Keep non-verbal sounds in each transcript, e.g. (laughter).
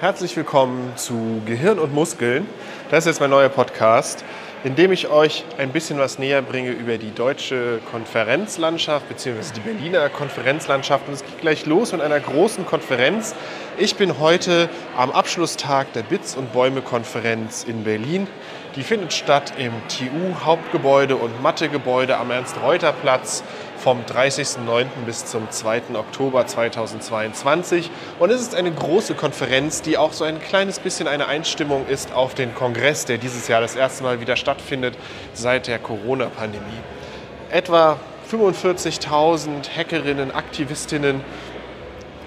Herzlich willkommen zu Gehirn und Muskeln. Das ist jetzt mein neuer Podcast, in dem ich euch ein bisschen was näher bringe über die deutsche Konferenzlandschaft bzw. die Berliner Konferenzlandschaft. Und es geht gleich los mit einer großen Konferenz. Ich bin heute am Abschlusstag der Bits und Bäume Konferenz in Berlin. Die findet statt im TU Hauptgebäude und Mathegebäude am Ernst-Reuter-Platz vom 30.09. bis zum 2. Oktober 2022. Und es ist eine große Konferenz, die auch so ein kleines bisschen eine Einstimmung ist auf den Kongress, der dieses Jahr das erste Mal wieder stattfindet seit der Corona-Pandemie. Etwa 45.000 Hackerinnen, Aktivistinnen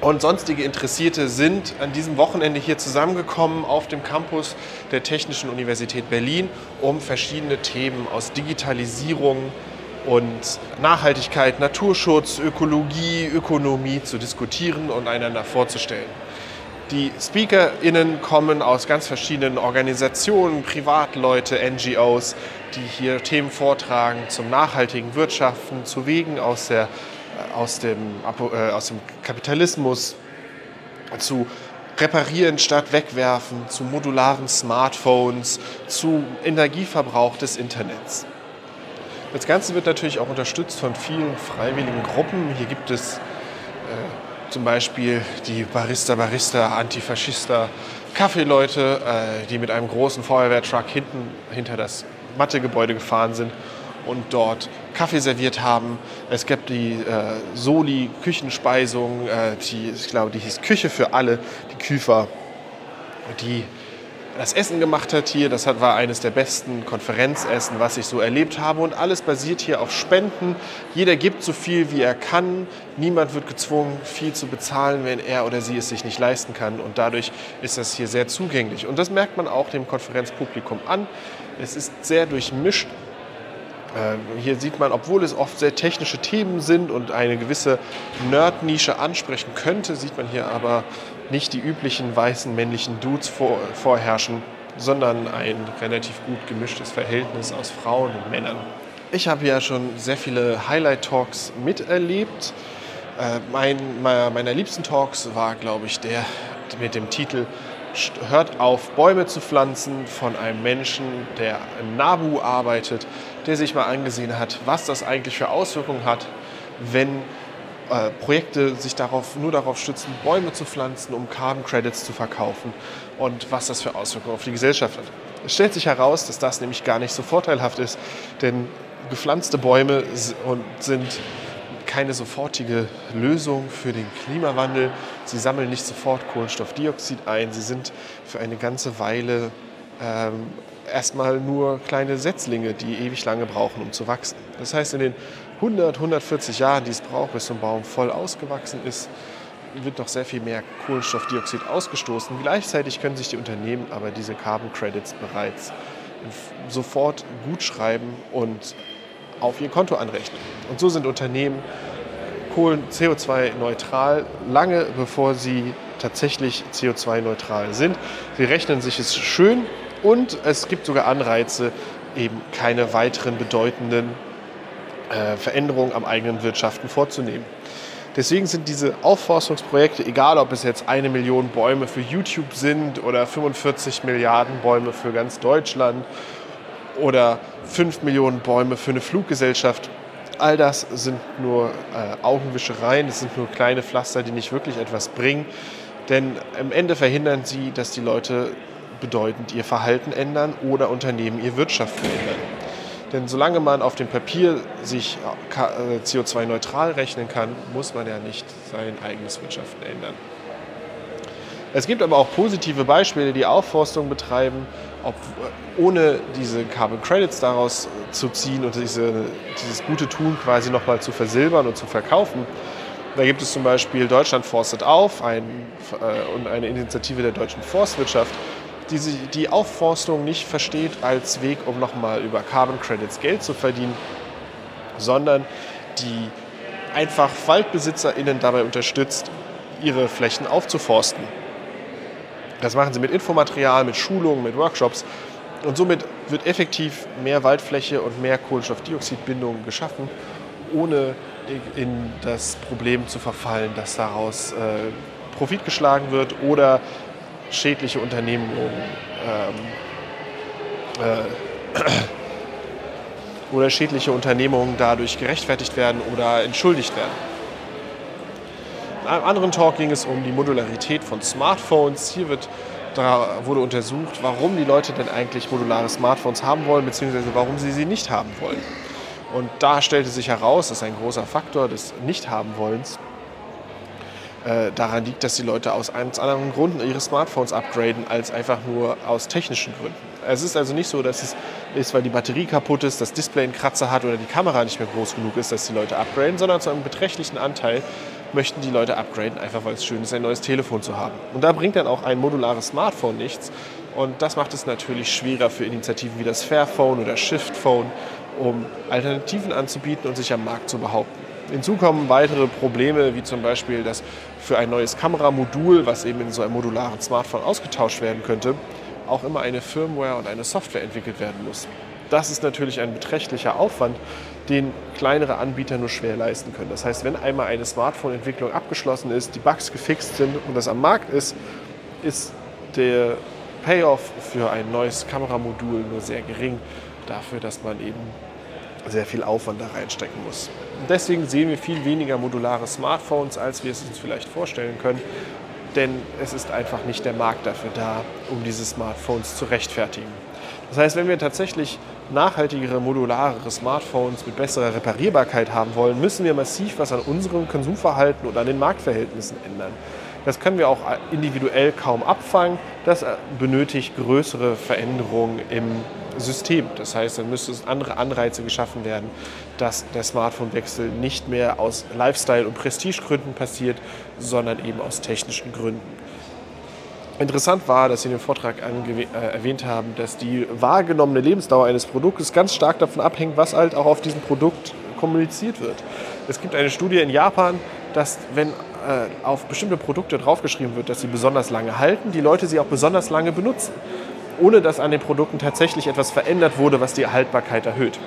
und sonstige Interessierte sind an diesem Wochenende hier zusammengekommen auf dem Campus der Technischen Universität Berlin, um verschiedene Themen aus Digitalisierung, und Nachhaltigkeit, Naturschutz, Ökologie, Ökonomie zu diskutieren und einander vorzustellen. Die SpeakerInnen kommen aus ganz verschiedenen Organisationen, Privatleute, NGOs, die hier Themen vortragen zum nachhaltigen Wirtschaften, zu Wegen aus, der, äh, aus, dem, äh, aus dem Kapitalismus, zu Reparieren statt Wegwerfen, zu modularen Smartphones, zu Energieverbrauch des Internets. Das Ganze wird natürlich auch unterstützt von vielen freiwilligen Gruppen. Hier gibt es äh, zum Beispiel die Barista Barista, Antifaschista, Kaffeeleute, äh, die mit einem großen Feuerwehrtruck hinten hinter das Mathegebäude gefahren sind und dort Kaffee serviert haben. Es gibt die äh, Soli Küchenspeisung, äh, die, ich glaube, die hieß Küche für alle, die Küfer, die das Essen gemacht hat hier. Das war eines der besten Konferenzessen, was ich so erlebt habe. Und alles basiert hier auf Spenden. Jeder gibt so viel, wie er kann. Niemand wird gezwungen, viel zu bezahlen, wenn er oder sie es sich nicht leisten kann. Und dadurch ist das hier sehr zugänglich. Und das merkt man auch dem Konferenzpublikum an. Es ist sehr durchmischt. Ähm, hier sieht man, obwohl es oft sehr technische Themen sind und eine gewisse Nerd-Nische ansprechen könnte, sieht man hier aber nicht die üblichen weißen männlichen Dudes vor, vorherrschen, sondern ein relativ gut gemischtes Verhältnis aus Frauen und Männern. Ich habe ja schon sehr viele Highlight-Talks miterlebt. Äh, mein, meiner liebsten Talks war, glaube ich, der mit dem Titel Hört auf, Bäume zu pflanzen von einem Menschen, der im NABU arbeitet, der sich mal angesehen hat, was das eigentlich für Auswirkungen hat, wenn äh, Projekte sich darauf, nur darauf stützen, Bäume zu pflanzen, um Carbon Credits zu verkaufen und was das für Auswirkungen auf die Gesellschaft hat. Es stellt sich heraus, dass das nämlich gar nicht so vorteilhaft ist, denn gepflanzte Bäume sind keine sofortige Lösung für den Klimawandel. Sie sammeln nicht sofort Kohlenstoffdioxid ein. Sie sind für eine ganze Weile ähm, erstmal nur kleine Setzlinge, die ewig lange brauchen, um zu wachsen. Das heißt, in den 100, 140 Jahren, die es braucht, bis so ein Baum voll ausgewachsen ist, wird noch sehr viel mehr Kohlenstoffdioxid ausgestoßen. Gleichzeitig können sich die Unternehmen aber diese Carbon Credits bereits sofort gut schreiben und auf ihr Konto anrechnen. Und so sind Unternehmen Kohlen CO2-neutral, lange bevor sie tatsächlich CO2-neutral sind. Sie rechnen sich es schön und es gibt sogar Anreize, eben keine weiteren bedeutenden äh, Veränderungen am eigenen Wirtschaften vorzunehmen. Deswegen sind diese Aufforstungsprojekte, egal ob es jetzt eine Million Bäume für YouTube sind oder 45 Milliarden Bäume für ganz Deutschland oder 5 Millionen Bäume für eine Fluggesellschaft, all das sind nur äh, Augenwischereien, das sind nur kleine Pflaster, die nicht wirklich etwas bringen. Denn am Ende verhindern sie, dass die Leute bedeutend ihr Verhalten ändern oder Unternehmen ihre Wirtschaft verändern. Denn solange man auf dem Papier sich äh, CO2-neutral rechnen kann, muss man ja nicht sein eigenes Wirtschaften ändern. Es gibt aber auch positive Beispiele, die Aufforstung betreiben, ob, ohne diese Carbon Credits daraus zu ziehen und diese, dieses gute Tun quasi nochmal zu versilbern und zu verkaufen. Da gibt es zum Beispiel Deutschland forstet auf ein, äh, und eine Initiative der deutschen Forstwirtschaft, die die Aufforstung nicht versteht als Weg, um nochmal über Carbon Credits Geld zu verdienen, sondern die einfach WaldbesitzerInnen dabei unterstützt, ihre Flächen aufzuforsten. Das machen sie mit Infomaterial, mit Schulungen, mit Workshops. Und somit wird effektiv mehr Waldfläche und mehr Kohlenstoffdioxidbindung geschaffen, ohne in das Problem zu verfallen, dass daraus äh, Profit geschlagen wird oder schädliche Unternehmungen ähm, äh, (clears throat) oder schädliche Unternehmungen dadurch gerechtfertigt werden oder entschuldigt werden. In einem anderen Talk ging es um die Modularität von Smartphones. Hier wird, wurde untersucht, warum die Leute denn eigentlich modulare Smartphones haben wollen, beziehungsweise warum sie sie nicht haben wollen. Und da stellte sich heraus, dass ein großer Faktor des Nicht-Haben-Wollens äh, daran liegt, dass die Leute aus einem anderen Grund ihre Smartphones upgraden, als einfach nur aus technischen Gründen. Es ist also nicht so, dass es ist, weil die Batterie kaputt ist, das Display einen Kratzer hat oder die Kamera nicht mehr groß genug ist, dass die Leute upgraden, sondern zu einem beträchtlichen Anteil möchten die Leute upgraden, einfach weil es schön ist, ein neues Telefon zu haben. Und da bringt dann auch ein modulares Smartphone nichts. Und das macht es natürlich schwerer für Initiativen wie das Fairphone oder Shiftphone, um Alternativen anzubieten und sich am Markt zu behaupten. Hinzu kommen weitere Probleme, wie zum Beispiel, dass für ein neues Kameramodul, was eben in so einem modularen Smartphone ausgetauscht werden könnte, auch immer eine Firmware und eine Software entwickelt werden muss. Das ist natürlich ein beträchtlicher Aufwand, den kleinere Anbieter nur schwer leisten können. Das heißt, wenn einmal eine Smartphone-Entwicklung abgeschlossen ist, die Bugs gefixt sind und das am Markt ist, ist der Payoff für ein neues Kameramodul nur sehr gering dafür, dass man eben sehr viel Aufwand da reinstecken muss. Und deswegen sehen wir viel weniger modulare Smartphones, als wir es uns vielleicht vorstellen können. Denn es ist einfach nicht der Markt dafür da, um diese Smartphones zu rechtfertigen. Das heißt, wenn wir tatsächlich nachhaltigere, modularere Smartphones mit besserer Reparierbarkeit haben wollen, müssen wir massiv was an unserem Konsumverhalten und an den Marktverhältnissen ändern. Das können wir auch individuell kaum abfangen. Das benötigt größere Veränderungen im System. Das heißt, dann müssten andere Anreize geschaffen werden, dass der Smartphone-Wechsel nicht mehr aus Lifestyle- und Prestigegründen passiert, sondern eben aus technischen Gründen. Interessant war, dass Sie in dem Vortrag äh, erwähnt haben, dass die wahrgenommene Lebensdauer eines Produktes ganz stark davon abhängt, was halt auch auf diesem Produkt kommuniziert wird. Es gibt eine Studie in Japan, dass wenn äh, auf bestimmte Produkte draufgeschrieben wird, dass sie besonders lange halten, die Leute sie auch besonders lange benutzen ohne dass an den Produkten tatsächlich etwas verändert wurde, was die Haltbarkeit erhöht.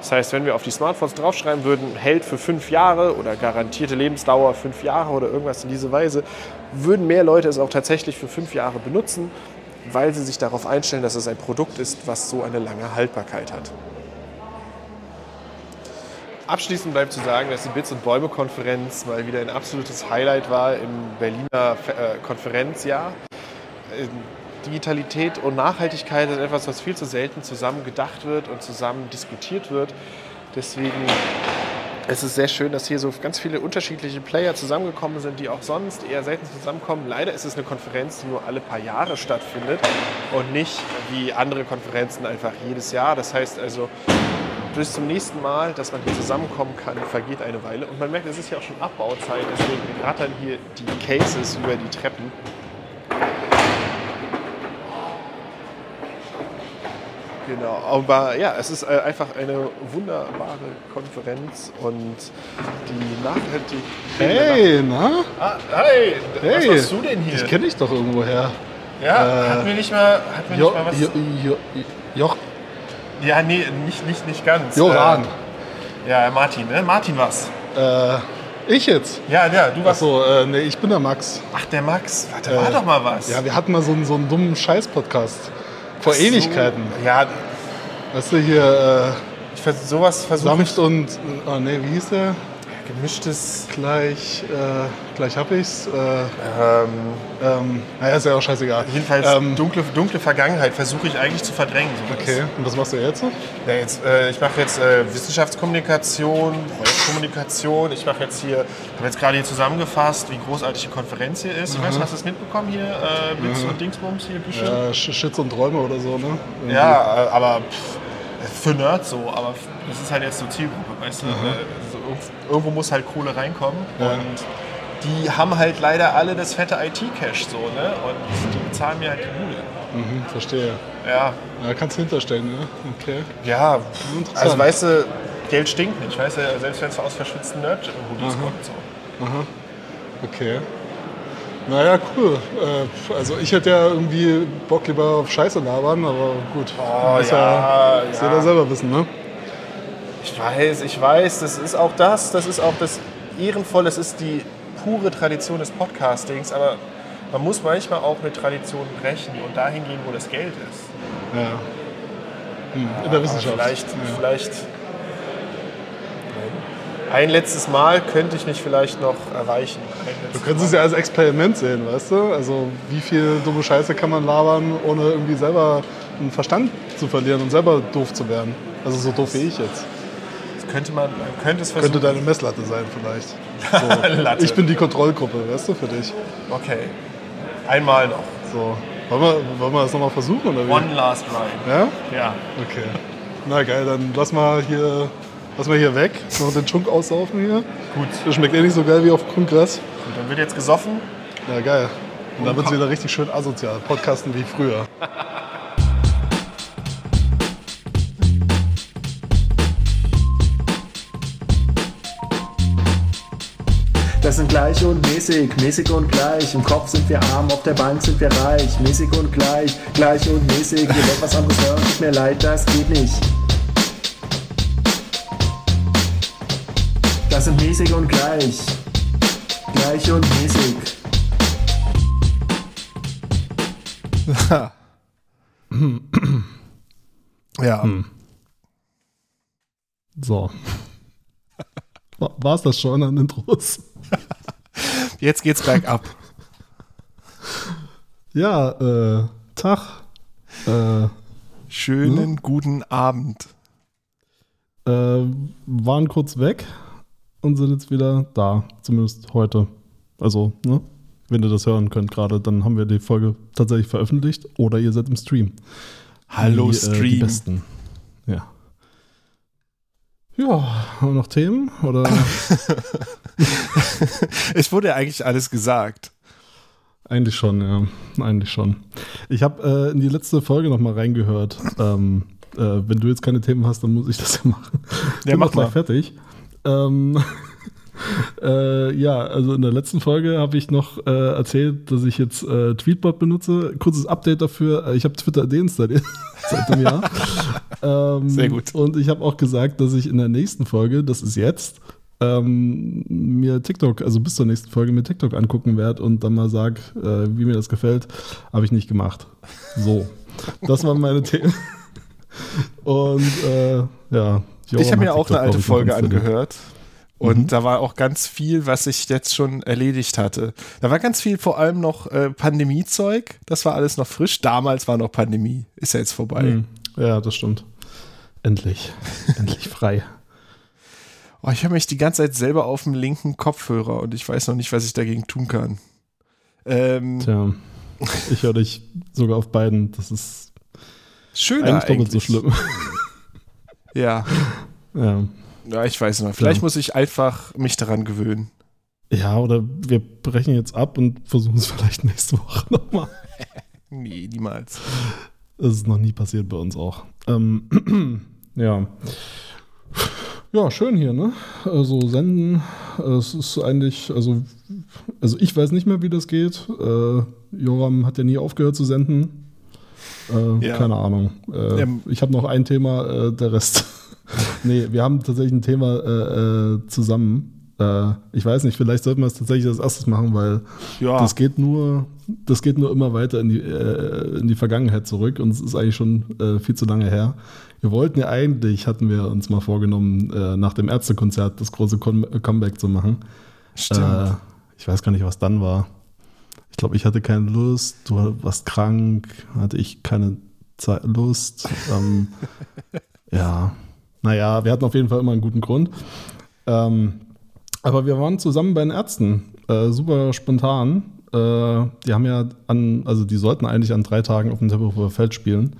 Das heißt, wenn wir auf die Smartphones draufschreiben würden, hält für fünf Jahre oder garantierte Lebensdauer fünf Jahre oder irgendwas in diese Weise, würden mehr Leute es auch tatsächlich für fünf Jahre benutzen, weil sie sich darauf einstellen, dass es ein Produkt ist, was so eine lange Haltbarkeit hat. Abschließend bleibt zu sagen, dass die Bits- und Bäume-Konferenz mal wieder ein absolutes Highlight war im Berliner äh, Konferenzjahr Digitalität und Nachhaltigkeit ist etwas, was viel zu selten zusammen gedacht wird und zusammen diskutiert wird. Deswegen ist es sehr schön, dass hier so ganz viele unterschiedliche Player zusammengekommen sind, die auch sonst eher selten zusammenkommen. Leider ist es eine Konferenz, die nur alle paar Jahre stattfindet und nicht wie andere Konferenzen einfach jedes Jahr. Das heißt also, bis zum nächsten Mal, dass man hier zusammenkommen kann, vergeht eine Weile. Und man merkt, es ist ja auch schon Abbauzeit, deswegen rattern hier die Cases über die Treppen. Genau, aber ja, es ist äh, einfach eine wunderbare Konferenz und die nachhaltig. Hey, na? Ah, hi, hey, was machst du denn hier? Ich kenne dich doch irgendwoher. Ja, äh, hatten wir nicht mal, hatten wir jo, nicht mal was? Jo, jo, Joch. Ja, nee, nicht, nicht, nicht ganz. Joran. Äh, ja, Martin, ne? Martin was? Äh, ich jetzt? Ja, ja, du warst. Achso, äh, nee, ich bin der Max. Ach, der Max. Warte, war doch mal was. Ja, wir hatten mal so einen, so einen dummen Scheiß-Podcast. Vor so, Ewigkeiten. Ja. Weißt du, hier. Äh, ich vers sowas versuche. Sanft und. Oh ne, wie hieß der? Gemischtes. Gleich. Äh, gleich hab ich's. Äh, ähm, ähm, naja, ist ja auch scheißegal. Jedenfalls ähm, dunkle, dunkle Vergangenheit versuche ich eigentlich zu verdrängen. Sowas. Okay, und was machst du jetzt? Ja, jetzt äh, ich mache jetzt äh, Wissenschaftskommunikation, Projektkommunikation. Ich mache jetzt hier, habe jetzt gerade hier zusammengefasst, wie großartig die Konferenz hier ist. Ich mhm. weiß, hast du es mitbekommen hier? Äh, Bits mhm. und Dingsbums hier, Bücher? Ja, Shits und Träume oder so, ne? Irgendwie. Ja, äh, aber pff, für Nerds so, aber das ist halt jetzt so Zielgruppe, weißt du? Mhm. Irgendwo muss halt Kohle reinkommen ja. und die haben halt leider alle das fette IT-Cash so, ne? Und die bezahlen mir halt die Bude. Mhm, verstehe. Ja. Ja, kannst du hinterstellen, ne? Okay. Ja, also weißt du, Geld stinkt nicht, weißt du, selbst wenn es aus verschwitzten Nerd-Hoodies kommt. So. Aha. Okay. Naja, cool. Äh, also ich hätte ja irgendwie Bock lieber auf Scheiße labern, aber gut. Oh, muss ja, ja, ja. jeder selber wissen, ne? Ich weiß, ich weiß, das ist auch das, das ist auch das Ehrenvolle, das ist die pure Tradition des Podcastings, aber man muss manchmal auch eine Tradition brechen und dahin gehen, wo das Geld ist. Ja. Hm, in der Wissenschaft. Vielleicht, ja. vielleicht ein letztes Mal könnte ich mich vielleicht noch erreichen. Du könntest es ja als Experiment sehen, weißt du? Also wie viel dumme Scheiße kann man labern, ohne irgendwie selber einen Verstand zu verlieren und selber doof zu werden. Also so doof wie ich jetzt. Könnte man, man könnte es versuchen. Könnte deine Messlatte sein vielleicht. (laughs) So. Ich bin die Kontrollgruppe, weißt du, für dich. Okay. Einmal noch. So. Wollen wir, wollen wir das nochmal versuchen oder wie? One last ride. Ja? Ja. Okay. Na geil, dann lass mal hier, lass mal hier weg. Noch den Schunk aussaufen hier. Gut. Das schmeckt eh nicht so geil wie auf Kongress. Gut, dann wird jetzt gesoffen. Ja, geil. Und dann wird es wieder richtig schön asozial. Podcasten wie früher. (laughs) Das sind gleich und mäßig, mäßig und gleich. Im Kopf sind wir arm, auf der Bank sind wir reich. Mäßig und gleich, gleich und mäßig. Ihr wollt was anderes hören, tut mir leid, das geht nicht. Das sind mäßig und gleich, gleich und mäßig. (laughs) Ja. So. (laughs) War es das schon an Intros? (laughs) Jetzt geht's bergab. Ja, äh, Tag. Äh, Schönen guten Abend. äh, waren kurz weg und sind jetzt wieder da. Zumindest heute. Also, ne? Wenn ihr das hören könnt gerade, dann haben wir die Folge tatsächlich veröffentlicht oder ihr seid im Stream. Hallo die, Äh, die Stream. besten. Ja. Ja, haben wir noch Themen? Oder? (laughs) es wurde ja eigentlich alles gesagt. Eigentlich schon, ja. Eigentlich schon. Ich habe äh, in die letzte Folge noch mal reingehört. Ähm, äh, wenn du jetzt keine Themen hast, dann muss ich das ja machen. Ja, mach mal. fertig. Ähm, (laughs) äh, ja, also in der letzten Folge habe ich noch äh, erzählt, dass ich jetzt äh, Tweetbot benutze. Kurzes Update dafür. Äh, Ich habe Twitter deinstalliert (laughs) seit einem Jahr. (laughs) ähm, Sehr gut. Und ich habe auch gesagt, dass ich in der nächsten Folge, das ist jetzt, ähm, mir TikTok, also bis zur nächsten Folge mir TikTok angucken werde und dann mal sag, äh, wie mir das gefällt, habe ich nicht gemacht. So, das waren meine Themen. Und äh, ja, Joram ich habe mir auch eine TikTok, alte ich, noch Folge angehört. Und Mhm. da war auch ganz viel, was ich jetzt schon erledigt hatte. Da war ganz viel, vor allem noch äh, Pandemiezeug. Das war alles noch frisch. Damals war noch Pandemie. Ist ja jetzt vorbei. Mhm. Ja, das stimmt. Endlich. (laughs) Endlich frei. Oh, ich habe mich die ganze Zeit selber auf dem linken Kopfhörer und ich weiß noch nicht, was ich dagegen tun kann. Ähm, Tja, ich höre dich sogar auf beiden. Das ist schöner eigentlich doppelt so schlimm. Ja. ja. Ja, ich weiß noch. Vielleicht Ja. muss ich einfach mich daran gewöhnen. ja, oder wir brechen jetzt ab und versuchen es vielleicht (laughs) nächste Woche nochmal. (laughs) Nee, niemals. Das ist noch nie passiert bei uns auch. Ähm, (clears throat) ja. Ja, schön hier, ne? Also senden, es ist eigentlich, also, also ich weiß nicht mehr, wie das geht. Äh, Joram hat ja nie aufgehört zu senden. Äh, Ja. Keine Ahnung. Äh, Ähm. ich habe noch ein Thema, äh, der Rest. Nee, wir haben tatsächlich ein Thema äh, äh, zusammen. Äh, ich weiß nicht, vielleicht sollten wir es tatsächlich als erstes machen, weil Ja, das geht nur, das geht nur immer weiter in die, äh, in die Vergangenheit zurück und es ist eigentlich schon äh, viel zu lange her. Wir wollten ja eigentlich, hatten wir uns mal vorgenommen, äh, nach dem Ärztekonzert das große Com Comeback zu machen. stimmt. Ich weiß gar nicht, was dann war. Ich glaube, ich hatte keine Lust, du warst krank, hatte ich keine Zeit, Lust. Ähm, (laughs) ja, naja, wir hatten auf jeden Fall immer einen guten Grund. Ähm, aber wir waren zusammen bei den Ärzten, äh, super spontan. Äh, die haben ja an, also die sollten eigentlich an drei Tagen auf dem Tempelhofer Feld spielen.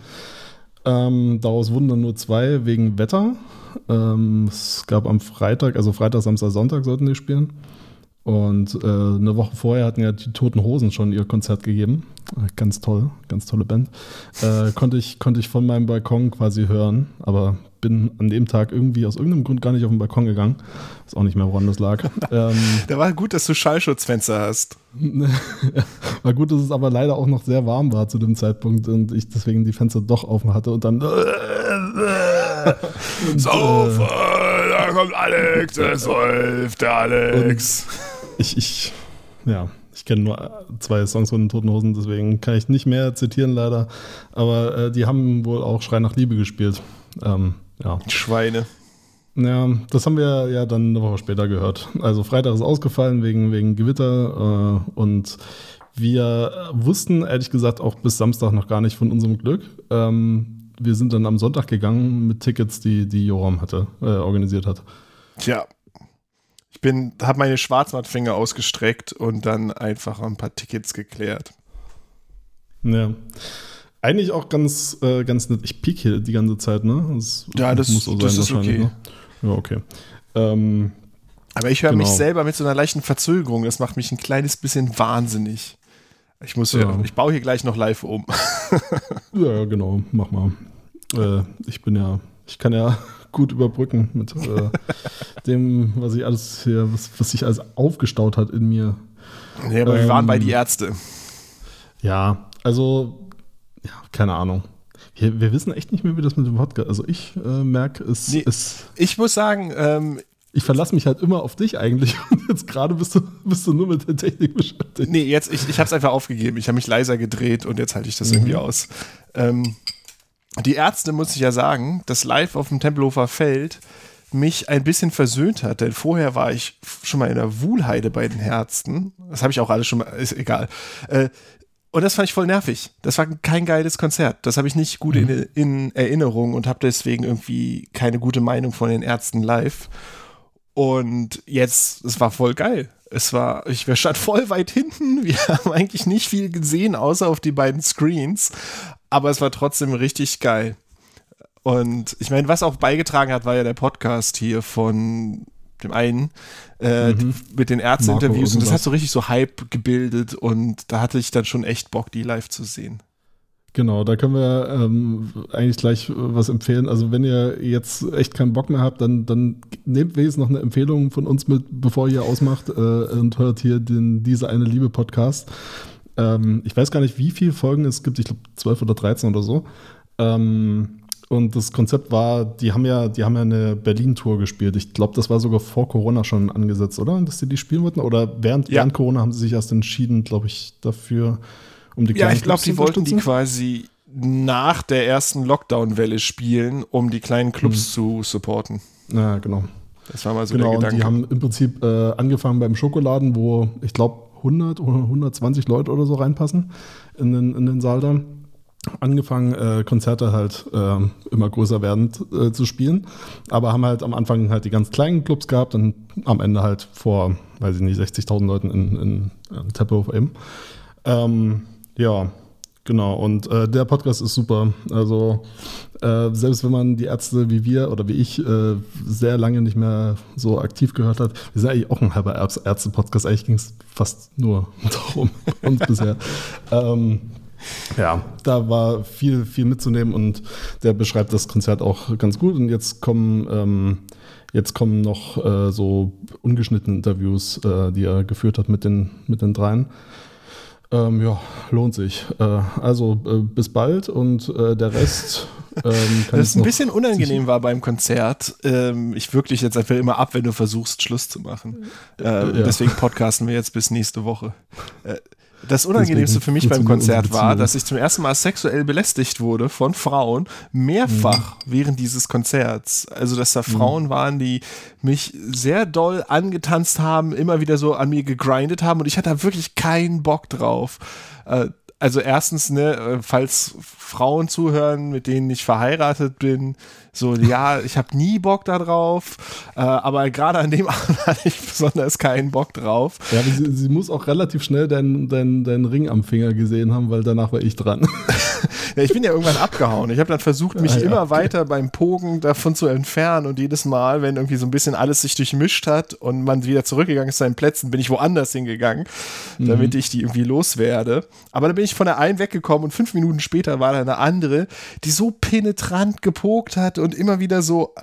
Ähm, daraus wurden dann nur zwei wegen Wetter. Ähm, es gab am Freitag, also Freitag, Samstag, Sonntag sollten die spielen. Und äh, eine Woche vorher hatten ja die Toten Hosen schon ihr Konzert gegeben. Äh, ganz toll, ganz tolle Band. Äh, konnte, ich, konnte ich von meinem Balkon quasi hören, aber bin an dem Tag irgendwie aus irgendeinem Grund gar nicht auf den Balkon gegangen. Ist auch nicht mehr, woran das lag. (laughs) ähm, da war gut, dass du Schallschutzfenster hast. (laughs) war gut, dass es aber leider auch noch sehr warm war zu dem Zeitpunkt und ich deswegen die Fenster doch offen hatte und dann. (laughs) Saufe, da kommt Alex, es säuft der Alex. ich, ich, ja, ich kenne nur zwei Songs von den Toten Hosen, deswegen kann ich nicht mehr zitieren leider. Aber äh, die haben wohl auch Schrei nach Liebe gespielt. Ähm, ja. Schweine. Ja, das haben wir ja dann eine Woche später gehört. Also Freitag ist ausgefallen wegen, wegen Gewitter äh, und wir wussten ehrlich gesagt auch bis Samstag noch gar nicht von unserem Glück. Ähm, wir sind dann am Sonntag gegangen mit Tickets, die, die Joram hatte, äh, organisiert hat. Tja, ich bin, habe meine Schwarzmattfinger ausgestreckt und dann einfach ein paar Tickets geklärt. Ja. Eigentlich auch ganz, äh, ganz nett. Ich piek hier die ganze Zeit, ne? Das ja, das, muss so das ist okay. Ne? Ja, okay. Ähm, Aber ich höre genau. mich selber mit so einer leichten Verzögerung. Das macht mich ein kleines bisschen wahnsinnig. Ich muss, ja. ich baue hier gleich noch live um. (laughs) ja, genau, mach mal. Äh, ich bin ja, ich kann ja (laughs) gut überbrücken mit äh, (laughs) dem, was ich alles hier, was, was sich alles aufgestaut hat in mir. Ja, aber ähm, wir waren bei die Ärzte. Ja, also ja, keine Ahnung. Wir, wir, wissen echt nicht mehr, wie das mit dem Podcast. Also ich äh, merke, es nee, ist. Ich muss sagen, ähm, ich verlasse mich halt immer auf dich eigentlich. (laughs) Und jetzt gerade bist du, bist du nur mit der Technik beschäftigt. Nee, jetzt, ich, ich habe es einfach aufgegeben. Ich habe mich leiser gedreht und jetzt halte ich das mhm. irgendwie aus. Ähm, die Ärzte, muss ich ja sagen, das live auf dem Tempelhofer Feld mich ein bisschen versöhnt hat, denn vorher war ich schon mal in der Wuhlheide bei den Ärzten. Das habe ich auch alles schon mal, ist egal. Äh, und das fand ich voll nervig. Das war kein geiles Konzert. Das habe ich nicht gut mhm. in, in, Erinnerung und habe deswegen irgendwie keine gute Meinung von den Ärzten live. Und jetzt, es war voll geil. Es war, ich wir stand voll weit hinten. (laughs) Wir haben eigentlich nicht viel gesehen, außer auf die beiden Screens. Aber es war trotzdem richtig geil. Und ich meine, was auch beigetragen hat, war ja der Podcast hier von dem einen, äh, mhm. mit den Ärzteinterviews. Und das hat so richtig so Hype gebildet und da hatte ich dann schon echt Bock, die live zu sehen. Genau, da können wir ähm, eigentlich gleich was empfehlen. Also wenn ihr jetzt echt keinen Bock mehr habt, dann, dann nehmt wenigstens noch eine Empfehlung von uns mit, bevor ihr ausmacht äh, und hört hier den Diese eine Liebe Podcast. Ähm, ich weiß gar nicht, wie viele Folgen es gibt. Ich glaube zwölf oder dreizehn oder so. Ähm, und das Konzept war, die haben ja, die haben ja eine Berlin-Tour gespielt. Ich glaube, das war sogar vor Corona schon angesetzt, oder? Dass sie die spielen wollten? Oder während, ja. während Corona haben sie sich erst entschieden, glaube ich, dafür, um die kleinen Ja, ich glaube, die wollten die quasi nach der ersten Lockdown-Welle spielen, um die kleinen Clubs hm. zu supporten. Ja, genau. Das war mal so genau, der Gedanke. Die haben im Prinzip äh, angefangen beim Schokoladen, wo ich glaube 100 oder 120 Leute oder so reinpassen in den, in den Saal da angefangen, äh, Konzerte halt äh, immer größer werdend äh, zu spielen, aber haben halt am Anfang halt die ganz kleinen Clubs gehabt und am Ende halt vor, weiß ich nicht, 60.000 Leuten in, in, in Tempelhof eben. Ähm, ja, genau. Und äh, der Podcast ist super. Also äh, selbst wenn man die Ärzte wie wir oder wie ich äh, sehr lange nicht mehr so aktiv gehört hat, wir sind eigentlich auch ein halber Ärzte-Podcast. Eigentlich ging es fast nur (laughs) darum uns bisher. Ähm, ja, da war viel, viel mitzunehmen und der beschreibt das Konzert auch ganz gut. Und jetzt kommen, ähm, jetzt kommen noch äh, so ungeschnittene Interviews, äh, die er geführt hat mit den, mit den dreien. Ähm, ja, lohnt sich. Äh, also äh, bis bald und äh, der Rest. (laughs) Ähm, das ist ein bisschen unangenehm war beim Konzert. Ähm, ich wirklich jetzt einfach immer ab, wenn du versuchst, Schluss zu machen. Äh, ja. Deswegen podcasten wir jetzt bis nächste Woche. Das Unangenehmste für mich beim Konzert war, dass ich zum ersten Mal sexuell belästigt wurde von Frauen, mehrfach mhm. während dieses Konzerts. Also, dass da mhm. Frauen mhm. waren, die mich sehr doll angetanzt haben, immer wieder so an mir gegrindet haben und ich hatte da wirklich keinen Bock drauf. Also erstens, ne, äh, falls Frauen zuhören, mit denen ich verheiratet bin, so, ja, ich habe nie Bock darauf, äh, aber gerade an dem (laughs) Abend hatte ich besonders keinen Bock drauf. Ja, sie, sie, muss auch relativ schnell deinen dein, dein Ring am Finger gesehen haben, weil danach war ich dran. (laughs) ja, ich bin ja irgendwann abgehauen. Ich habe dann versucht, mich ah, ja, immer okay. weiter beim Pogen davon zu entfernen und jedes Mal, wenn irgendwie so ein bisschen alles sich durchmischt hat und man wieder zurückgegangen ist zu seinen Plätzen, bin ich woanders hingegangen, mhm. damit ich die irgendwie loswerde. Aber dann bin ich von der einen weggekommen und fünf Minuten später war da eine andere, die so penetrant gepokt hat und immer wieder so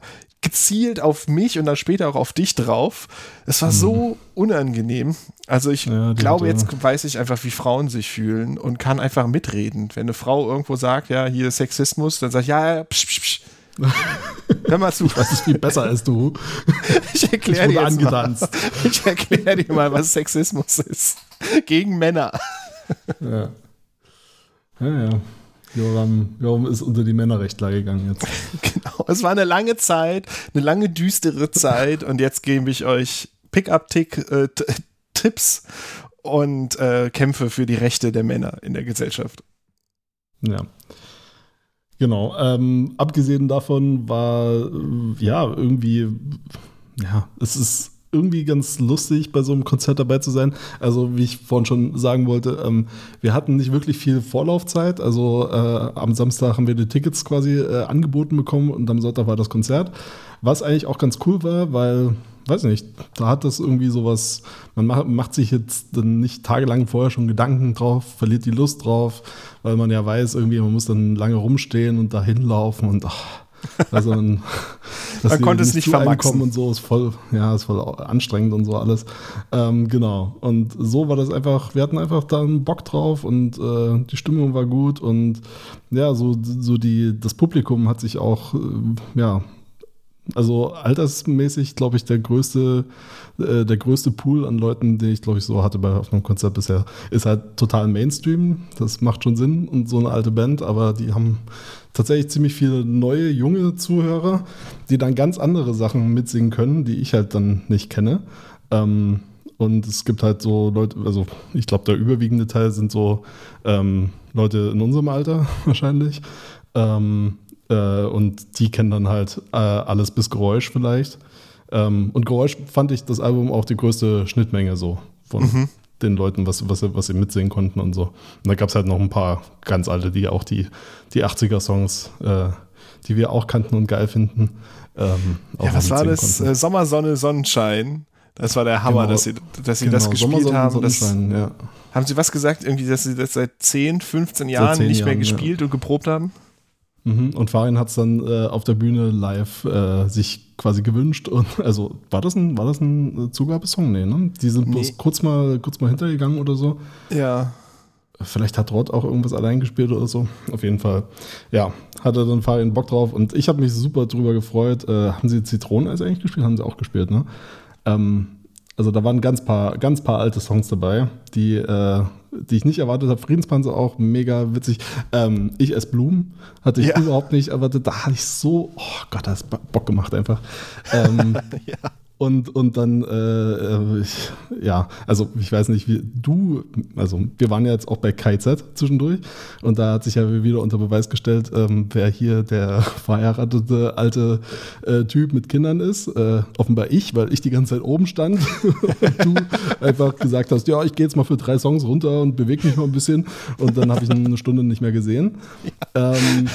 gezielt auf mich und dann später auch auf dich drauf. Es war mhm. so unangenehm. Also ich ja, glaube, jetzt weiß ich einfach, wie Frauen sich fühlen und kann einfach mitreden. Wenn eine Frau irgendwo sagt, ja, hier Sexismus, dann sag ich, ja, ja, psch, psch, psch. (laughs) Hör mal zu. Das ist viel besser als du. (laughs) Ich erkläre Ich dir, mal- (laughs) ich erklär dir mal, was Sexismus ist. Gegen Männer. Ja. Ja, ja. Joram, Joram ist unter die Männerrechtler gegangen jetzt. (laughs) Genau. Es war eine lange Zeit, eine lange düstere Zeit und jetzt gebe ich euch Pick-up-Tipps und äh, Kämpfe für die Rechte der Männer in der Gesellschaft. Ja. Genau. Ähm, abgesehen davon war, äh, ja, irgendwie, ja, es ist irgendwie ganz lustig, bei so einem Konzert dabei zu sein. Also, wie ich vorhin schon sagen wollte, ähm, wir hatten nicht wirklich viel Vorlaufzeit. Also, äh, am Samstag haben wir die Tickets quasi äh, angeboten bekommen und am Sonntag war das Konzert. Was eigentlich auch ganz cool war, weil, weiß nicht, da hat das irgendwie sowas, man macht, macht sich jetzt dann nicht tagelang vorher schon Gedanken drauf, verliert die Lust drauf, weil man ja weiß, irgendwie, man muss dann lange rumstehen und da hinlaufen und ach, (laughs) also man, Man konnte es nicht einem vermaxen. und so ist voll, ja, ist voll anstrengend und so alles. Ähm, genau. Und so war das einfach, wir hatten einfach da einen Bock drauf und äh, die Stimmung war gut und ja, so, so die, das Publikum hat sich auch, äh, ja, also altersmäßig, glaube ich, der größte, äh, der größte Pool an Leuten, den ich, glaube ich, so hatte bei auf einem Konzert bisher, ist halt total Mainstream. Das macht schon Sinn und so eine alte Band, aber die haben tatsächlich ziemlich viele neue, junge Zuhörer, die dann ganz andere Sachen mitsingen können, die ich halt dann nicht kenne. Ähm, und es gibt halt so Leute, also ich glaube, der überwiegende Teil sind so ähm, Leute in unserem Alter (laughs) wahrscheinlich. Ähm, äh, und die kennen dann halt äh, alles bis Geräusch vielleicht. Ähm, und Geräusch fand ich das Album auch die größte Schnittmenge so von den Leuten, was, was, sie- was sie mitsingen konnten und so. Und da gab es halt noch ein paar ganz alte, die auch die, die 80er-Songs, äh, die wir auch kannten und geil finden. Ähm, Ja, was war das? konnten. Äh, Sommer, Sonne, Sonnenschein. Das war der Hammer, Genau. dass sie, dass sie das Genau, gespielt Sommer, haben. Das, ja. haben sie was gesagt? Irgendwie, dass sie das seit 10, 15 Jahren 10 nicht mehr Jahren, ja. gespielt und geprobt haben? Mhm. Und Farin hat es dann äh, auf der Bühne live äh, sich quasi gewünscht. Und (laughs) also war das ein, war das ein äh, Zugabesong? Nee, ne? Die sind bloß Nee. kurz mal, kurz mal hintergegangen oder so. Ja. Vielleicht hat Rod auch irgendwas allein gespielt oder so. Auf jeden Fall. Ja, hatte dann Farin Bock drauf und ich habe mich super drüber gefreut. Äh, haben sie Zitroneneis eigentlich gespielt? Haben sie auch gespielt, ne? Ähm, also da waren ganz paar, ganz paar alte Songs dabei, die, äh, die ich nicht erwartet habe. Friedenspanzer auch mega witzig. Ähm, ich esse Blumen hatte ich Ja. überhaupt nicht erwartet. Da hatte ich so, oh Gott, das hat Bock gemacht einfach. Ähm, (laughs) Und, und dann, äh, äh, ich, ja, also ich weiß nicht, wie du, also wir waren ja jetzt auch bei KZ zwischendurch und da hat sich ja wieder unter Beweis gestellt, ähm, wer hier der (laughs) verheiratete alte äh, Typ mit Kindern ist. Äh, offenbar ich, weil ich die ganze Zeit oben stand (laughs) und du einfach gesagt hast, ja, ich gehe jetzt mal für drei Songs runter und bewege mich mal ein bisschen und dann habe ich eine Stunde nicht mehr gesehen. Ähm,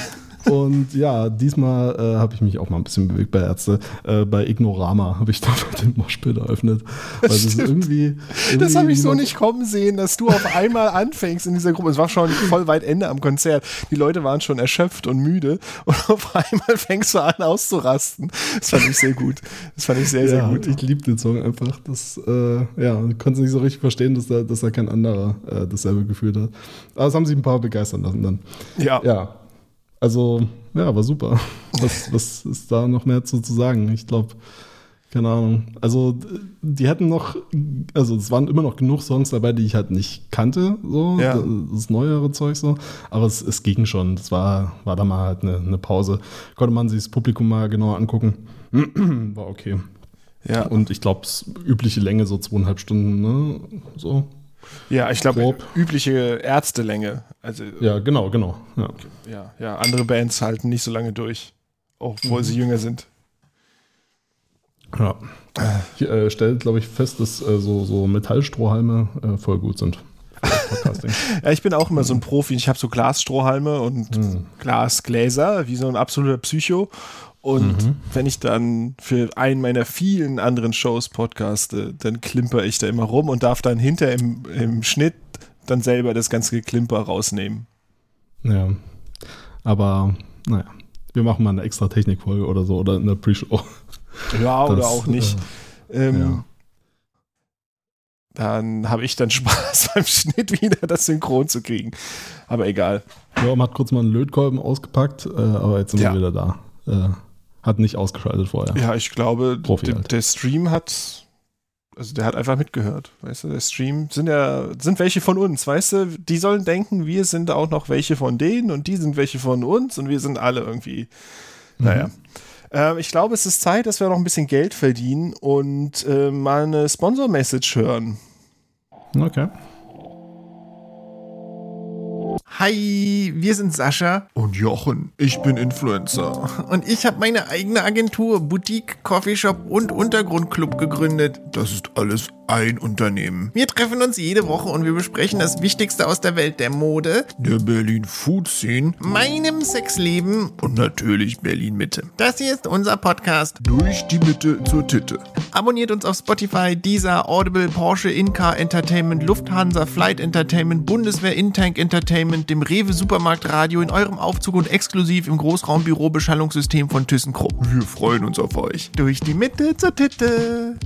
und ja, diesmal äh, habe ich mich auch mal ein bisschen bewegt bei Ärzte. Äh, bei Ignorama habe ich (laughs) da den Moshpit eröffnet. Weil das Stimmt. irgendwie, irgendwie Das habe ich so nicht kommen sehen, dass du auf einmal anfängst in dieser Gruppe. Es war schon voll weit Ende am Konzert. Die Leute waren schon erschöpft und müde und (laughs) auf einmal fängst du an auszurasten. Das fand ich sehr gut. Das fand ich sehr, sehr Ja, gut. ich liebe den Song einfach. Das, äh, ja, ich konnte nicht so richtig verstehen, dass da, dass da kein anderer äh, dasselbe gefühlt hat. Aber es haben sich ein paar begeistern lassen dann. Ja. Ja, also, ja, war super. (laughs) Was, was ist da noch mehr zu, zu sagen? Ich glaube, keine Ahnung. Also, die hätten noch, also es waren immer noch genug Songs dabei, die ich halt nicht kannte, so, Ja. das neuere Zeug so, aber es, es ging schon. Es war, war da mal halt eine, eine Pause. Konnte man sich das Publikum mal genauer angucken. (clears throat) war okay. Ja, Und ich glaube, übliche Länge so zweieinhalb Stunden, ne? So. Ja ich glaube, übliche Ärztelänge. Also, Ja, genau, genau. Ja. ja, ja, andere Bands halten nicht so lange durch, obwohl Mhm. sie jünger sind. Ja. Ich äh, stelle, glaube ich, fest, dass äh, so, so Metallstrohhalme äh, voll gut sind. (laughs) Ja, ich bin auch immer so ein Profi. Ich habe so Glasstrohhalme und Mhm. Glasgläser, wie so ein absoluter Psycho. Und Mhm. wenn ich dann für einen meiner vielen anderen Shows podcaste, dann klimper ich da immer rum und darf dann hinter im, im Schnitt dann selber das ganze Geklimper rausnehmen. ja. Aber, naja. Wir machen mal eine extra Technikfolge oder so oder eine Pre-Show. Ja, oder Das, auch nicht. ähm, ja. Dann habe ich dann (laughs) Spaß beim Schnitt wieder das synchron zu kriegen. Aber egal. Joram hat kurz mal einen Lötkolben ausgepackt, äh, aber jetzt sind Ja. wir wieder da. äh, hat nicht ausgeschaltet vorher. Ja, ich glaube, der, halt. der Stream hat, also der hat einfach mitgehört, weißt du, der Stream sind ja, sind welche von uns, weißt du, die sollen denken, wir sind auch noch welche von denen und die sind welche von uns und wir sind alle irgendwie, naja. Ähm, ich glaube, es ist Zeit, dass wir noch ein bisschen Geld verdienen und äh, mal eine Sponsor-Message hören. Okay. Hi, wir sind Sascha Und Jochen, ich bin Influencer. und ich habe meine eigene Agentur, Boutique, Coffeeshop und Untergrundclub gegründet. Das ist alles ein Unternehmen. Wir treffen uns jede Woche und wir besprechen das Wichtigste aus der Welt der Mode, Der Berlin Food Scene meinem Sexleben. und natürlich Berlin Mitte. Das hier ist unser Podcast. Durch die Mitte zur Titte. Abonniert uns auf Spotify, Deezer, Audible, Porsche, Incar Entertainment, Lufthansa, Flight Entertainment, Bundeswehr, Intank Entertainment, dem Rewe Supermarkt Radio in eurem Aufzug und exklusiv im Großraumbüro Beschallungssystem von ThyssenKrupp. Wir freuen uns auf euch. Durch die Mitte zur Titte.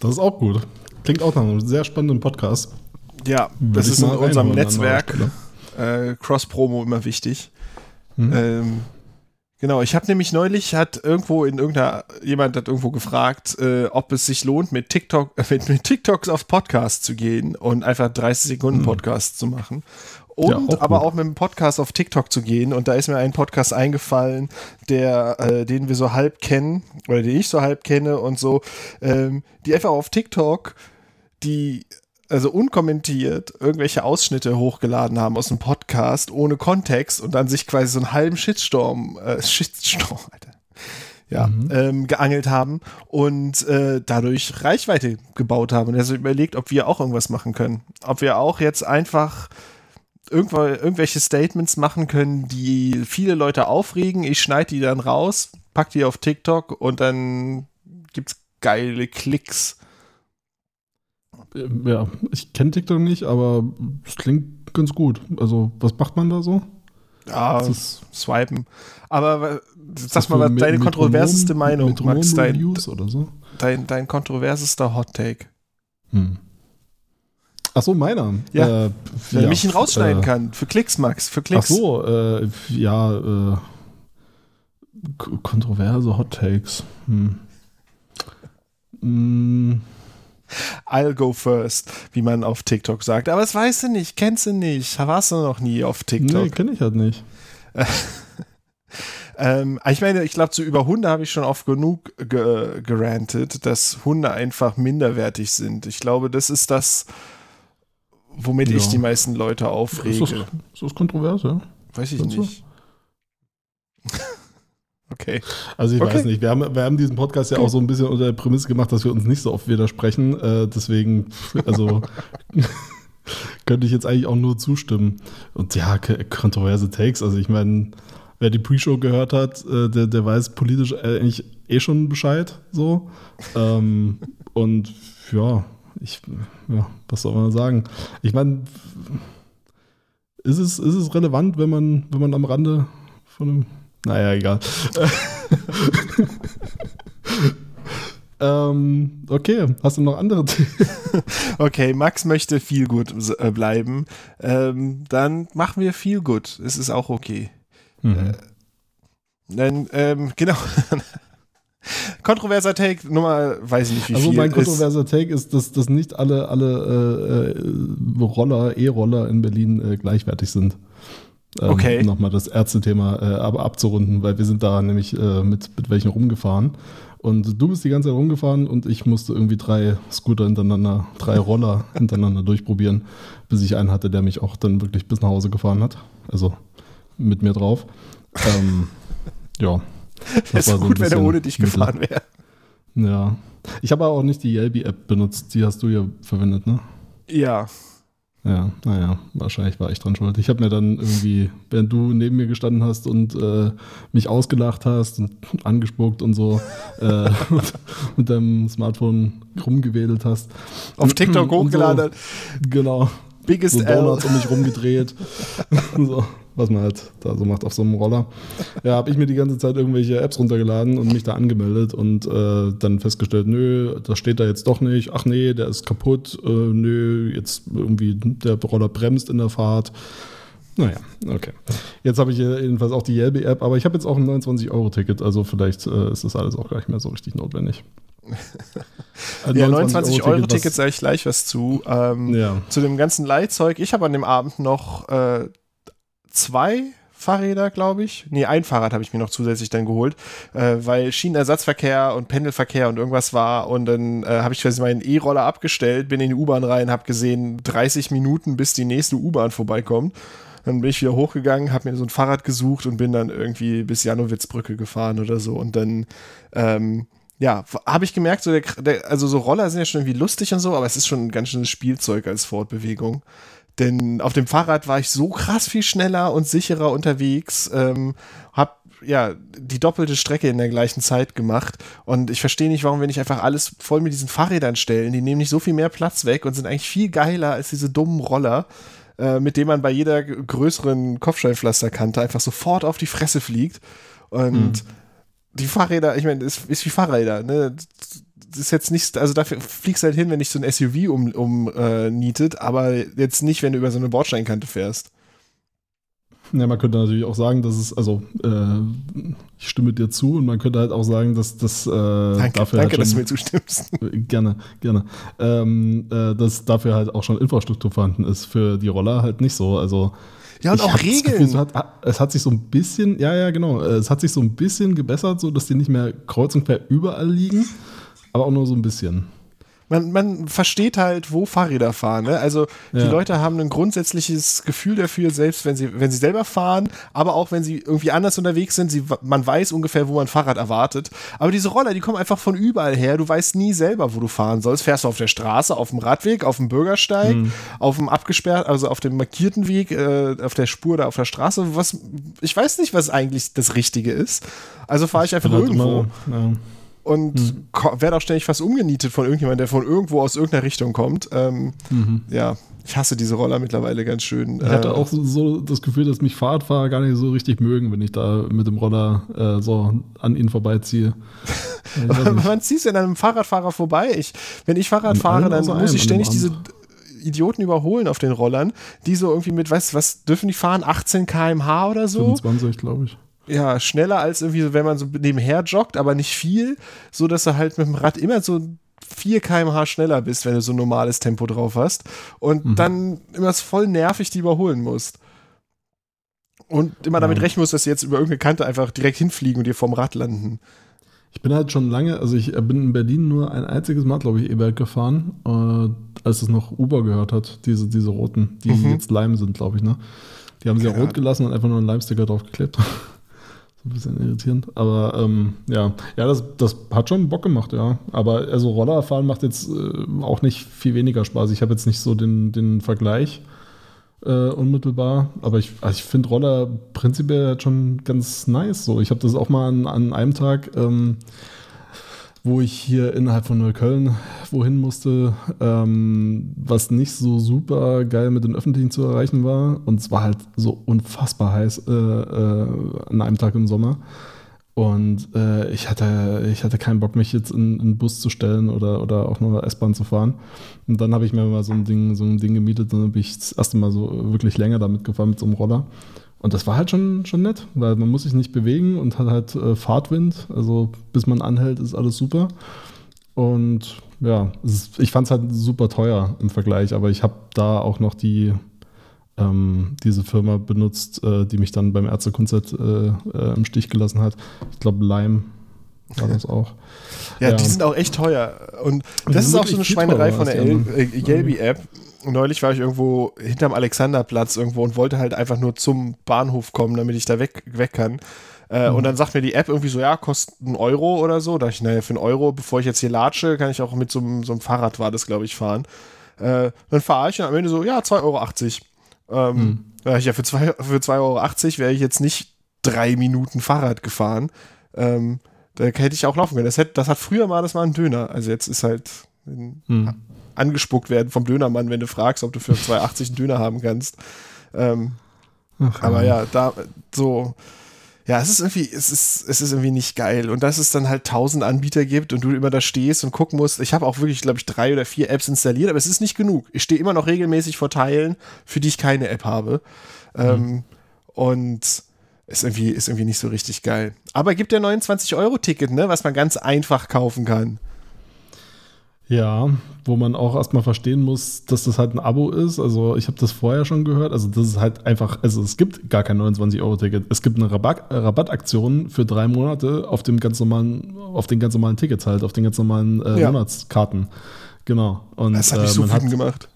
Das ist auch gut. Klingt auch nach einem sehr spannenden Podcast. Ja, Würde das ist in unserem Netzwerk. Äh, Cross-Promo immer wichtig. Mhm. Ähm, genau, ich habe nämlich neulich, hat irgendwo in irgendeiner, jemand hat irgendwo gefragt, äh, ob es sich lohnt, mit TikTok, (laughs) mit, mit TikToks auf Podcast zu gehen und einfach 30 Sekunden Podcast zu machen. Und Hm. Ja, auch aber gut. auch mit dem Podcast auf TikTok zu gehen. Und da ist mir ein Podcast eingefallen, der, äh, den wir so halb kennen, oder den ich so halb kenne und so, ähm, die einfach auf TikTok die also unkommentiert irgendwelche Ausschnitte hochgeladen haben aus dem Podcast ohne Kontext und dann sich quasi so einen halben Shitstorm, äh, (laughs) Shitstorm, Alter, ja, ähm, geangelt haben und äh, dadurch Reichweite gebaut haben und er so überlegt, ob wir auch irgendwas machen können. Ob wir auch jetzt einfach irgendwo, irgendwelche Statements machen können, die viele Leute aufregen. Ich schneide die dann raus, pack die auf TikTok und dann gibt's geile Klicks. Ja, ich kenne TikTok nicht, aber es klingt ganz gut. Also, was macht man da so? Ja, Das ist- swipen. Aber sag mal, was Met- deine Metronom- kontroverseste Meinung, Max, dein, so? dein, dein kontroversester Hot Take. Hm. Ach so, meiner. Ja. Äh, Wenn ja, ich ihn rausschneiden äh, kann. Für Klicks, Max, für Ach Klicks. so, äh, ja, äh, kontroverse Hot Takes. Hm. Hm, I'll go first, wie man auf TikTok sagt. Aber das weißt du nicht, kennst du nicht. Warst du noch nie auf TikTok. nee, kenne ich halt nicht. (laughs) Ähm, ich meine, ich glaube, zu über Hunde habe ich schon oft genug ge gerantet, dass Hunde einfach minderwertig sind. Ich glaube, das ist das, womit Ja. ich die meisten Leute Ist das, aufrege. ist das kontrovers, ja? Weiß ich Findest nicht. (laughs) okay. Also ich Okay. weiß nicht, wir haben, wir haben diesen Podcast ja auch so ein bisschen unter der Prämisse gemacht, dass wir uns nicht so oft widersprechen. Äh, deswegen, also (laughs) könnte ich jetzt eigentlich auch nur zustimmen. Und ja, kontroverse Takes. Also ich meine, wer die Pre-Show gehört hat, äh, der, der weiß politisch eigentlich eh schon Bescheid. So. Ähm, und ja, ich, ja, was soll man sagen? Ich meine, ist es, ist es relevant, wenn man, wenn man am Rande von einem naja, egal. ähm, okay, hast du noch andere Themen? (laughs) Okay, Max möchte viel gut äh, bleiben. Ähm, dann machen wir viel gut. Es ist auch okay. Mhm. Dann, ähm, genau. (laughs) Kontroverser Take, Nummer, weiß ich nicht, wie Also viel mein ist. kontroverser Take ist, dass, dass nicht alle, alle äh, äh, Roller, E-Roller in Berlin äh, gleichwertig sind. Ähm, Okay. Nochmal das Ärztethema äh, aber abzurunden, weil wir sind da nämlich äh, mit, mit welchen rumgefahren. Und du bist die ganze Zeit rumgefahren und ich musste irgendwie drei Scooter hintereinander, drei Roller (laughs) hintereinander durchprobieren, bis ich einen hatte, der mich auch dann wirklich bis nach Hause gefahren hat. Also mit mir drauf. Ähm, (laughs) ja. Es war ist so gut, wenn er ohne dich Mittel. gefahren wäre. Ja. Ich habe aber auch nicht die Yelby-App benutzt. Die hast du ja verwendet, ne? Ja. Ja, naja, wahrscheinlich war ich dran schuld. Ich habe mir dann irgendwie, während du neben mir gestanden hast und äh, mich ausgelacht hast und (laughs) angespuckt und so äh, (laughs) mit deinem Smartphone rumgewedelt hast. Auf TikTok hochgeladen. So, genau. Biggest So L. Donuts um mich rumgedreht. (laughs) so, was man halt da so macht auf so einem Roller. Ja, habe ich mir die ganze Zeit irgendwelche Apps runtergeladen und mich da angemeldet und äh, dann festgestellt, nö, das steht da jetzt doch nicht. Ach nee, der ist kaputt. Äh, nö, jetzt irgendwie der Roller bremst in der Fahrt. Naja, okay. Jetzt habe ich äh, jedenfalls auch die Yelby-App, aber ich habe jetzt auch ein 29-Euro-Ticket, also vielleicht äh, ist das alles auch gar nicht mehr so richtig notwendig. (laughs) Ja, 29 Euro was- Ticket sage ich gleich was zu. Ähm, Ja. Zu dem ganzen Leihzeug. Ich habe an dem Abend noch äh, zwei Fahrräder, glaube ich. Nee, ein Fahrrad habe ich mir noch zusätzlich dann geholt, äh, weil Schienenersatzverkehr und Pendelverkehr und irgendwas war. Und dann äh, habe ich meinen E-Roller abgestellt, bin in die U-Bahn rein, habe gesehen, 30 Minuten, bis die nächste U-Bahn vorbeikommt. Dann bin ich wieder hochgegangen, habe mir so ein Fahrrad gesucht und bin dann irgendwie bis Janowitzbrücke gefahren oder so. Und dann ähm, ja, habe ich gemerkt, so der, der, also so Roller sind ja schon irgendwie lustig und so, aber es ist schon ein ganz schönes Spielzeug als Fortbewegung. Denn auf dem Fahrrad war ich so krass viel schneller und sicherer unterwegs, ähm, hab ja die doppelte Strecke in der gleichen Zeit gemacht und ich verstehe nicht, warum wir nicht einfach alles voll mit diesen Fahrrädern stellen. Die nehmen nicht so viel mehr Platz weg und sind eigentlich viel geiler als diese dummen Roller, äh, mit denen man bei jeder größeren Kopfsteinpflasterkante einfach sofort auf die Fresse fliegt. Und die Fahrräder, ich meine, ist, ist wie Fahrräder, ne? Das ist jetzt nicht, also dafür fliegst du halt hin, wenn dich so ein SUV um, um äh, nietet, aber jetzt nicht, wenn du über so eine Bordsteinkante fährst. Ja, man könnte natürlich auch sagen, dass es, also äh, ich stimme dir zu und man könnte halt auch sagen, dass das äh, Danke, dafür danke halt dass du schon, mir zustimmst. (laughs) gerne, gerne, ähm, äh, dass dafür halt auch schon Infrastruktur vorhanden ist. Für die Roller halt nicht so. Also Ja, und ich auch das Gefühl, Regeln. es, hat, es hat sich so ein bisschen, ja, ja, genau, äh, es hat sich so ein bisschen gebessert, so dass die nicht mehr kreuz und quer überall liegen, aber auch nur so ein bisschen. Man, man versteht halt, wo Fahrräder fahren. Ne? Also die Ja. Leute haben ein grundsätzliches Gefühl dafür, selbst wenn sie, wenn sie selber fahren, aber auch wenn sie irgendwie anders unterwegs sind. Sie, man weiß ungefähr, wo man Fahrrad erwartet. Aber diese Roller, die kommen einfach von überall her. Du weißt nie selber, wo du fahren sollst. Fährst du auf der Straße, auf dem Radweg, auf dem Bürgersteig, auf dem abgesperrten, also auf dem markierten Weg, äh, auf der Spur oder auf der Straße. Was, ich weiß nicht, was eigentlich das Richtige ist. Also fahre ich einfach irgendwo immer, ja. Und ko- werde auch ständig fast umgenietet von irgendjemandem, der von irgendwo aus irgendeiner Richtung kommt. Ähm, Ja, ich hasse diese Roller mittlerweile ganz schön. Ich hatte Äh, auch so, so das Gefühl, dass mich Fahrradfahrer gar nicht so richtig mögen, wenn ich da mit dem Roller äh, so an ihnen vorbeiziehe. Weiß nicht. Man zieht an einem Fahrradfahrer vorbei. Ich, wenn ich Fahrrad An fahre, dann muss ich ständig diese Idioten überholen auf den Rollern, die so irgendwie mit, weißt was dürfen die fahren? 18 km/h oder so? 25, glaube ich. Ja, schneller als irgendwie, so, wenn man so nebenher joggt, aber nicht viel, so dass du halt mit dem Rad immer so 4 km/h schneller bist, wenn du so ein normales Tempo drauf hast. Und Mhm. dann immer so voll nervig die überholen musst. Und immer damit rechnen musst, dass sie jetzt über irgendeine Kante einfach direkt hinfliegen und dir vom Rad landen. Ich bin halt schon lange, also ich bin in Berlin nur ein einziges Mal, glaube ich, E-Bike gefahren, äh, als es noch Uber gehört hat, diese, diese roten, die Mhm. jetzt Lime sind, glaube ich, ne? Die haben sie ja rot gelassen und einfach nur einen Lime-Sticker draufgeklebt. (laughs) ein bisschen irritierend. Aber ähm, ja, ja, das, das hat schon Bock gemacht, ja. Aber also Rollerfahren macht jetzt äh, auch nicht viel weniger Spaß. Ich habe jetzt nicht so den, den Vergleich äh, unmittelbar. Aber ich, also ich finde Roller prinzipiell schon ganz nice. So, ich habe das auch mal an, an einem Tag, ähm, wo ich hier innerhalb von Neukölln wohin musste, ähm, was nicht so super geil mit den Öffentlichen zu erreichen war. Und es war halt so unfassbar heiß äh, äh, an einem Tag im Sommer. Und äh, ich, hatte, ich hatte keinen Bock, mich jetzt in, in einen Bus zu stellen oder, oder auch nur S-Bahn zu fahren. Und dann habe ich mir mal so ein Ding, so ein Ding gemietet und dann bin ich das erste Mal so wirklich länger damit gefahren mit so einem Roller. Und das war halt schon, schon nett, weil man muss sich nicht bewegen und hat halt äh, Fahrtwind. Also bis man anhält, ist alles super. Und ja, ist, ich fand es halt super teuer im Vergleich, aber ich habe da auch noch die ähm, diese Firma benutzt, äh, die mich dann beim Ärztekonzert äh, äh, im Stich gelassen hat. Ich glaube, Lime war das auch. Ja, Ja. die sind auch echt teuer. Und das ist auch so eine Schweinerei teurer von der als Neulich war ich irgendwo hinterm Alexanderplatz irgendwo und wollte halt einfach nur zum Bahnhof kommen, damit ich da weg, weg kann. Äh, Und dann sagt mir die App irgendwie so, ja, kostet einen Euro oder so. Da dachte ich, naja, für einen Euro, bevor ich jetzt hier latsche, kann ich auch mit so, einem- so einem Fahrrad, war das, glaube ich, fahren. Äh, dann fahre ich und am Ende so, ja, 2,80 Euro. Ähm, da dachte ich, ja, für 2,80 für 2,80 Euro wäre ich jetzt nicht drei Minuten Fahrrad gefahren. Ähm, da hätte ich auch laufen können. Das, hätte, das hat früher mal, das war ein Döner. Also jetzt ist halt Hm. angespuckt werden vom Dönermann, wenn du fragst, ob du für 2,80 einen Döner haben kannst. Ähm, Ach, aber ja, da so. ja, es ist irgendwie, es ist, es ist irgendwie nicht geil. Und dass es dann halt tausend Anbieter gibt und du immer da stehst und gucken musst. Ich habe auch wirklich, glaube ich, drei oder vier Apps installiert, aber es ist nicht genug. Ich stehe immer noch regelmäßig vor Teilen, für die ich keine App habe. Mhm. Ähm, und ist irgendwie, ist irgendwie nicht so richtig geil. Aber gibt ja 29-Euro-Ticket, ne, was man ganz einfach kaufen kann. Ja, wo man auch erstmal verstehen muss, dass das halt ein Abo ist. Also ich habe das vorher schon gehört. Also das ist halt einfach, also es gibt gar kein 29-Euro-Ticket. Es gibt eine Rabatt, Rabattaktion für drei Monate auf dem ganz normalen, auf den ganz normalen Tickets halt, auf den ganz normalen äh, ja. Monatskarten. Genau. Und, das hat mich äh, so wütend gemacht.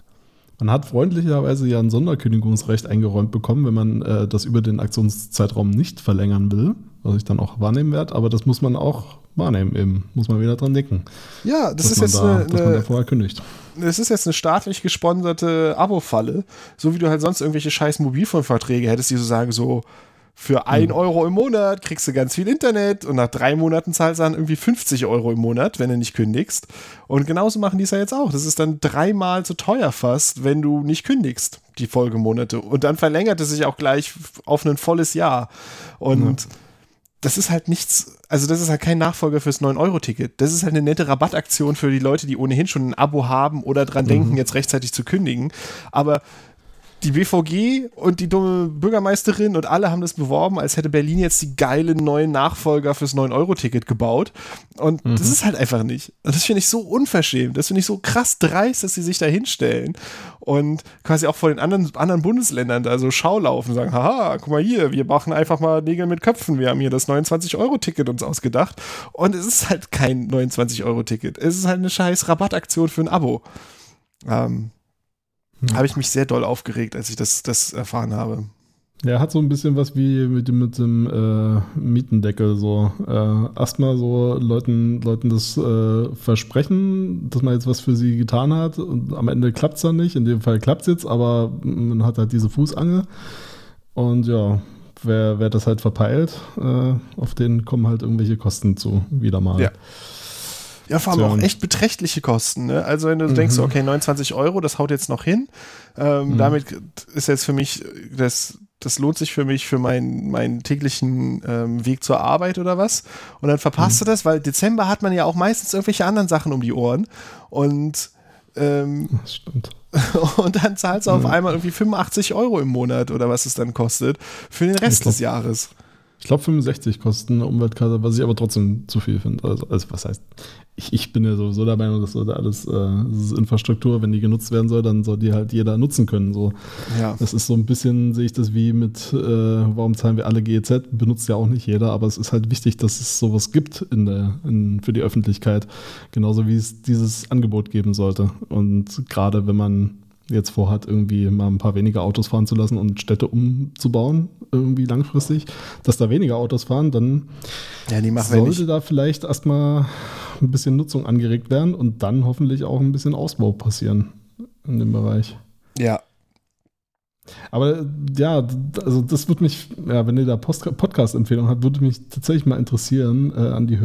Man hat freundlicherweise ja ein Sonderkündigungsrecht eingeräumt bekommen, wenn man äh, das über den Aktionszeitraum nicht verlängern will, was ich dann auch wahrnehmen werde. Aber das muss man auch wahrnehmen eben. Muss man wieder dran denken. Ja, das ist jetzt da, eine, dass man da vorher kündigt. Das ist jetzt eine staatlich gesponserte Abo-Falle. So wie du halt sonst irgendwelche scheiß Mobilfunkverträge hättest, die so sagen, so für ein hm. Euro im Monat kriegst du ganz viel Internet und nach drei Monaten zahlst du dann irgendwie 50 Euro im Monat, wenn du nicht kündigst. Und genauso machen die es ja jetzt auch. Das ist dann dreimal so teuer fast, wenn du nicht kündigst, die Folgemonate. Und dann verlängert es sich auch gleich auf ein volles Jahr. Und ja das ist halt nichts, also das ist halt kein Nachfolger fürs 9-Euro-Ticket. Das ist halt eine nette Rabattaktion für die Leute, die ohnehin schon ein Abo haben oder dran mhm. denken, jetzt rechtzeitig zu kündigen. Aber die BVG und die dumme Bürgermeisterin und alle haben das beworben, als hätte Berlin jetzt die geilen neuen Nachfolger fürs 9-Euro-Ticket gebaut. Und mhm. das ist halt einfach nicht. Und das finde ich so unverschämt. Das finde ich so krass dreist, dass sie sich da hinstellen und quasi auch vor den anderen, anderen Bundesländern da so Schau laufen und sagen, haha, guck mal hier, wir machen einfach mal Nägel mit Köpfen. Wir haben hier das 29-Euro-Ticket uns ausgedacht. Und es ist halt kein 29-Euro-Ticket. Es ist halt eine scheiß Rabattaktion für ein Abo. Ähm, hm. habe ich mich sehr doll aufgeregt, als ich das, das erfahren habe. Ja, hat so ein bisschen was wie mit dem, mit dem äh, Mietendeckel. So. Äh, erstmal so Leuten, Leuten das äh, Versprechen, dass man jetzt was für sie getan hat und am Ende klappt es dann nicht. In dem Fall klappt es jetzt, aber man hat halt diese Fußangel. Und ja, wer, wer das halt verpeilt, äh, auf den kommen halt irgendwelche Kosten zu, wieder mal. Ja. Ja, vor allem so. auch echt beträchtliche Kosten. Ne? Also wenn du mhm. denkst, okay, 29 Euro, das haut jetzt noch hin. Ähm, mhm. Damit ist jetzt für mich, das, das lohnt sich für mich für meinen, meinen täglichen ähm, Weg zur Arbeit oder was. Und dann verpasst mhm. du das, weil Dezember hat man ja auch meistens irgendwelche anderen Sachen um die Ohren. Und ähm, das stimmt. (laughs) Und dann zahlst du auf einmal irgendwie 85 Euro im Monat oder was es dann kostet für den Rest glaub, des Jahres. Ich glaube 65 kosten eine Umweltkarte, was ich aber trotzdem zu viel finde. Also, also was heißt, ich, ich bin ja sowieso der Meinung, dass sollte alles, äh, das ist Infrastruktur, wenn die genutzt werden soll, dann soll die halt jeder nutzen können. So. Ja. Das ist so ein bisschen, sehe ich das wie mit, äh, warum zahlen wir alle GEZ? Benutzt ja auch nicht jeder, aber es ist halt wichtig, dass es sowas gibt in der, in, für die Öffentlichkeit. Genauso wie es dieses Angebot geben sollte. Und gerade wenn man jetzt vorhat, irgendwie mal ein paar weniger Autos fahren zu lassen und Städte umzubauen, irgendwie langfristig, dass da weniger Autos fahren, dann ja, sollte da vielleicht erstmal ein bisschen Nutzung angeregt werden und dann hoffentlich auch ein bisschen Ausbau passieren in dem Bereich. Ja. Aber ja, also das würde mich, ja, wenn ihr da Podcast-Empfehlungen habt, würde mich tatsächlich mal interessieren äh, an die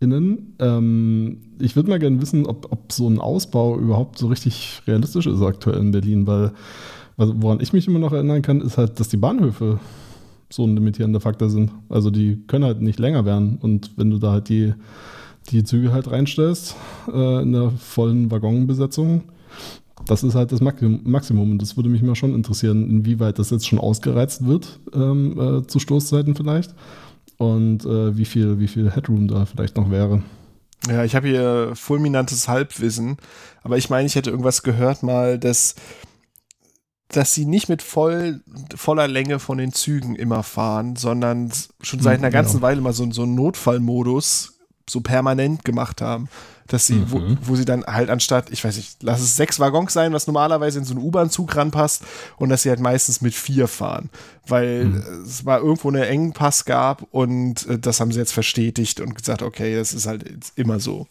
HörerInnen. Ähm, ich würde mal gerne wissen, ob, ob so ein Ausbau überhaupt so richtig realistisch ist aktuell in Berlin, weil woran ich mich immer noch erinnern kann, ist halt, dass die Bahnhöfe so ein limitierender Faktor sind. Also die können halt nicht länger werden. Und wenn du da halt die die Züge halt reinstellst äh, in der vollen Waggonbesetzung. Das ist halt das Maximum. Und das würde mich mal schon interessieren, inwieweit das jetzt schon ausgereizt wird ähm, äh, zu Stoßzeiten vielleicht. Und äh, wie, viel, wie viel Headroom da vielleicht noch wäre. Ja, ich habe hier fulminantes Halbwissen, aber ich meine, ich hätte irgendwas gehört mal, dass, dass sie nicht mit voll, voller Länge von den Zügen immer fahren, sondern schon seit hm, einer ganzen genau. Weile mal so, so einen Notfallmodus so permanent gemacht haben. Dass sie, mhm. wo, wo sie dann halt anstatt, ich weiß nicht, lass es sechs Waggons sein, was normalerweise in so einen U-Bahn-Zug ranpasst, und dass sie halt meistens mit vier fahren. Weil mhm. es mal irgendwo einen Engpass gab und äh, das haben sie jetzt verstetigt und gesagt, okay, das ist halt immer so.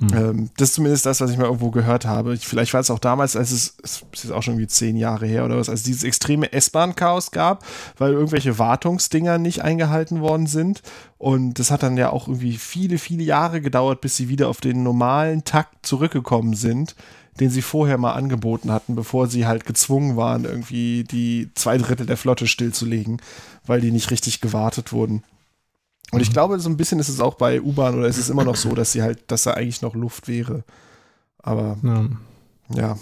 Ähm, das ist zumindest das, was ich mal irgendwo gehört habe. Ich, vielleicht war es auch damals, als es, es ist jetzt auch schon wie zehn Jahre her oder was, als dieses extreme S-Bahn-Chaos gab, weil irgendwelche Wartungsdinger nicht eingehalten worden sind. Und das hat dann ja auch irgendwie viele, viele Jahre gedauert, bis sie wieder auf den normalen Takt zurückgekommen sind, den sie vorher mal angeboten hatten, bevor sie halt gezwungen waren, irgendwie die zwei Drittel der Flotte stillzulegen, weil die nicht richtig gewartet wurden. Und ich glaube, so ein bisschen ist es auch bei U-Bahn oder ist es immer noch so, dass sie halt, dass da eigentlich noch Luft wäre. Aber Ja. ja,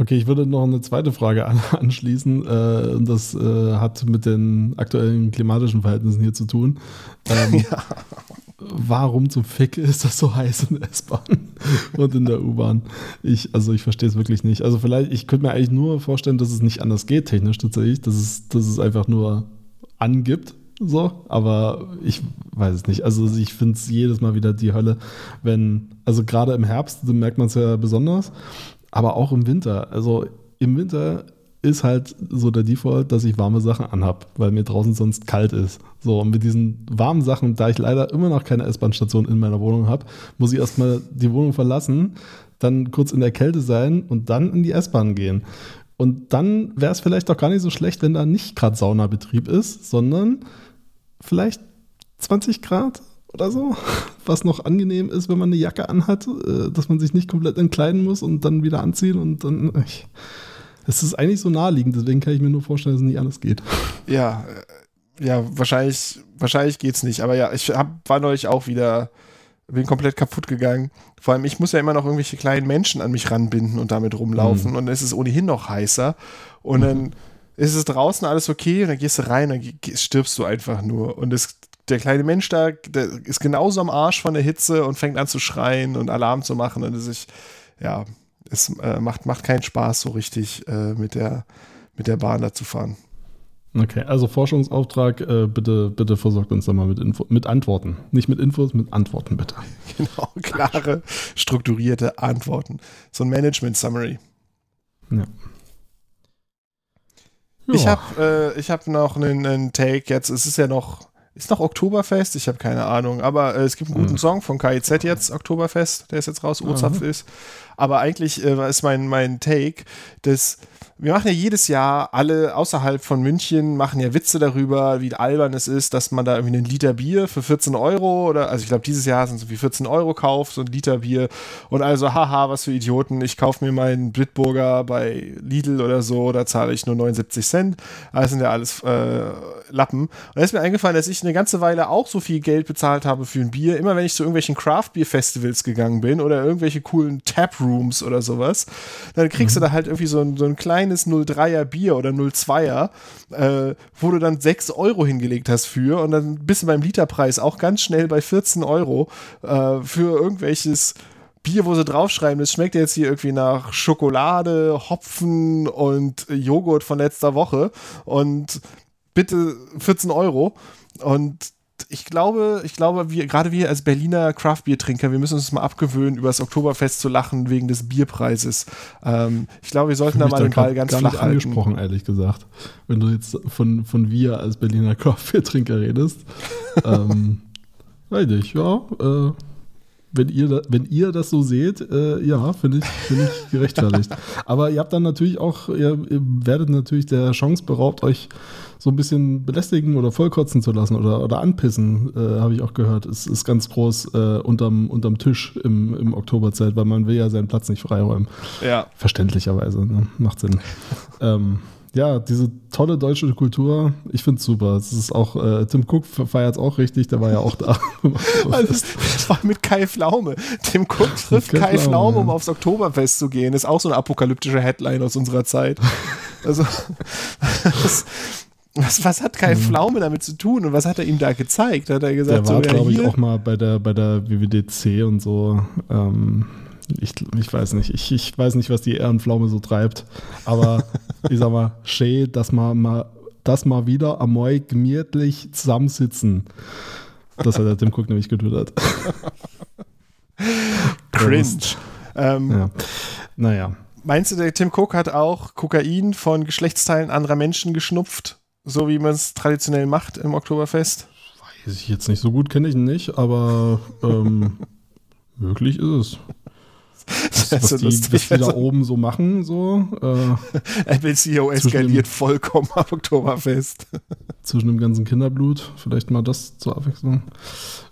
Okay, ich würde noch eine zweite Frage an, (laughs) anschließen. Äh, und das äh, hat mit den aktuellen klimatischen Verhältnissen hier zu tun. Ähm, (laughs) Warum zum Fick ist das so heiß in der S-Bahn (laughs) und in der U-Bahn? Ich, also ich verstehe es wirklich nicht. Also vielleicht, ich könnte mir eigentlich nur vorstellen, dass es nicht anders geht, technisch tatsächlich, dass es, dass es einfach nur angibt. So, aber ich weiß es nicht. Also ich finde es jedes Mal wieder die Hölle, wenn, also gerade im Herbst merkt man es ja besonders, aber auch im Winter. Also im Winter ist halt so der Default, dass ich warme Sachen anhab, weil mir draußen sonst kalt ist. So, und mit diesen warmen Sachen, da ich leider immer noch keine S-Bahn-Station in meiner Wohnung habe, muss ich erstmal die Wohnung verlassen, dann kurz in der Kälte sein und dann in die S-Bahn gehen. Und dann wäre es vielleicht auch gar nicht so schlecht, wenn da nicht gerade Saunabetrieb ist, sondern vielleicht 20 Grad oder so, (laughs) was noch angenehm ist, wenn man eine Jacke anhat, äh, dass man sich nicht komplett entkleiden muss und dann wieder anziehen und dann. Es ist eigentlich so naheliegend, deswegen kann ich mir nur vorstellen, dass es nicht anders geht. (laughs) ja, äh, ja, wahrscheinlich, wahrscheinlich geht's nicht. Aber ja, ich hab, war neulich auch wieder, bin komplett kaputt gegangen. Vor allem, ich muss ja immer noch irgendwelche kleinen Menschen an mich ranbinden und damit rumlaufen. Und dann ist es ohnehin noch heißer. Und dann ist es draußen alles okay und dann gehst du rein, dann stirbst du einfach nur. Und das, der kleine Mensch da, der ist genauso am Arsch von der Hitze und fängt an zu schreien und Alarm zu machen. Und es ist, ja, es äh, macht, macht keinen Spaß so richtig äh, mit, der, mit der Bahn da zu fahren. Okay, also Forschungsauftrag, äh, bitte, bitte versorgt uns da mal mit, Info mit Antworten. Nicht mit Infos, mit Antworten bitte. (laughs) Genau, klare, strukturierte Antworten. So ein Management-Summary. Ja. Ich Ja. habe äh, ich hab noch einen, einen Take jetzt. Es ist ja noch, ist noch Oktoberfest? Ich habe keine Ahnung. Aber äh, es gibt einen guten Hm. Song von KIZ jetzt, Oktoberfest, der ist jetzt raus, Ozapf ist. Aber eigentlich äh, ist mein, mein Take, dass wir machen ja jedes Jahr, alle außerhalb von München machen ja Witze darüber, wie albern es ist, dass man da irgendwie einen Liter Bier für 14 Euro oder, also ich glaube, dieses Jahr sind es so wie 14 Euro kauft, so ein Liter Bier. Und also, haha, was für Idioten. Ich kaufe mir meinen Bitburger bei Lidl oder so, da zahle ich nur 79 Cent. Das sind ja alles äh, Lappen. Und da ist mir eingefallen, dass ich eine ganze Weile auch so viel Geld bezahlt habe für ein Bier. Immer wenn ich zu irgendwelchen Craft-Bier-Festivals gegangen bin oder irgendwelche coolen Taprooms oder sowas, dann kriegst du da halt irgendwie so so ein kleines 03er Bier oder 02er, äh, wo du dann 6 Euro hingelegt hast für und dann bist du beim Literpreis auch ganz schnell bei 14 Euro äh, für irgendwelches Bier, wo sie draufschreiben, das schmeckt jetzt hier irgendwie nach Schokolade, Hopfen und Joghurt von letzter Woche und bitte 14 Euro. Und ich glaube, ich glaube, wir, gerade wir als Berliner Craft-Bier-Trinker, wir müssen uns mal abgewöhnen, über das Oktoberfest zu lachen wegen des Bierpreises. Ähm, ich glaube, wir sollten da mal den Ball ganz gar flach nicht halten. angesprochen, ehrlich gesagt. Wenn du jetzt von, von wir als Berliner Craft-Trinker redest. (laughs) ähm, weiß nicht, ja. Äh, wenn ihr, da, wenn ihr das so seht, äh, ja, finde ich, find ich gerechtfertigt. (laughs) Aber ihr habt dann natürlich auch, ihr, ihr werdet natürlich der Chance beraubt, euch so ein bisschen belästigen oder vollkotzen zu lassen oder, oder anpissen, äh, habe ich auch gehört. Es ist ganz groß äh, unterm, unterm Tisch im, im Oktoberzelt, weil man will ja seinen Platz nicht freiräumen. Ja, Verständlicherweise, ne? macht Sinn. (laughs) ähm, ja, diese tolle deutsche Kultur, ich finde es super. Es ist auch, äh, Tim Cook feiert es auch richtig, der war ja auch da. (laughs) Also das, das war mit Kai Pflaume. Tim Cook trifft Kai Kai Pflaume, Pflaume, um ja. aufs Oktoberfest zu gehen. Ist auch so eine apokalyptische Headline aus unserer Zeit. Also, (laughs) was, was, was hat Kai Pflaume damit zu tun und was hat er ihm da gezeigt? Hat er der gesagt, war, so, glaube ich, auch mal bei der, bei der WWDC und so. Ähm, ich, ich weiß nicht, ich, ich weiß nicht, was die Ehrenpflaume so treibt. Aber (laughs) ich sag mal, schön, dass wir mal, dass mal wieder am Moi gemütlich zusammensitzen. Das hat der Tim Cook nämlich getwittert. (laughs) cringe. Ähm, Ja. Naja. Meinst du, der Tim Cook hat auch Kokain von Geschlechtsteilen anderer Menschen geschnupft? So wie man es traditionell macht im Oktoberfest? Weiß ich jetzt nicht so gut, kenne ich ihn nicht, aber ähm, (laughs) Möglich ist es. Was, was, so die, was die da Also- oben so machen, so äh, (laughs) Apple CEO eskaliert vollkommen am Oktoberfest. (laughs) zwischen dem ganzen Kinderblut. Vielleicht mal das zur Abwechslung.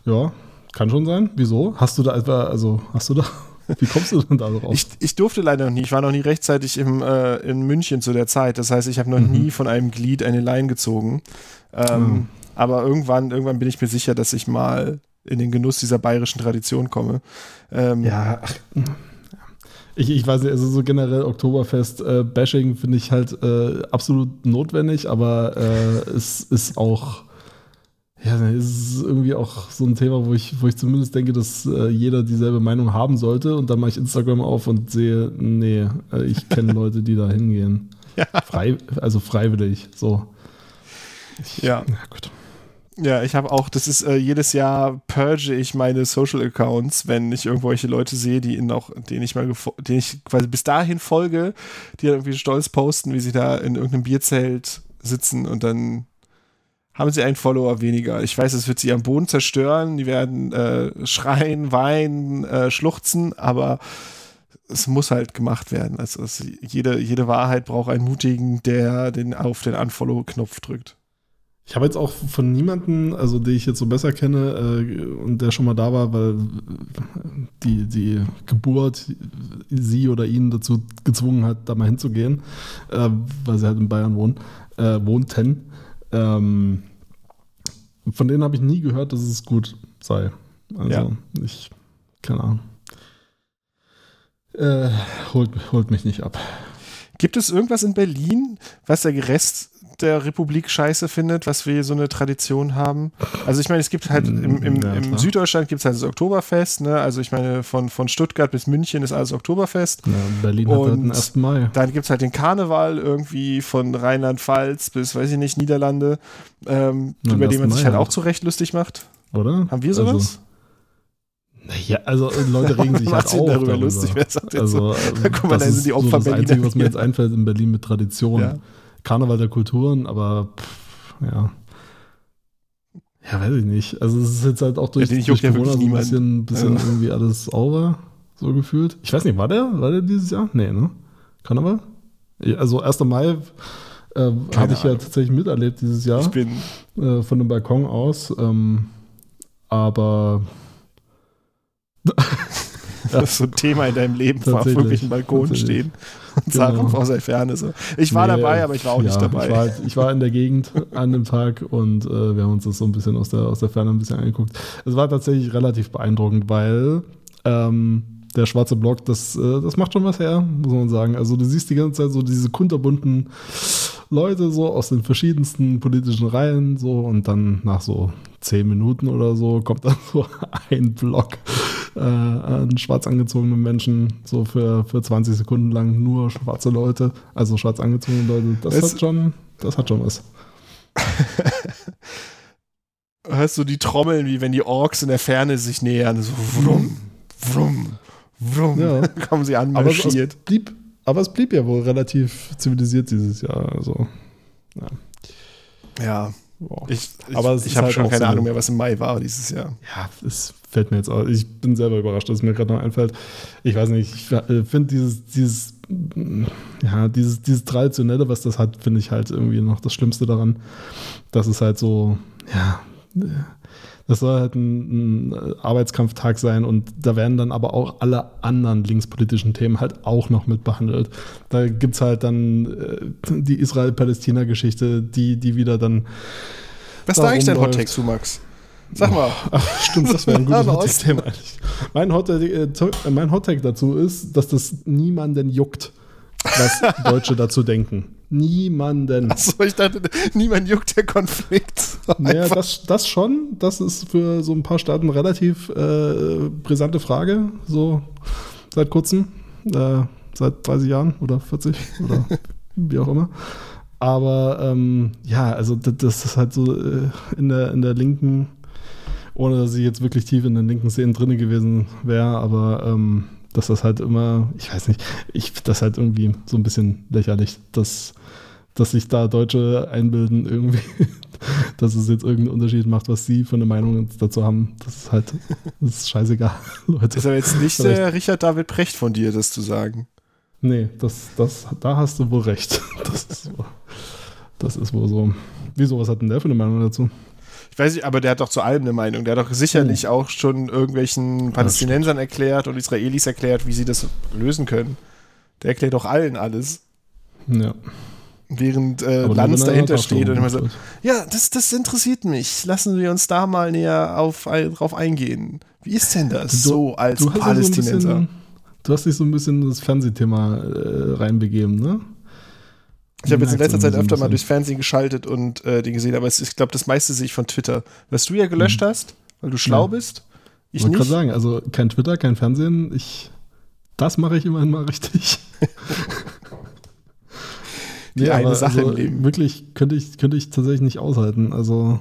Ja, kann schon sein. Wieso? Hast du da etwa, also hast du da, (laughs) wie kommst du denn da drauf? Ich, ich durfte leider noch nie. Ich war noch nie rechtzeitig im, äh, in München zu der Zeit. Das heißt, ich habe noch Mhm. nie von einem Glied eine Line gezogen. Ähm, Aber irgendwann, irgendwann bin ich mir sicher, dass ich mal in den Genuss dieser bayerischen Tradition komme. Ähm, Ja, ach, ich, ich weiß nicht, also so generell Oktoberfest-Bashing finde ich halt äh, absolut notwendig, aber äh, es ist auch, ja, es ist irgendwie auch so ein Thema, wo ich, wo ich zumindest denke, dass äh, jeder dieselbe Meinung haben sollte und dann mache ich Instagram auf und sehe, nee, äh, ich kenne (laughs) Leute, die da hingehen. Frei, also freiwillig, so. Ja. Ja, gut. Ja, ich habe auch, das ist äh, jedes Jahr purge ich meine Social Accounts, wenn ich irgendwelche Leute sehe, die in auch, denen ich mal, denen ich quasi bis dahin folge, die dann irgendwie stolz posten, wie sie da in irgendeinem Bierzelt sitzen und dann haben sie einen Follower weniger. Ich weiß, es wird sie am Boden zerstören, die werden äh, schreien, weinen, äh, schluchzen, aber es muss halt gemacht werden. Also es, jede, jede Wahrheit braucht einen Mutigen, der den auf den Unfollow-Knopf drückt. Ich habe jetzt auch von niemandem, also den ich jetzt so besser kenne äh, und der schon mal da war, weil die, die Geburt sie oder ihn dazu gezwungen hat, da mal hinzugehen, äh, weil sie halt in Bayern wohnen, äh, wohnten. Ähm, von denen habe ich nie gehört, dass es gut sei. Also Ja. ich, keine Ahnung. Äh, holt, holt mich nicht ab. Gibt es irgendwas in Berlin, was der Rest der Republik scheiße findet, was wir so eine Tradition haben? Also ich meine, es gibt halt im, im, Ja, im. Süddeutschland gibt es halt das Oktoberfest, ne? Also ich meine, von, von Stuttgart bis München ist alles Oktoberfest. Ja, Berlin hat halt den Und 1. Mai. Dann gibt es halt den Karneval irgendwie von Rheinland-Pfalz bis, weiß ich nicht, Niederlande, ähm, Ja, über den 1. man sich Mai halt halt. auch zu Recht lustig macht. Oder? Haben wir sowas? Also, naja, also äh, Leute regen sich (laughs) halt sich auch darüber lustig, wer sagt jetzt so? Also, Da guck mal, das da sind die so Opfer das Berliner Einzige, was mir jetzt einfällt in Berlin mit Tradition. Ja. Karneval der Kulturen, aber pff, ja. Ja, weiß ich nicht. Also es ist jetzt halt auch durch, Ja, durch Corona so ein bisschen, bisschen Ja. irgendwie alles over, so gefühlt. Ich weiß nicht, war der? War der dieses Jahr? Nee, ne? Karneval? Also 1. Mai äh, habe ich ja tatsächlich miterlebt dieses Jahr Ich bin, äh, von dem Balkon aus. Ähm, aber (laughs) (laughs) das ist so ein Thema in deinem Leben, auf Tatsächlich. irgendwelchen Balkonen stehen und (laughs) sagen Genau. aus der Ferne so. Ich war Nee, dabei, aber ich war auch ja, nicht dabei. Ich war, halt, ich war in der Gegend (laughs) an dem Tag und äh, wir haben uns das so ein bisschen aus der, aus der Ferne ein bisschen angeguckt. Es war tatsächlich relativ beeindruckend, weil ähm, der schwarze Block, das, äh, das macht schon was her, muss man sagen. Also du siehst die ganze Zeit so diese kunterbunten Leute so aus den verschiedensten politischen Reihen so und dann nach so zehn Minuten oder so kommt dann so ein Block äh, an schwarz angezogenen Menschen, so für, für 20 Sekunden lang nur schwarze Leute, also schwarz angezogene Leute. Das Es- hat schon, das hat schon was. (laughs) Hörst du die Trommeln, wie wenn die Orks in der Ferne sich nähern, so wrum, wrum, wrum, Ja. (laughs) kommen sie Aber es, es blieb, aber es blieb ja wohl relativ zivilisiert dieses Jahr. Also, Ja, wow. ich, ich, Aber ich ist habe halt schon keine so- Ahnung mehr, was im Mai war dieses Jahr. Ja, es fällt mir jetzt auch. Ich bin selber überrascht, dass es mir gerade noch einfällt. Ich weiß nicht, ich äh, finde dieses, dieses, ja, dieses, dieses Traditionelle, was das hat, finde ich halt irgendwie noch das Schlimmste daran. Dass es halt so, ja, äh, das soll halt ein, ein Arbeitskampftag sein und da werden dann aber auch alle anderen linkspolitischen Themen halt auch noch mit behandelt. Da gibt es halt dann äh, die Israel-Palästina-Geschichte, die, die wieder dann Was ist da eigentlich dein Hottake zu, Max? Sag mal. (laughs) Ach, stimmt, das wäre ein gutes (laughs) Hottake-Thema eigentlich. Mein Hottake, äh, äh, mein Hottake dazu ist, dass das niemanden juckt, was (laughs) Deutsche dazu denken. Niemanden. Achso, ich dachte, niemand juckt der Konflikt. Naja, das, das schon. Das ist für so ein paar Staaten relativ äh, brisante Frage. So seit kurzem. Äh, seit 30 Jahren oder 40 (laughs) oder wie auch immer. Aber ähm, ja, also das, das ist halt so äh, in, der, in der linken, ohne dass ich jetzt wirklich tief in den linken Szenen drin gewesen wäre, aber ähm, dass das halt immer, ich weiß nicht, ich finde das halt irgendwie so ein bisschen lächerlich, dass dass sich da Deutsche einbilden, irgendwie, (laughs) dass es jetzt irgendeinen Unterschied macht, was sie für eine Meinung dazu haben. Das ist halt, (laughs) das ist scheißegal, (laughs) Leute. Ist aber jetzt nicht Vielleicht- der Richard David Precht von dir, das zu sagen. Nee, das, das, da hast du wohl recht. Das ist, das ist wohl so. Wieso, was hat denn der für eine Meinung dazu? Ich weiß nicht, aber der hat doch zu allem eine Meinung. Der hat doch sicherlich auch schon irgendwelchen Palästinensern erklärt und Israelis erklärt, wie sie das lösen können. Der erklärt doch allen alles. Ja. Während äh, Lanz er dahinter steht und immer so, ja, das, das interessiert mich. Lassen wir uns da mal näher auf, ein- drauf eingehen. Wie ist denn das Du- so als ja so Palästinenser? bisschen, du hast dich so ein bisschen in das Fernsehthema äh, reinbegeben, ne? Ich habe jetzt in letzter Zeit öfter mal durchs Fernsehen geschaltet und äh, die gesehen, aber es, ich glaube, das meiste sehe ich von Twitter. Was du ja gelöscht hast, weil du schlau Ja. bist. Ich wollte gerade sagen, also kein Twitter, kein Fernsehen, ich, das mache ich immerhin mal richtig. (laughs) Die eine Sache im also, Leben. Wirklich könnte ich, könnte ich tatsächlich nicht aushalten. Also,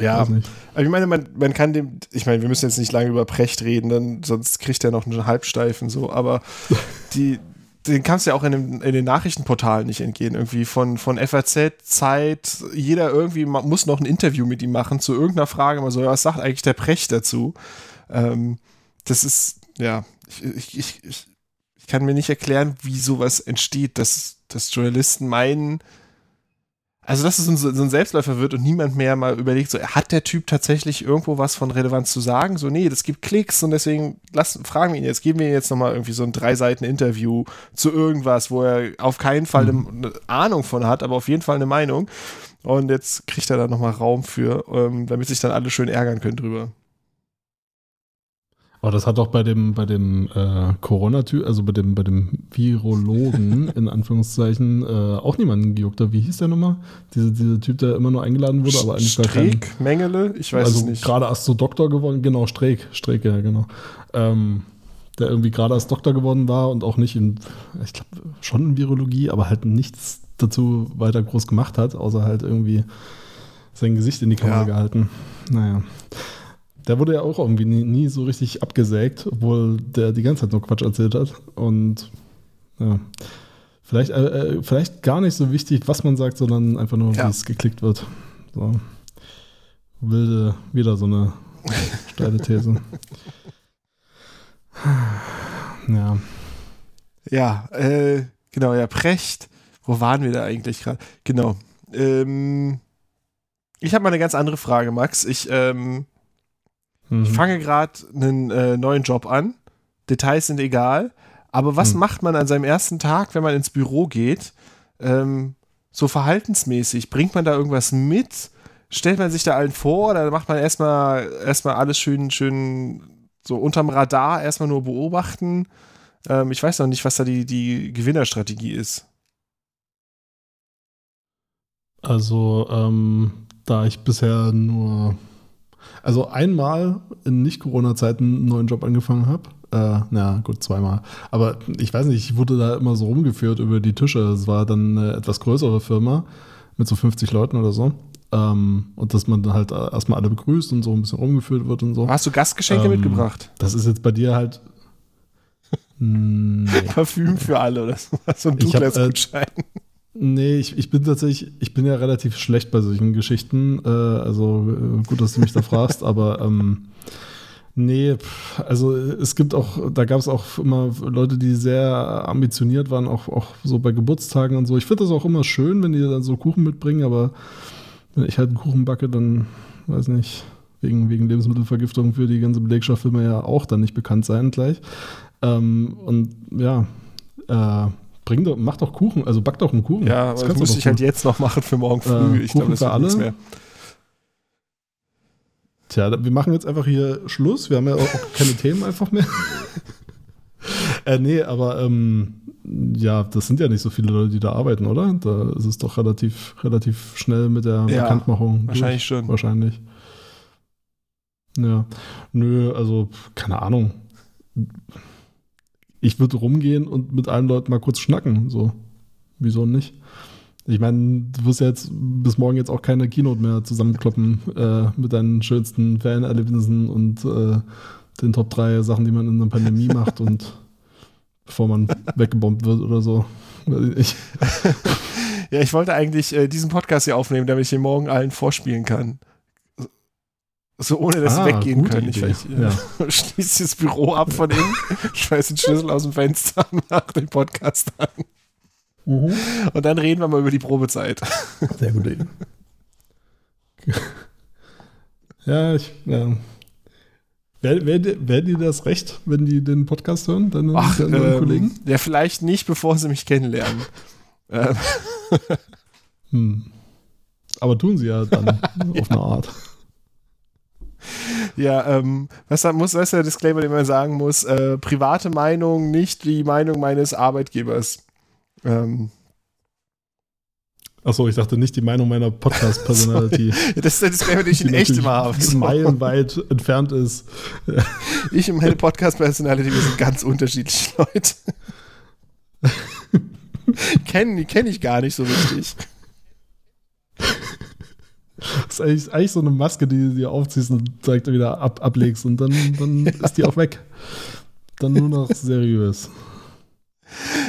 Ja, aber ich meine, man, man kann dem, ich meine, wir müssen jetzt nicht lange über Precht reden, dann, sonst kriegt er noch einen Halbsteifen so, aber (laughs) die, den kannst du ja auch in, dem, in den Nachrichtenportalen nicht entgehen. Irgendwie von, von FAZ, Zeit, jeder irgendwie muss noch ein Interview mit ihm machen zu irgendeiner Frage, mal so, was sagt eigentlich der Precht dazu? Ähm, das ist, ja, ich, ich, ich, ich, ich kann mir nicht erklären, wie sowas entsteht, dass, dass Journalisten meinen, also, dass es so ein, so ein Selbstläufer wird und niemand mehr mal überlegt, so, hat der Typ tatsächlich irgendwo was von Relevanz zu sagen? So, nee, das gibt Klicks und deswegen lassen, fragen wir ihn jetzt, geben wir ihm jetzt nochmal irgendwie so ein drei Seiten Interview zu irgendwas, wo er auf keinen Fall eine, eine Ahnung von hat, aber auf jeden Fall eine Meinung. Und jetzt kriegt er da nochmal Raum für, ähm, damit sich dann alle schön ärgern können drüber. Aber das hat doch bei dem, bei dem äh, Corona-Typ, also bei dem, bei dem Virologen, (laughs) in Anführungszeichen, äh, auch niemanden gejuckt. Wie hieß der nochmal? Diese, dieser Typ, der immer nur eingeladen wurde, aber eigentlich gar kein, Streeck, Mengele, ich weiß es also nicht. gerade erst so Doktor geworden, genau, Streeck, Streeck, ja, genau. Ähm, der irgendwie gerade als Doktor geworden war und auch nicht in, ich glaube, schon in Virologie, aber halt nichts dazu weiter groß gemacht hat, außer halt irgendwie sein Gesicht in die Kamera Ja. gehalten. Naja. Der wurde ja auch irgendwie nie, nie so richtig abgesägt, obwohl der die ganze Zeit nur Quatsch erzählt hat. Und ja, vielleicht, äh, äh, vielleicht gar nicht so wichtig, was man sagt, sondern einfach nur, Ja. wie es geklickt wird. So. Wilde, wieder so eine (laughs) steile These. Ja. Ja, äh, genau, ja, Precht. Wo waren wir da eigentlich gerade? Genau. Ähm, ich habe mal eine ganz andere Frage, Max. Ich, ähm, Mhm. ich fange gerade einen äh, neuen Job an. Details sind egal. Aber was Hm. macht man an seinem ersten Tag, wenn man ins Büro geht? Ähm, so verhaltensmäßig. Bringt man da irgendwas mit? Stellt man sich da allen vor oder macht man erstmal erstmal alles schön, schön so unterm Radar, erstmal nur beobachten? Ähm, ich weiß noch nicht, was da die, die Gewinnerstrategie ist. Also, ähm, da ich bisher nur, also einmal in Nicht-Corona-Zeiten einen neuen Job angefangen habe, äh, na gut, zweimal, aber ich weiß nicht, ich wurde da immer so rumgeführt über die Tische. Es war dann eine etwas größere Firma mit so 50 Leuten oder so. Ähm, und dass man dann halt erstmal alle begrüßt und so ein bisschen rumgeführt wird und so. Hast du Gastgeschenke Ähm, mitgebracht? Das ist jetzt bei dir halt. (laughs) Nee. Parfüm für alle oder so, so ein Ich Nee, ich, ich bin tatsächlich, ich bin ja relativ schlecht bei solchen Geschichten. Äh, also äh, gut, dass du mich da fragst, (laughs) aber ähm, nee, also es gibt auch, da gab es auch immer Leute, die sehr ambitioniert waren, auch, auch so bei Geburtstagen und so. Ich finde das auch immer schön, wenn die dann so Kuchen mitbringen, aber wenn ich halt einen Kuchen backe, dann weiß nicht, wegen, wegen Lebensmittelvergiftung für die ganze Belegschaft will man ja auch dann nicht bekannt sein gleich. Ähm, und ja, äh, bring doch, mach doch Kuchen, also back doch einen Kuchen. Ja, aber das du müsste ich halt jetzt noch machen für morgen früh. Äh, ich glaube, das wird nichts mehr. Tja, wir machen jetzt einfach hier Schluss. Wir haben ja auch (laughs) keine Themen einfach mehr. (laughs) äh, nee, aber ähm, ja, das sind ja nicht so viele Leute, die da arbeiten, oder? Da ist es doch relativ, relativ schnell mit der Ja, Bekanntmachung. wahrscheinlich schon. Wahrscheinlich. Ja. Nö, also, keine Ahnung. Ich würde rumgehen und mit allen Leuten mal kurz schnacken. So. Wieso nicht? Ich meine, du wirst ja jetzt bis morgen jetzt auch keine Keynote mehr zusammenkloppen äh, mit deinen schönsten Fan-Erlebnissen und äh, den Top 3 Sachen, die man in einer Pandemie (laughs) macht und bevor man weggebombt wird oder so. Ich. (laughs) Ja, ich wollte eigentlich äh, diesen Podcast hier aufnehmen, damit ich den morgen allen vorspielen kann. So ohne dass sie Ah, weggehen gute können. Ich, Idee. ich äh, (laughs) schließe das Büro ab von innen, schmeiß den Schlüssel aus dem Fenster, (laughs) mach den Podcast an. Mhm. Und dann reden wir mal über die Probezeit. (laughs) Sehr gute Idee. ja, ich. Ja. Wer, wer, wer dir das recht, wenn die den Podcast hören, deine, Ach, deine ähm, Kollegen? ja, vielleicht nicht, bevor sie mich kennenlernen. ähm, Hm. Aber tun sie ja dann auf eine Art. (laughs) ja, ähm, was da muss, was ist der Disclaimer, den man sagen muss? Äh, private Meinung, nicht die Meinung meines Arbeitgebers. Ähm, Achso, ich dachte nicht die Meinung meiner Podcast-Personality, (laughs) das ist der Disclaimer, den ich (laughs) in echt immer habe. So. meilenweit entfernt ist. Ich und meine Podcast-Personality, wir sind ganz unterschiedliche Leute. Kennen die kenne ich gar nicht so richtig. Das ist eigentlich, eigentlich so eine Maske, die du dir aufziehst und direkt wieder ab, ablegst und dann, dann (laughs) ist die auch weg. Dann nur noch seriös.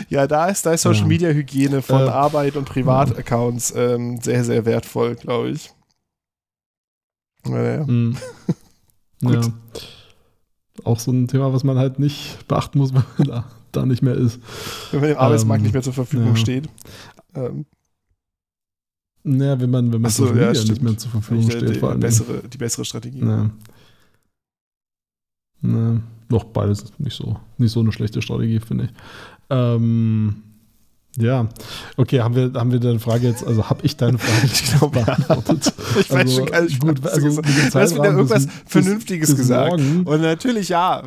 Ja, da ist, da ist Social Ja. Media Hygiene von Äh, Arbeit und Privataccounts ähm, sehr, sehr wertvoll, glaube ich. Naja. Mhm. (laughs) Gut. Ja. Auch so ein Thema, was man halt nicht beachten muss, wenn man da, da nicht mehr ist. Wenn man dem Arbeitsmarkt Ähm, nicht mehr zur Verfügung ja. steht. Ähm, Naja, wenn man, wenn man so, ja, nicht mehr zur Verfügung die, steht, die, vor allem. bessere, die bessere Strategie. Ne. Ne. Doch, beides ist nicht so, nicht so eine schlechte Strategie, finde ich. Ähm, ja, okay, haben wir, haben wir deine Frage jetzt, also habe ich deine Frage (laughs) Ich glaube, ja. beantwortet? (laughs) Ich weiß schon gar nicht, gut, was also du hast. Du hast wieder irgendwas bis- Vernünftiges bis gesagt. Morgen, Und natürlich, ja.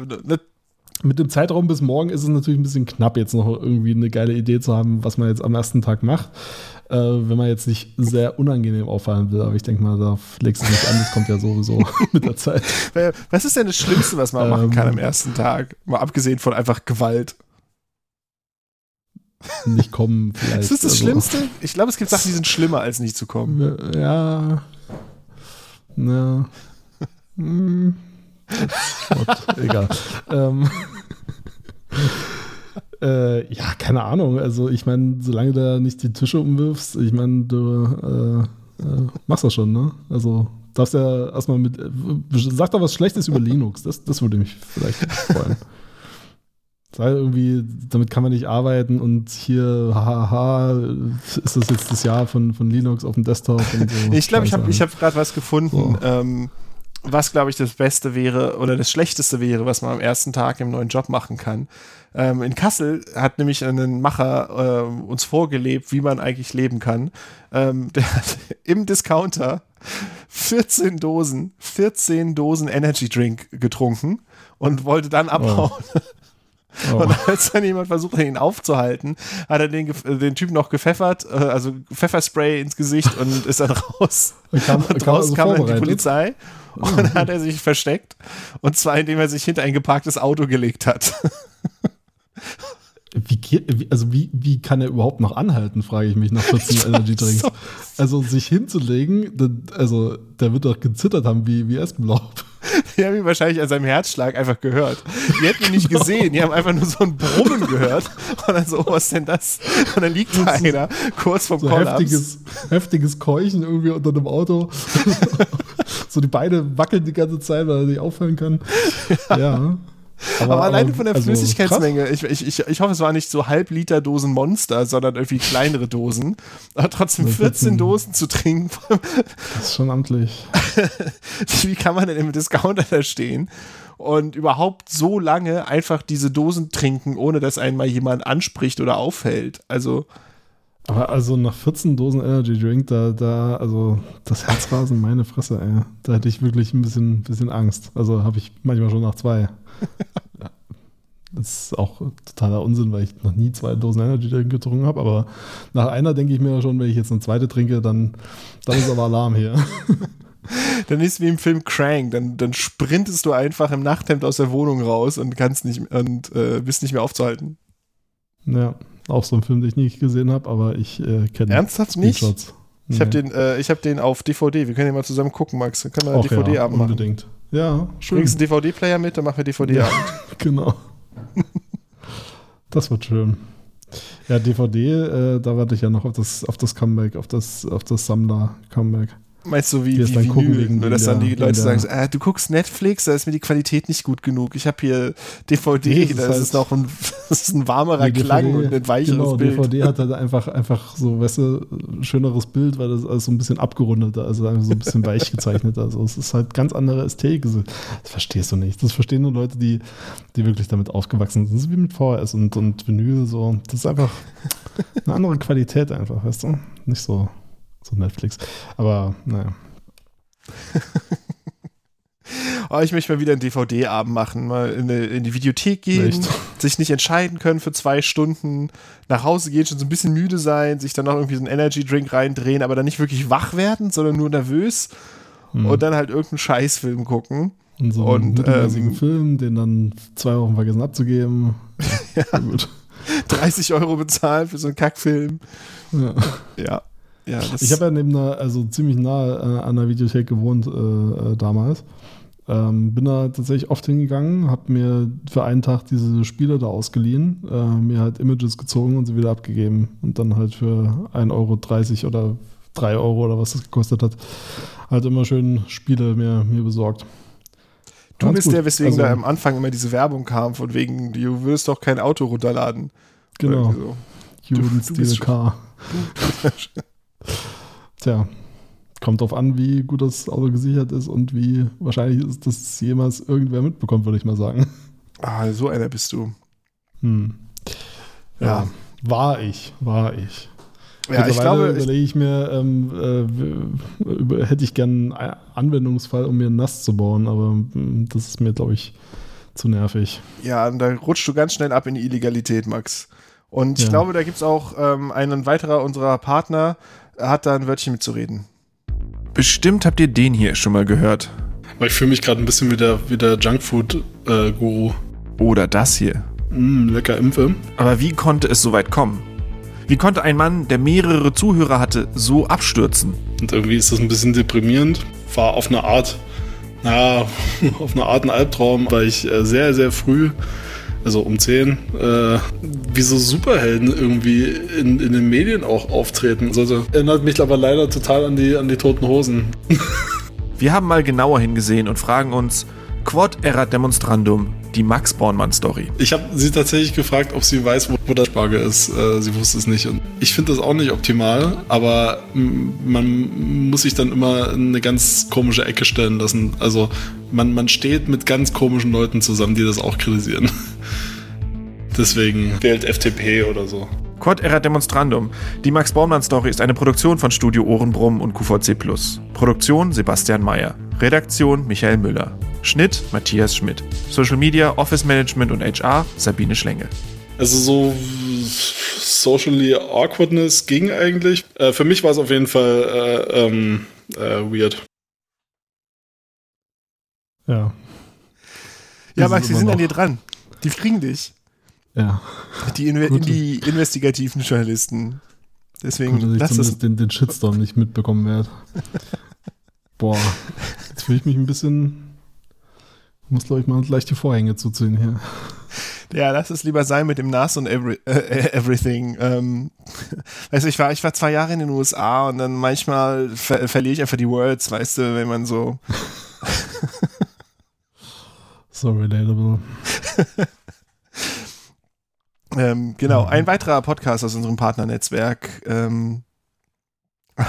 Mit dem Zeitraum bis morgen ist es natürlich ein bisschen knapp, jetzt noch irgendwie eine geile Idee zu haben, was man jetzt am ersten Tag macht. Äh, wenn man jetzt nicht sehr unangenehm auffallen will, aber ich denke mal, da legst du nicht an, das kommt ja sowieso (laughs) mit der Zeit. Was ist denn das Schlimmste, was man machen Ähm. kann am ersten Tag? Mal abgesehen von einfach Gewalt. Nicht kommen vielleicht. Ist das das also- Schlimmste? Ich glaube, es gibt Sachen, die sind schlimmer, als nicht zu kommen. Ja. Ja. Hm. Gott, egal. ähm. äh, ja, keine Ahnung. Also, ich meine, solange du da nicht die Tische umwirfst, ich meine, du äh, äh, machst das schon, ne? Also, darfst ja erstmal mit. Äh, sag doch was Schlechtes über Linux. Das, das würde mich vielleicht freuen. Sei irgendwie, damit kann man nicht arbeiten und hier, haha, ist das jetzt das Jahr von, von Linux auf dem Desktop und so. Ich glaube, ich habe ich hab gerade was gefunden, So. ähm, was, glaube ich, das Beste wäre oder das Schlechteste wäre, was man am ersten Tag im neuen Job machen kann. Ähm, in Kassel hat nämlich ein Macher ähm, uns vorgelebt, wie man eigentlich leben kann. Ähm, (laughs) der hat im Discounter 14 Dosen, 14 Dosen Energy Drink getrunken und wollte dann abhauen. (laughs) Oh. Und als dann jemand versucht hat, ihn aufzuhalten, hat er den, äh, den Typen noch gepfeffert, äh, also Pfefferspray ins Gesicht und ist dann raus. Und kam- und kam draußen also kam dann die? Polizei (laughs) und dann hat er sich versteckt. Und zwar, indem er sich hinter ein geparktes Auto gelegt hat. (laughs) Wie, also wie, wie kann er überhaupt noch anhalten, frage ich mich nach (laughs) 14 Energy Drinks. so. Also sich hinzulegen, also der wird doch gezittert haben wie, wie Espenlaub. Die haben ihn wahrscheinlich an seinem Herzschlag einfach gehört. Die hätten ihn nicht (laughs) gesehen, die haben einfach nur so ein Brummen gehört. Und dann so, oh, was ist denn das? Und dann liegt da einer kurz vorm So heftiges, heftiges Keuchen irgendwie unter dem Auto. (laughs) so die Beine wackeln die ganze Zeit, weil er nicht aufhören kann. Ja. Aber, alleine von der also Flüssigkeitsmenge, ich, ich, ich, ich hoffe, es waren nicht so Halbliter Dosen Monster, sondern irgendwie kleinere Dosen. Aber trotzdem Das 14 wird ein- Dosen zu trinken, Das ist schon amtlich. (laughs) wie kann man denn im Discounter da stehen und überhaupt so lange einfach diese Dosen trinken, ohne dass einen mal jemand anspricht oder aufhält? Also, Aber also nach 14 Dosen Energy Drink, da, da, also das Herzrasen, meine Fresse, ey. Da hätte ich wirklich ein bisschen, bisschen Angst. Also habe ich manchmal schon nach zwei. (laughs) Das ist auch totaler Unsinn, weil ich noch nie zwei Dosen Energy Drink getrunken habe. Aber nach einer denke ich mir schon, wenn ich jetzt eine zweite trinke, dann, dann ist aber Alarm hier. (laughs) dann ist wie im Film Crank, dann, dann sprintest du einfach im Nachthemd aus der Wohnung raus und kannst nicht und äh, bist nicht mehr aufzuhalten. Ja, auch so ein Film, den ich nie gesehen habe, aber ich äh, kenne Ernsthaft nicht? Screenshots. Ich habe den, äh, ich hab den auf DVD. Wir können den mal zusammen gucken, Max. Dann können wir einen ja, DVD-Abend machen. unbedingt. Ja, schön. Bringst einen DVD-Player mit, dann machen wir DVD-Abend. (laughs) Genau. das wird schön. Ja, DVD, äh, da warte ich ja noch auf das, auf das Comeback, auf das, auf das Sammler-Comeback. Meinst du, wie, wie dann gucken Vinyl, wegen nur dass dann die Leute sagen, ah, du guckst Netflix, da ist mir die Qualität nicht gut genug. Ich habe hier DVD, Nee, das da ist halt- es noch ein, (laughs) ist ein warmerer Klang und ein weicheres genau, Bild. DVD hat halt einfach, einfach so, weißt du, ein schöneres Bild, weil das alles so ein bisschen abgerundeter, also so ein bisschen weich gezeichnet. Also es ist halt ganz andere Ästhetik. Das verstehst du nicht. Das verstehen nur Leute, die, die wirklich damit aufgewachsen sind. Das ist wie mit VHS und, und Vinyl. So. Das ist einfach eine andere Qualität einfach, weißt du? Nicht so, so Netflix. Aber naja. (laughs) Oh, ich möchte mal wieder einen DVD-Abend machen, mal in, eine, in die Videothek gehen, Echt? (laughs) sich nicht entscheiden können für zwei Stunden, nach Hause gehen, schon so ein bisschen müde sein, sich dann noch irgendwie so einen Energy-Drink reindrehen, aber dann nicht wirklich wach werden, sondern nur nervös Hm. und dann halt irgendeinen Scheißfilm gucken. Und so und, einen mittelmäßigen ähm, Film, den dann zwei Wochen vergessen abzugeben. (laughs) Ja, gut. 30 Euro bezahlen für so einen Kackfilm. Ja. Ja. Ja, Ich habe ja neben einer, also ziemlich nah äh, an der Videothek gewohnt äh, äh, damals. Ähm, bin da tatsächlich oft hingegangen, habe mir für einen Tag diese Spiele da ausgeliehen, äh, mir halt Images gezogen und sie wieder abgegeben und dann halt für 1,30 Euro oder 3 Euro oder was das gekostet hat, halt immer schön Spiele mir, mir besorgt. Du Ganz bist gut. der, weswegen Also, da am Anfang immer diese Werbung kam, von wegen, du würdest doch kein Auto runterladen. Genau, irgendwie you Du- wouldn't steal a car. (laughs) Tja, kommt drauf an, wie gut das Auto gesichert ist und wie wahrscheinlich ist, dass es jemals irgendwer mitbekommt, würde ich mal sagen. Ah, so einer bist du. Hm. Ja, Ja. war ich, war ich. Ja, ich glaube, überlege ich mir, ähm, äh, über, hätte ich gern einen Anwendungsfall, um mir ein NAS zu bauen, aber hm, das ist mir, glaube ich, zu nervig. ja, und da rutschst du ganz schnell ab in die Illegalität, Max. Und ich Ja. glaube, da gibt es auch ähm, einen weiterer unserer Partner, hat da ein Wörtchen mitzureden. Bestimmt habt ihr den hier schon mal gehört. Aber ich fühle mich gerade ein bisschen wie der, wie der Junkfood-Guru. Oder das hier. Mm, lecker Impfe. Aber wie konnte es so weit kommen? Wie konnte ein Mann, der mehrere Zuhörer hatte, so abstürzen? Und irgendwie ist das ein bisschen deprimierend. War auf eine Art, naja, (laughs) auf eine Art ein Albtraum, weil ich äh, sehr, sehr früh, also um 10, äh, wie so Superhelden irgendwie in, in den Medien auch auftreten. Also erinnert mich aber leider total an die, an die toten Hosen. (laughs) Wir haben mal genauer hingesehen und fragen uns, Quod erat demonstrandum, die Max Bornmann-Story. Ich habe sie tatsächlich gefragt, ob sie weiß, wo, wo der Spargel ist. Äh, sie wusste es nicht. Und ich finde das auch nicht optimal, aber man muss sich dann immer in eine ganz komische Ecke stellen lassen. Also man, man steht mit ganz komischen Leuten zusammen, die das auch kritisieren. Deswegen wählt FTP oder so. Quod erat demonstrandum, die Max Bornmann-Story ist eine Produktion von Studio Ohrenbrumm und QVC+. Produktion Sebastian Mayer. Redaktion Michael Müller. Schnitt Matthias Schmidt. Social Media, Office Management und HR Sabine Schlenge. Also so socially awkwardness ging eigentlich. Äh, für mich war es auf jeden Fall äh, ähm, äh, weird. Ja. Ja, Max, immer sind an noch. dir dran. Die kriegen dich. Ja. Die, Inve Gut. die investigativen Journalisten. Deswegen Gut, dass ich lass das. zumindest den, den Shitstorm nicht mitbekommen werde. (laughs) Boah, jetzt fühle ich mich ein bisschen. Ich muss, glaube ich, mal gleich die Vorhänge zuziehen hier. Ja, lass es lieber sein mit dem NAS und every, äh, Everything. Ähm, (laughs) weißt du, ich war, ich war zwei Jahre in den USA und dann manchmal ver verliere ich einfach die Words, weißt du, wenn man so. (laughs) So relatable. (laughs) Ähm, genau, ein weiterer Podcast aus unserem Partnernetzwerk. Ähm, (laughs)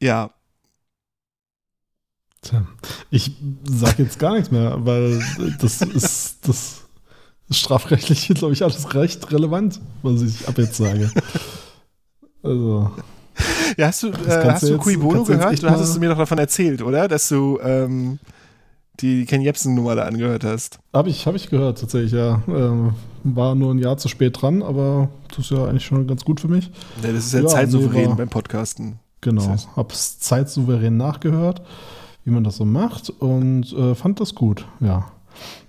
ja, Tja, ich sage jetzt gar nichts mehr, weil das ist, das ist strafrechtlich, glaube ich, alles recht relevant, was ich ab jetzt sage. Also, ja hast du, äh, hast du jetzt- Cui Bono gehört? Du hast es mal- mir doch davon erzählt, oder? Dass du ähm, die Ken Jebsen-Nummer da angehört hast. habe ich, hab ich gehört, tatsächlich, ja. Ähm, war nur ein Jahr zu spät dran, aber das ist ja eigentlich schon ganz gut für mich. Ja, das ist ja, Ja, zeitsouverän nee, beim Podcasten. Genau, Das heißt- hab's zeitsouverän nachgehört, wie man das so macht und äh, fand das gut, ja.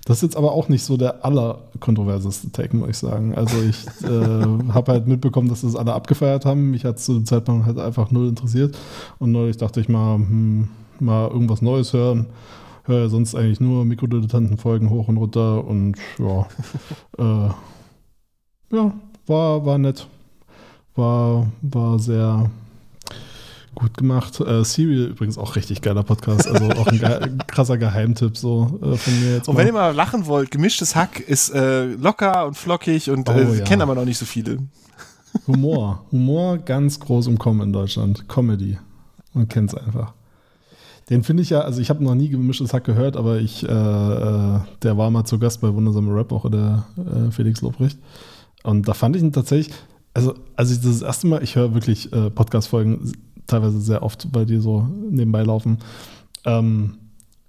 Das ist jetzt aber auch nicht so der allerkontroverseste Take, muss ich sagen. Also ich (laughs) äh, habe halt mitbekommen, dass das alle abgefeiert haben. Mich hat zu dem Zeitpunkt halt einfach null interessiert. Und neulich dachte ich mal, hm, mal irgendwas Neues hören. höre sonst eigentlich nur Mikrodilettanten-Folgen hoch und runter und ja, (laughs) äh, ja, war, war nett. War, war sehr gut gemacht. Äh, Serial übrigens auch richtig geiler Podcast, also auch ein, ge (laughs) krasser Geheimtipp so äh, von mir jetzt. Und wenn ihr mal lachen wollt, gemischtes Hack ist äh, locker und flockig und äh, Oh, ja. kennen aber noch nicht so viele. (laughs) Humor. Humor ganz groß im Kommen in Deutschland. Comedy. Man kennt es einfach. Den finde ich ja, also ich habe noch nie gemischtes Hack gehört, aber ich, äh, äh, der war mal zu Gast bei Wundersame Rap, auch der Felix Lobrecht. Und da fand ich ihn tatsächlich, also als ich das erste Mal, ich höre wirklich äh, Podcast-Folgen teilweise sehr oft bei dir so nebenbei laufen. Ähm,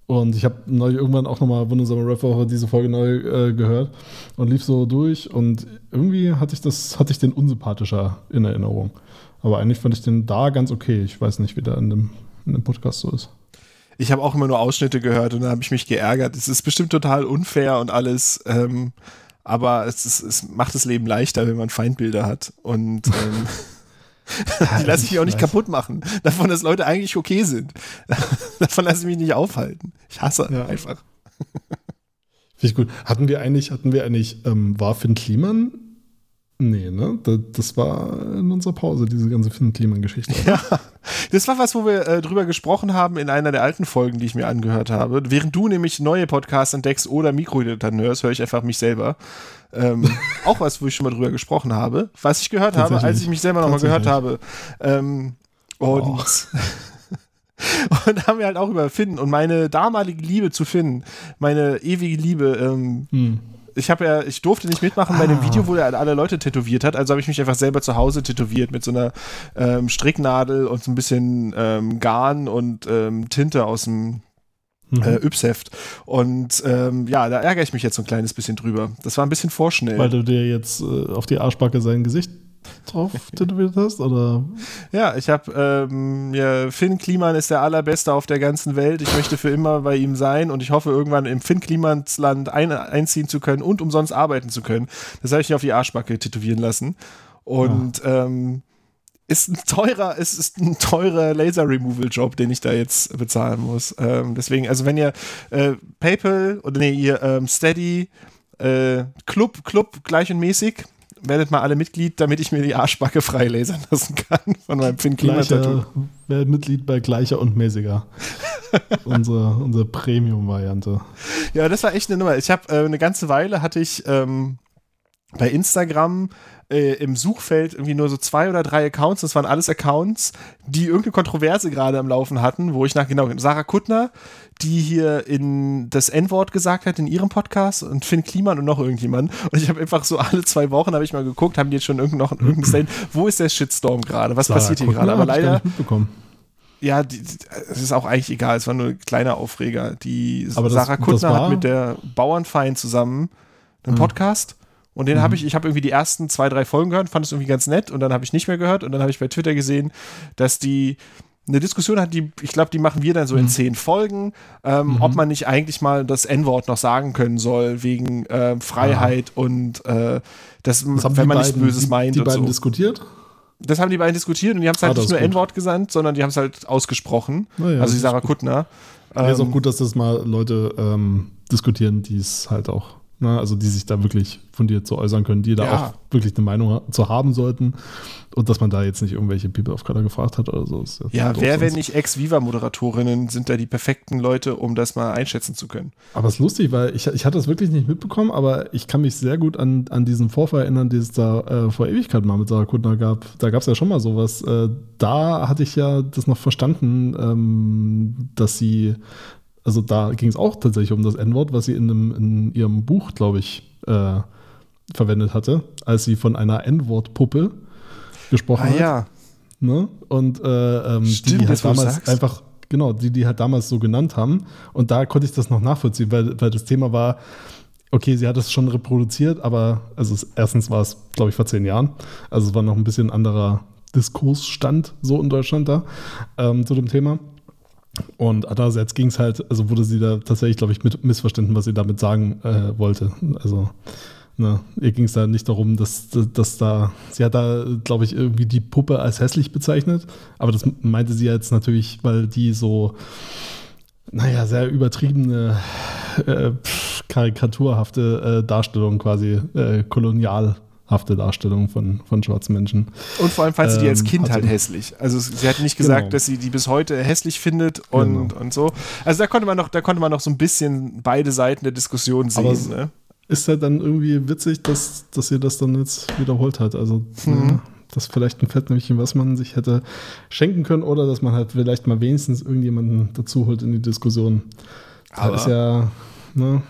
und ich habe neulich irgendwann auch nochmal Wundersame Rap Woche diese Folge neu äh, gehört und lief so durch und irgendwie hatte ich das, hatte ich den unsympathischer in Erinnerung. Aber eigentlich fand ich den da ganz okay. Ich weiß nicht, wie der in dem, in dem Podcast so ist. Ich habe auch immer nur Ausschnitte gehört und dann habe ich mich geärgert. Es ist bestimmt total unfair und alles, ähm, aber es, ist, es macht das Leben leichter, wenn man Feindbilder hat. Und ähm, (laughs) (laughs) die lasse ich mir auch nicht kaputt machen. Davon, dass Leute eigentlich okay sind. (laughs) Davon lasse ich mich nicht aufhalten. Ich hasse Ja. einfach. Finde ich gut. Hatten wir eigentlich, hatten wir eigentlich, ähm, war Finn Kliman? Nee, ne? Da- Das war in unserer Pause, diese ganze Finn Kliman-Geschichte. Ja, das war was, wo wir äh, drüber gesprochen haben in einer der alten Folgen, die ich mir angehört habe. Während du nämlich neue Podcasts entdeckst oder Mikrodilettanten hörst, höre ich einfach mich selber. Ähm, (laughs) auch was, wo ich schon mal drüber gesprochen habe. Was ich gehört habe, als ich mich selber nochmal gehört habe. Ähm, und, (laughs) und da haben wir halt auch über Finn und meine damalige Liebe zu Finn, meine ewige Liebe, ähm, Hm. Ich habe ja, ich durfte nicht mitmachen bei dem Ah. Video, wo er alle Leute tätowiert hat. Also habe ich mich einfach selber zu Hause tätowiert mit so einer ähm, Stricknadel und so ein bisschen ähm, Garn und ähm, Tinte aus dem Mhm. äh, Yps-Heft. Und ähm, ja, da ärgere ich mich jetzt so ein kleines bisschen drüber. Das war ein bisschen vorschnell. Weil du dir jetzt äh, auf die Arschbacke sein Gesicht drauf (laughs) tätowiert hast? Oder? Ja, ich habe ähm, ja, Finn Kliman ist der allerbeste auf der ganzen Welt. Ich möchte für immer bei ihm sein und ich hoffe irgendwann im Finn Klimans Land ein, einziehen zu können und umsonst arbeiten zu können. Das habe ich mir auf die Arschbacke tätowieren lassen. Und ähm, ist ein teurer, es ist ein teurer Laser Removal Job, den ich da jetzt bezahlen muss. Ähm, deswegen, also wenn ihr äh, PayPal oder nee, ihr ähm, Steady äh, Club, Club gleich und mäßig, werdet mal alle Mitglied, damit ich mir die Arschbacke frei lasern lassen kann von meinem Finn Kliman Tattoo. Gleicher, wer Mitglied bei gleicher und mäßiger. (laughs) unsere unsere Premium-Variante. Ja, das war echt eine Nummer. Ich habe äh, eine ganze Weile hatte ich ähm, bei Instagram äh, im Suchfeld irgendwie nur so zwei oder drei Accounts. Das waren alles Accounts, die irgendeine Kontroverse gerade am Laufen hatten, wo ich nach genau Sarah Kuttner, die hier in das N-Wort gesagt hat in ihrem Podcast und Finn Kliman und noch irgendjemand. Und ich habe einfach so alle zwei Wochen habe ich mal geguckt, haben die jetzt schon irgend noch irgendein Stand, wo ist der Shitstorm gerade? Was Sarah passiert hier gerade? Aber leider ja, es ist auch eigentlich egal, es war nur ein kleiner Aufreger. Die Aber das- Sarah das Kuttner war- hat mit der Bauernfeind zusammen einen Mhm. Und den habe ich, ich habe irgendwie die ersten zwei, drei Folgen gehört, fand es irgendwie ganz nett und dann habe ich nicht mehr gehört und dann habe ich bei Twitter gesehen, dass die eine Diskussion hat, die, ich glaube, die machen wir dann so in Mhm. zehn Folgen, ähm, ob man nicht eigentlich mal das N-Wort noch sagen können soll, wegen ähm, Freiheit und äh, das, Das wenn die man nichts Böses die, meint die und beiden so. diskutiert. Das haben die beiden diskutiert und die haben es halt Ah, nicht nur. N-Wort gesandt, sondern die haben es halt ausgesprochen. Naja, also die Sarah. Kuttner. Ja, ist auch Ähm, gut, dass das mal Leute ähm, diskutieren, die es halt auch, ne, also die sich da wirklich fundiert zu äußern können, die da Ja. auch wirklich eine Meinung ha- zu haben sollten und dass man da jetzt nicht irgendwelche People of Color gefragt hat oder so. Ist Ja, wer, wenn nicht Ex-Viva-Moderatorinnen, sind da die perfekten Leute, um das mal einschätzen zu können. Aber es ist lustig, weil ich, ich hatte das wirklich nicht mitbekommen, aber ich kann mich sehr gut an, an diesen Vorfall erinnern, den es da äh, vor Ewigkeit mal mit Sarah Kuttner gab. Da gab es ja schon mal sowas. Äh, da hatte ich ja das noch verstanden, ähm, dass sie, also da ging es auch tatsächlich um das N-Wort, was sie in, einem, in ihrem Buch, glaube ich, äh, verwendet hatte, als sie von einer N-Wort-Puppe gesprochen hat. Ah ja. Ne? Und äh, ähm, Stimmt, die, halt damals einfach, genau, die, die halt damals so genannt haben. Und da konnte ich das noch nachvollziehen, weil, weil das Thema war, okay, sie hat es schon reproduziert, aber also es, erstens war es, glaube ich, vor zehn Jahren. Also es war noch ein bisschen anderer Diskursstand so in Deutschland da ähm, zu dem Thema. Und andererseits ging es halt, also wurde sie da tatsächlich, glaube ich, mit missverstanden, was sie damit sagen äh, wollte. Also Ne, ihr ging es da nicht darum, dass, dass, dass da, sie hat da, glaube ich, irgendwie die Puppe als hässlich bezeichnet, aber das meinte sie jetzt natürlich, weil die so, naja, sehr übertriebene, äh, karikaturhafte äh, Darstellung quasi, äh, kolonialhafte Darstellung von, von schwarzen Menschen. Und vor allem fand sie die als Ähm, Kind halt hässlich. Also sie hat nicht gesagt, Genau. dass sie die bis heute hässlich findet und, Genau. und so. Also da konnte man noch, da konnte man noch so ein bisschen beide Seiten der Diskussion sehen. Aber ne? Ist halt dann irgendwie witzig, dass, dass sie das dann jetzt wiederholt hat. Also, Mhm. ja, das ist vielleicht ein Fettnäpfchen, was man sich hätte schenken können oder dass man halt vielleicht mal wenigstens irgendjemanden dazu holt in die Diskussion. Da Aber- ist ja, ne,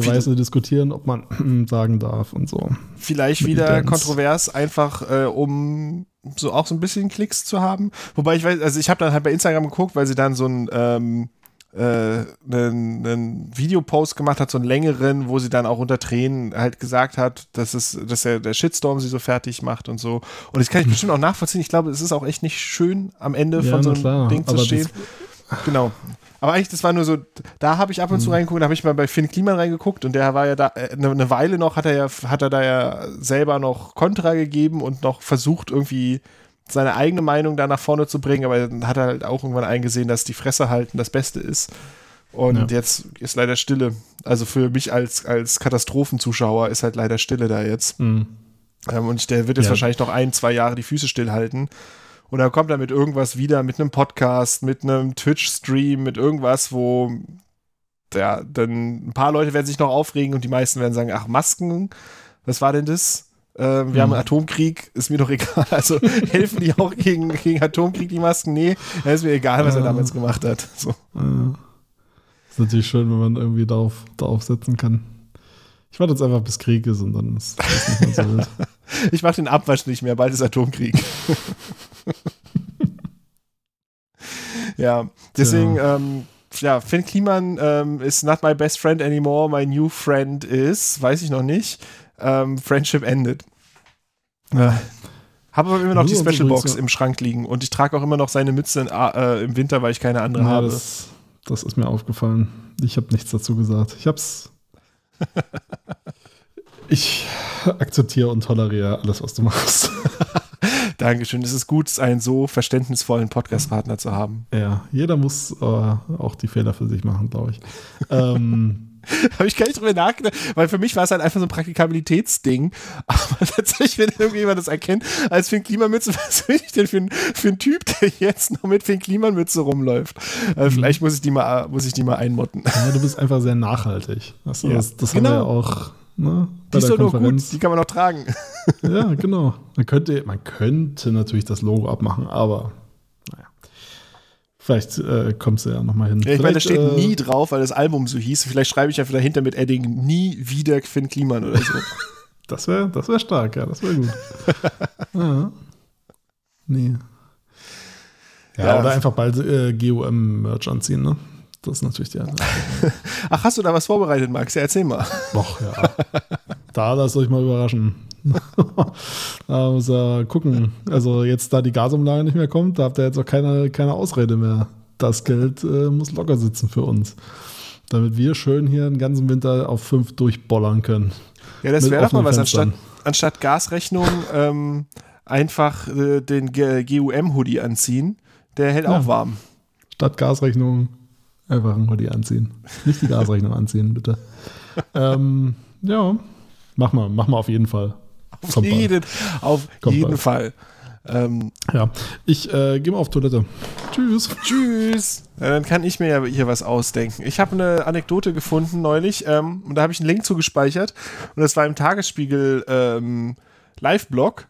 Viele- Weiße diskutieren, ob man (clears throat) sagen darf und so. Vielleicht mit wieder kontrovers, einfach äh, um so auch so ein bisschen Klicks zu haben. Wobei ich weiß, also ich habe dann halt bei Instagram geguckt, weil sie dann so ein ähm, äh, einen, einen Videopost gemacht hat, so einen längeren, wo sie dann auch unter Tränen halt gesagt hat, dass es, dass der, der Shitstorm sie so fertig macht und so. Und das kann ich bestimmt auch nachvollziehen. Ich glaube, es ist auch echt nicht schön, am Ende Ja, von so einem klar, Ding zu stehen. Genau. Aber eigentlich, das war nur so, da habe ich ab und Mhm. zu reingeguckt, da habe ich mal bei Finn Kliman reingeguckt und der war ja da, äh, eine, eine Weile noch, hat er ja, hat er da ja selber noch Kontra gegeben und noch versucht, irgendwie seine eigene Meinung da nach vorne zu bringen, aber dann hat er halt auch irgendwann eingesehen, dass die Fresse halten das Beste ist. Und Ja. jetzt ist leider Stille. Also für mich als, als Katastrophenzuschauer ist halt leider Stille da jetzt. Mhm. Ähm, und der wird jetzt Ja. wahrscheinlich noch ein, zwei Jahre die Füße stillhalten. Und dann kommt er mit irgendwas wieder, mit einem Podcast, mit einem Twitch-Stream, mit irgendwas, wo ja, dann ein paar Leute werden sich noch aufregen und die meisten werden sagen, ach, Masken, was war denn das? Ähm, wir haben einen Atomkrieg, ist mir doch (laughs) egal. Also helfen die auch gegen, gegen Atomkrieg, die Masken? Nee, ja, ist mir egal, was er Äh. damals gemacht hat. So. Äh, ist natürlich schön, wenn man irgendwie darauf, darauf setzen kann. Ich warte jetzt einfach, bis Krieg ist und dann ist das nicht mehr so wild. (laughs) Ich mach den Abwasch nicht mehr, bald ist Atomkrieg. (laughs) ja, deswegen, ja, ähm, ja Finn Kliman ähm, ist not my best friend anymore, my new friend is, weiß ich noch nicht. Ähm, Friendship ended. Äh, habe aber immer noch die Ja, Special Box im Schrank liegen und ich trage auch immer noch seine Mütze in, äh, im Winter, weil ich keine andere Ja, habe. das, das ist mir aufgefallen. Ich habe nichts dazu gesagt. Ich hab's. (laughs) ich akzeptiere und toleriere alles, was du machst. (laughs) Dankeschön. Es ist gut, einen so verständnisvollen Podcast-Partner zu haben. ja, jeder muss äh, auch die Fehler für sich machen, glaube ich. ähm, (laughs) (laughs) Habe ich gar nicht drüber nachgedacht, weil für mich war es halt einfach so ein Praktikabilitätsding. (laughs) Aber tatsächlich, wenn irgendjemand das erkennt, als Finn Klimamütze, (laughs) was bin ich denn für ein, für ein Typ, der jetzt noch mit Finn Klimamütze rumläuft? Äh, vielleicht muss ich die mal, muss ich die mal einmotten. ja, du bist einfach sehr nachhaltig. Das, Ja, das, das genau. haben wir ja auch ne, Die ist doch nur gut, die kann man noch tragen. Ja, genau. Man könnte, man könnte natürlich das Logo abmachen, aber. Vielleicht äh, kommst du ja nochmal hin. Ja, ich meine, da steht äh, nie drauf, weil das Album so hieß. Vielleicht schreibe ich einfach dahinter mit Edding nie wieder Finn Kliman oder so. (laughs) Das wäre das wär stark, ja, das wäre gut. (laughs) ja. Nee. Ja, Ja. oder einfach bald äh, GOM-Merch anziehen, ne? Das ist natürlich die (laughs) Ach, hast du da was vorbereitet, Max? Ja, erzähl mal. Doch, ja. da lasst euch mal überraschen. (laughs) da muss er gucken. Also jetzt, da die Gasumlage nicht mehr kommt, da habt ihr jetzt auch keine, keine Ausrede mehr. Das Geld äh, muss locker sitzen für uns. Damit wir schön hier den ganzen Winter auf fünf durchbollern können. Ja, das wäre doch mal was, anstatt, anstatt Gasrechnung ähm, einfach äh, den GUM-Hoodie anziehen. Der hält Ja. auch warm. Statt Gasrechnung einfach ein Hoodie anziehen. Nicht die Gasrechnung anziehen, bitte. (laughs) ähm, ja, mach mal, mach mal auf jeden Fall. Auf Kommt bald. jeden, auf Kommt jeden bald. Fall. Ähm, Ja, ich äh, gehe mal auf Toilette. Tschüss. tschüss. Ja, dann kann ich mir ja hier was ausdenken. Ich habe eine Anekdote gefunden neulich ähm, und da habe ich einen Link zugespeichert und das war im Tagesspiegel ähm, Live-Blog.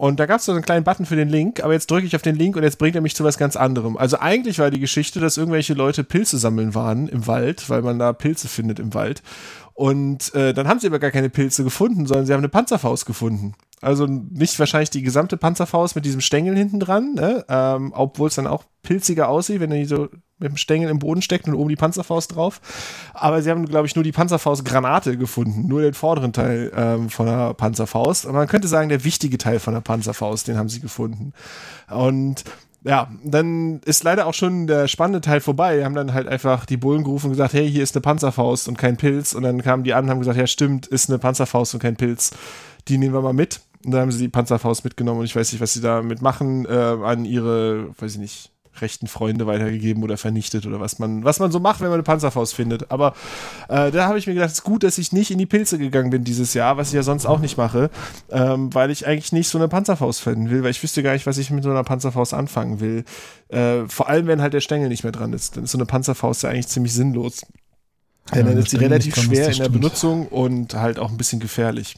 Und da gab es so einen kleinen Button für den Link, aber jetzt drücke ich auf den Link und jetzt bringt er mich zu was ganz anderem. Also eigentlich war die Geschichte, dass irgendwelche Leute Pilze sammeln waren im Wald, weil man da Pilze findet im Wald. Und äh, dann haben sie aber gar keine Pilze gefunden, sondern sie haben eine Panzerfaust gefunden. Also nicht wahrscheinlich die gesamte Panzerfaust mit diesem Stängel hinten dran, ne? ähm, obwohl es dann auch pilziger aussieht, wenn die so mit dem Stängel im Boden steckt und oben die Panzerfaust drauf. Aber sie haben, glaube ich, nur die Panzerfaust-Granate gefunden, nur den vorderen Teil ähm, von der Panzerfaust. Und man könnte sagen, der wichtige Teil von der Panzerfaust, den haben sie gefunden. Und ja, dann ist leider auch schon der spannende Teil vorbei. Wir haben dann halt einfach die Bullen gerufen und gesagt, hey, hier ist eine Panzerfaust und kein Pilz. Und dann kamen die an und haben gesagt, ja, stimmt, ist eine Panzerfaust und kein Pilz. Die nehmen wir mal mit. Und dann haben sie die Panzerfaust mitgenommen und ich weiß nicht, was sie damit machen, äh, an ihre, weiß ich nicht, rechten Freunde weitergegeben oder vernichtet oder was man, was man so macht, wenn man eine Panzerfaust findet. Aber äh, da habe ich mir gedacht, es ist gut, dass ich nicht in die Pilze gegangen bin dieses Jahr, was ich ja sonst auch nicht mache, ähm, weil ich eigentlich nicht so eine Panzerfaust finden will, weil ich wüsste gar nicht, was ich mit so einer Panzerfaust anfangen will. Äh, vor allem, wenn halt der Stängel nicht mehr dran ist. Dann ist so eine Panzerfaust ja eigentlich ziemlich sinnlos. Ja, dann ist sie relativ dran schwer in der. Benutzung und halt auch ein bisschen gefährlich.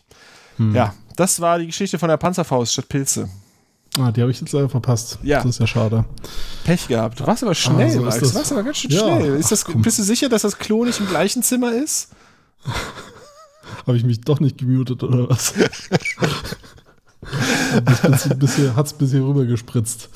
Hm. Ja, das war die Geschichte von der Panzerfaust statt Pilze. Ah, die habe ich jetzt leider verpasst. Ja. Das ist ja schade. Pech gehabt. Du warst aber schnell, Ah, so Max. Du warst aber ganz schön Ja, schnell. Ist das, komm. bist du sicher, dass das Klo nicht im gleichen Zimmer ist? (laughs) Habe ich mich doch nicht gemutet oder was? (laughs) Hat es bisher, hat's bisher rüber gespritzt.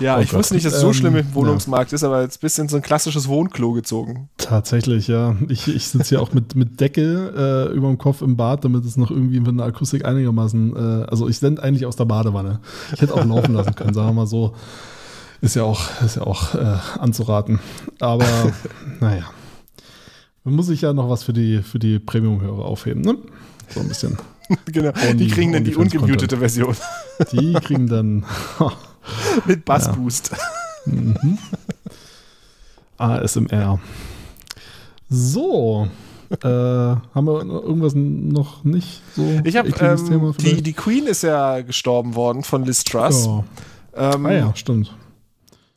Ja, Oh ich Gott. wusste nicht, dass es so Ähm, schlimm im Wohnungsmarkt ist, aber jetzt bist du in so ein klassisches Wohnklo gezogen. Tatsächlich, ja. Ich, ich sitze hier auch mit, mit Decke äh, über dem Kopf im Bad, damit es noch irgendwie mit der Akustik einigermaßen. Äh, also ich sende eigentlich aus der Badewanne. Ich hätte auch laufen lassen können, sagen wir mal so. Ist ja auch, ist ja auch äh, anzuraten. Aber (laughs) naja. Man muss sich ja noch was für die, für die Premium-Hörer aufheben, ne? So ein bisschen. (laughs) genau. Die Only- kriegen dann die ungemutete Version (laughs) Die kriegen dann (laughs) mit Bassboost. ASMR. So. Äh, haben wir irgendwas noch nicht so? Ich habe ähm, die, die Queen ist ja gestorben worden von Liz Truss. Ja. Ähm, Ah ja, stimmt.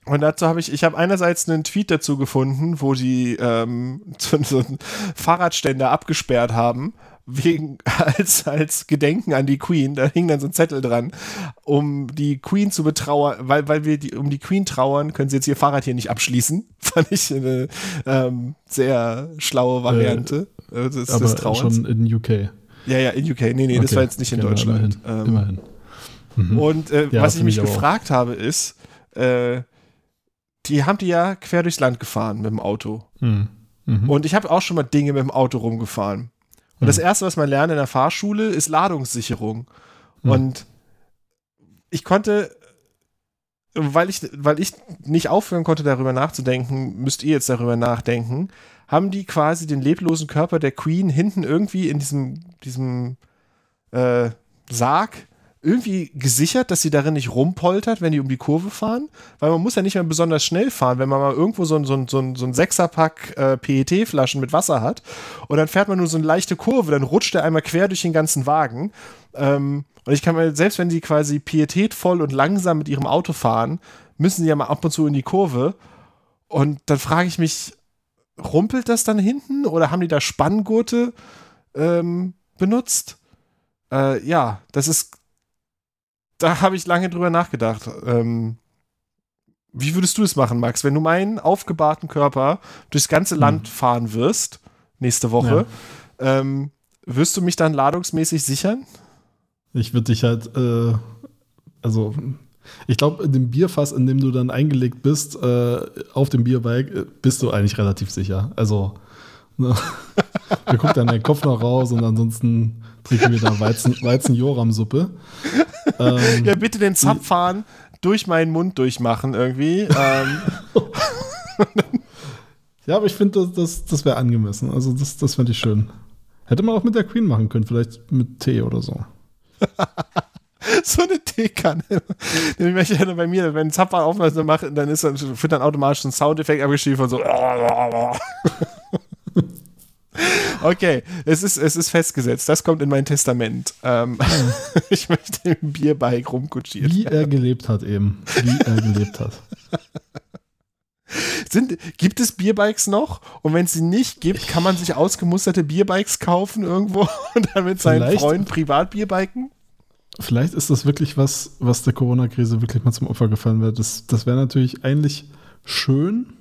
Und dazu habe ich, ich habe einerseits einen Tweet dazu gefunden, wo die ähm, so einen Fahrradständer abgesperrt haben, wegen, (laughs) als, als Gedenken an die Queen. Da hing dann so ein Zettel dran, um die Queen zu betrauern, weil, weil wir die, um die Queen trauern, können sie jetzt ihr Fahrrad hier nicht abschließen. (laughs) Fand ich eine ähm, sehr schlaue Variante äh, des, Aber des Trauerns. schon in UK. Ja, ja, in UK. Nee, nee, das Okay. war jetzt nicht in Okay, Deutschland. Immerhin. Ähm, immerhin. Mhm. und äh, Ja, was ich mich ich aber auch. gefragt habe, ist, äh, die haben die ja quer durchs Land gefahren mit dem Auto. Mhm. Mhm. Und ich habe auch schon mal Dinge mit dem Auto rumgefahren. Und das Erste, was man lernt in der Fahrschule, ist Ladungssicherung. Mhm. Und ich konnte, weil ich, weil ich nicht aufhören konnte, darüber nachzudenken, müsst ihr jetzt darüber nachdenken, haben die quasi den leblosen Körper der Queen hinten irgendwie in diesem, diesem äh, Sarg irgendwie gesichert, dass sie darin nicht rumpoltert, wenn die um die Kurve fahren. Weil man muss ja nicht mehr besonders schnell fahren, wenn man mal irgendwo so ein, so ein, so ein, so ein Sechserpack äh, PET-Flaschen mit Wasser hat und dann fährt man nur so eine leichte Kurve, dann rutscht er einmal quer durch den ganzen Wagen. Ähm, und ich kann mir, selbst wenn die quasi pietätvoll und langsam mit ihrem Auto fahren, müssen sie ja mal ab und zu in die Kurve. Und dann frage ich mich, rumpelt das dann hinten oder haben die da Spanngurte ähm, benutzt? Äh, ja, das ist. Da habe ich lange drüber nachgedacht. Ähm, wie würdest du es machen, Max, wenn du meinen aufgebahrten Körper durchs ganze Land fahren wirst, nächste Woche? Ähm, wirst du mich dann ladungsmäßig sichern? Ich würde dich halt, äh, also ich glaube, in dem Bierfass, in dem du dann eingelegt bist, äh, auf dem Bierbike, äh, bist du eigentlich relativ sicher. Also, da guckt dann dein Kopf noch raus und ansonsten trinken wir da Weizen, Weizen-Joram-Suppe. Ähm, Ja, bitte den Zapfhahn durch meinen Mund durchmachen irgendwie. ähm, ja, aber ich finde, das, das, das wäre angemessen. Also, das, das fände ich schön. Hätte man auch mit der Queen machen können, vielleicht mit Tee oder so. (laughs) so eine Teekanne. Möchte ich ja bei mir, wenn ein Zapfhahn aufmerksam macht, dann ist dann, wird dann automatisch ein Soundeffekt abgeschrieben von so. (laughs) (laughs) Okay, es ist, es ist festgesetzt. Das kommt in mein Testament. Ähm, (laughs) ich möchte im Bierbike rumkutschieren. Wie er gelebt hat eben. Wie er gelebt hat. Sind, gibt es Bierbikes noch? Und wenn es sie nicht gibt, kann man sich ausgemusterte Bierbikes kaufen irgendwo (laughs) und dann mit seinen Vielleicht- Freunden privat Bierbiken? Vielleicht ist das wirklich was, was der Corona-Krise wirklich mal zum Opfer gefallen wird. Das, das wäre natürlich eigentlich schön.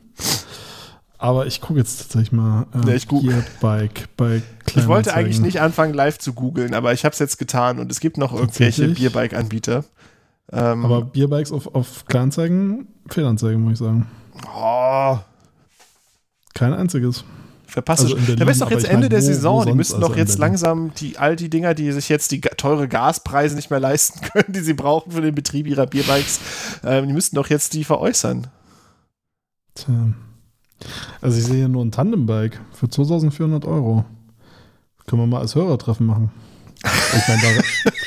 Aber ich gucke jetzt tatsächlich mal äh, Ja, ich gu- Bike bei Ich wollte eigentlich nicht anfangen, live zu googeln, aber ich habe es jetzt getan und es gibt noch irgendwelche? Bierbike-Anbieter. Ähm, Aber Bierbikes auf, auf Kleinanzeigen, Fehlanzeigen, muss ich sagen. oh, Kein einziges. verpasst Also Berlin, Da ist doch jetzt Ende mein, der Saison. Die müssten also doch in jetzt langsam die, all die Dinger, die sich jetzt die teure Gaspreise nicht mehr leisten (laughs) können, die sie brauchen für den Betrieb ihrer Bierbikes, ähm, die müssten doch jetzt die veräußern. Tja. Also ich sehe hier nur ein Tandembike für 2400 Euro. Können wir mal als Hörertreffen machen. Ich meine,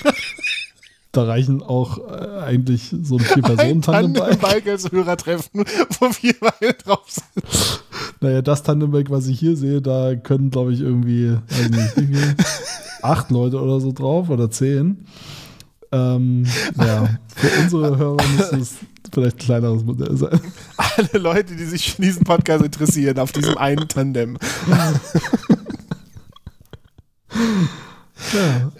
da, (laughs) da reichen auch äh, eigentlich so ein Ein Vier-Personen-Tandem-Bike. Tandem-Bike als Hörertreffen, wo wir beide drauf sind. Naja, das Tandem-Bike, was ich hier sehe, da können, glaube ich, irgendwie, weiß nicht, acht Leute oder so drauf oder zehn. Ähm, ja, für unsere Hörer müsste es vielleicht ein kleineres Modell sein. (laughs) Alle Leute, die sich für diesen Podcast interessieren, auf diesem einen Tandem. Ja,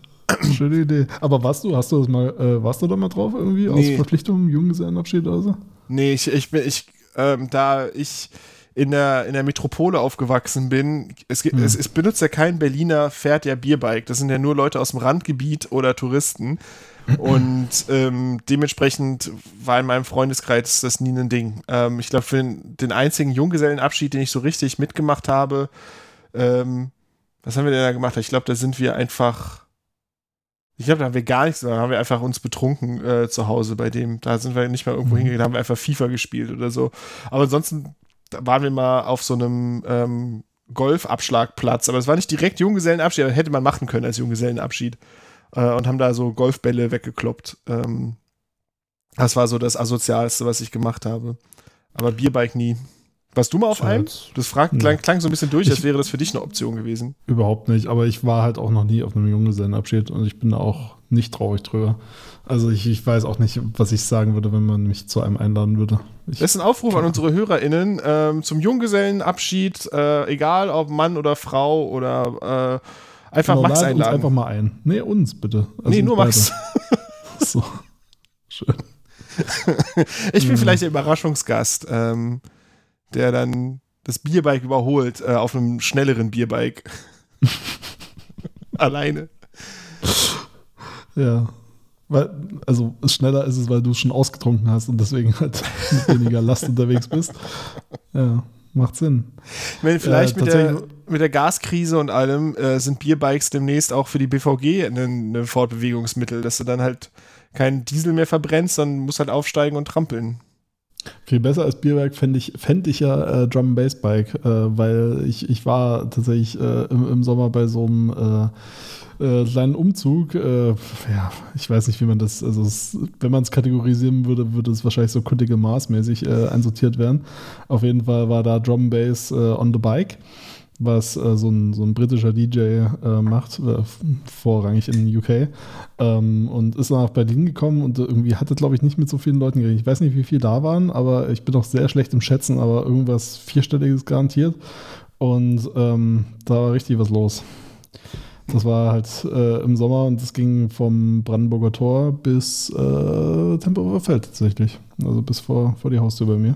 schöne Idee. Aber warst du, hast du das mal, äh, warst du da mal drauf irgendwie? Aus Nee. Verpflichtung, Junggesellenabschied oder so? Nee, ich, ich bin, ich, ähm, da ich in der, in der Metropole aufgewachsen bin, es, gibt- es, es benutzt ja kein Berliner, fährt ja Bierbike. Das sind ja nur Leute aus dem Randgebiet oder Touristen. Und ähm, dementsprechend war in meinem Freundeskreis das nie ein Ding. Ähm, ich glaube, für den, den einzigen Junggesellenabschied, den ich so richtig mitgemacht habe, ähm, was haben wir denn da gemacht? Ich glaube, da sind wir einfach. Ich glaube, da haben wir gar nichts, da haben wir einfach uns betrunken äh, zu Hause bei dem. Da sind wir nicht mal irgendwo hingegangen, da haben wir einfach FIFA gespielt oder so. Aber ansonsten waren wir mal auf so einem ähm, Golfabschlagplatz, aber es war nicht direkt Junggesellenabschied, aber hätte man machen können als Junggesellenabschied. Äh, und haben da so Golfbälle weggekloppt. Ähm, das war so das Asozialste, was ich gemacht habe. Aber Bierbike nie. Warst du mal auf einem? Das frag, Nee. klang, klang so ein bisschen durch, als wäre das für dich eine Option gewesen. Überhaupt nicht, aber ich war halt auch noch nie auf einem Junggesellenabschied und ich bin da auch nicht traurig drüber. Also ich, ich weiß auch nicht, was ich sagen würde, wenn man mich zu einem einladen würde. Ich, Das ist ein Aufruf an unsere HörerInnen ähm, zum Junggesellenabschied, äh, egal ob Mann oder Frau oder äh, einfach Genau, Max lad uns einladen. einfach mal ein. Nee, uns bitte. Also nee, nur. Max. (laughs) So. Schön. (laughs) Ich bin vielleicht der Überraschungsgast, ähm, der dann das Bierbike überholt äh, auf einem schnelleren Bierbike. (laughs) Alleine. Ja. Weil, also schneller ist es, weil du es schon ausgetrunken hast und deswegen halt mit weniger Last unterwegs bist. Ja, macht Sinn. Wenn vielleicht Äh, mit, der, mit der Gaskrise und allem äh, sind Bierbikes demnächst auch für die BVG ein, ein Fortbewegungsmittel, dass du dann halt keinen Diesel mehr verbrennst, sondern musst halt aufsteigen und trampeln. Viel besser als Bierwerk fände ich, fänd ich ja äh, Drum Bass Bike, äh, weil ich, ich war tatsächlich äh, im, im Sommer bei so einem äh, äh, kleinen Umzug. Äh, ja, ich weiß nicht, wie man das, also es, wenn man es kategorisieren würde, würde es wahrscheinlich so Critical Mass mäßig äh, einsortiert werden. Auf jeden Fall war da Drum Bass on the Bike, was äh, so, ein, so ein britischer DJ äh, macht, äh, vorrangig in UK. Ähm, und ist dann nach Berlin gekommen und irgendwie hatte, glaube ich, nicht mit so vielen Leuten geredet. Ich weiß nicht, wie viele da waren, aber ich bin auch sehr schlecht im Schätzen, aber irgendwas Vierstelliges garantiert. Und ähm, da war richtig was los. Das war halt äh, im Sommer und das ging vom Brandenburger Tor bis äh, Tempelhofer Feld tatsächlich. Also bis vor, vor die Haustür bei mir.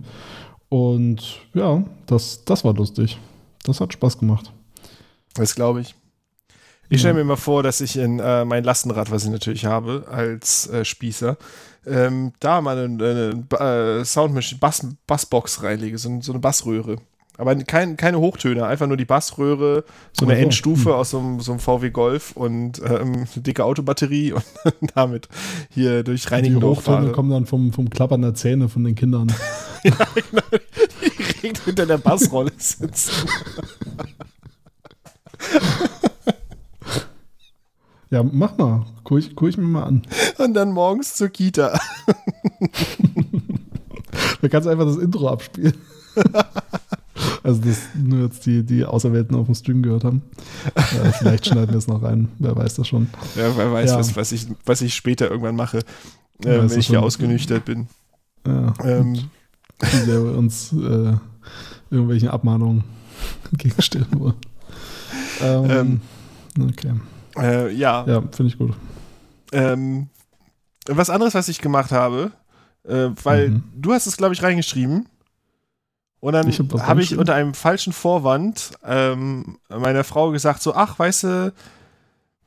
Und ja, das, das war lustig. Das hat Spaß gemacht. Das glaube ich. Ich stelle mir mal vor, dass ich in äh, mein Lastenrad, was ich natürlich habe, als äh, Spießer, ähm, da mal eine, eine äh, Soundmaschine, Bass, Bassbox reinlege, so, so eine Bassröhre. Aber kein, keine Hochtöne, einfach nur die Bassröhre, so eine Endstufe hm. aus so einem, so einem VW Golf und ähm, eine dicke Autobatterie und (laughs) damit hier durch Die Reinigendorf Hochtöne kommen dann vom, vom Klappern der Zähne von den Kindern. (laughs) direkt hinter der Bassrolle sitzen. Ja, mach mal. Guck ich, guck ich mir mal an. Und dann morgens zur Kita. Da kannst du einfach das Intro abspielen. Also das nur jetzt die, die Auserwählten auf dem Stream gehört haben. Äh, vielleicht schneiden wir es noch rein, wer weiß das schon. Ja, wer weiß, Ja. Was, was, ich, was ich später irgendwann mache, äh, wenn ich schon. ausgenüchtert bin. Ja, Ähm, und uns äh, irgendwelchen Abmahnungen (laughs) entgegenstellen wollen. Ähm, okay. äh, ja, Ja, finde ich gut. Ähm, was anderes, was ich gemacht habe, äh, weil Mhm. du hast es, glaube ich, reingeschrieben. Und dann Ich hab habe ich unter einem falschen Vorwand ähm, meiner Frau gesagt, so, ach, weißt du,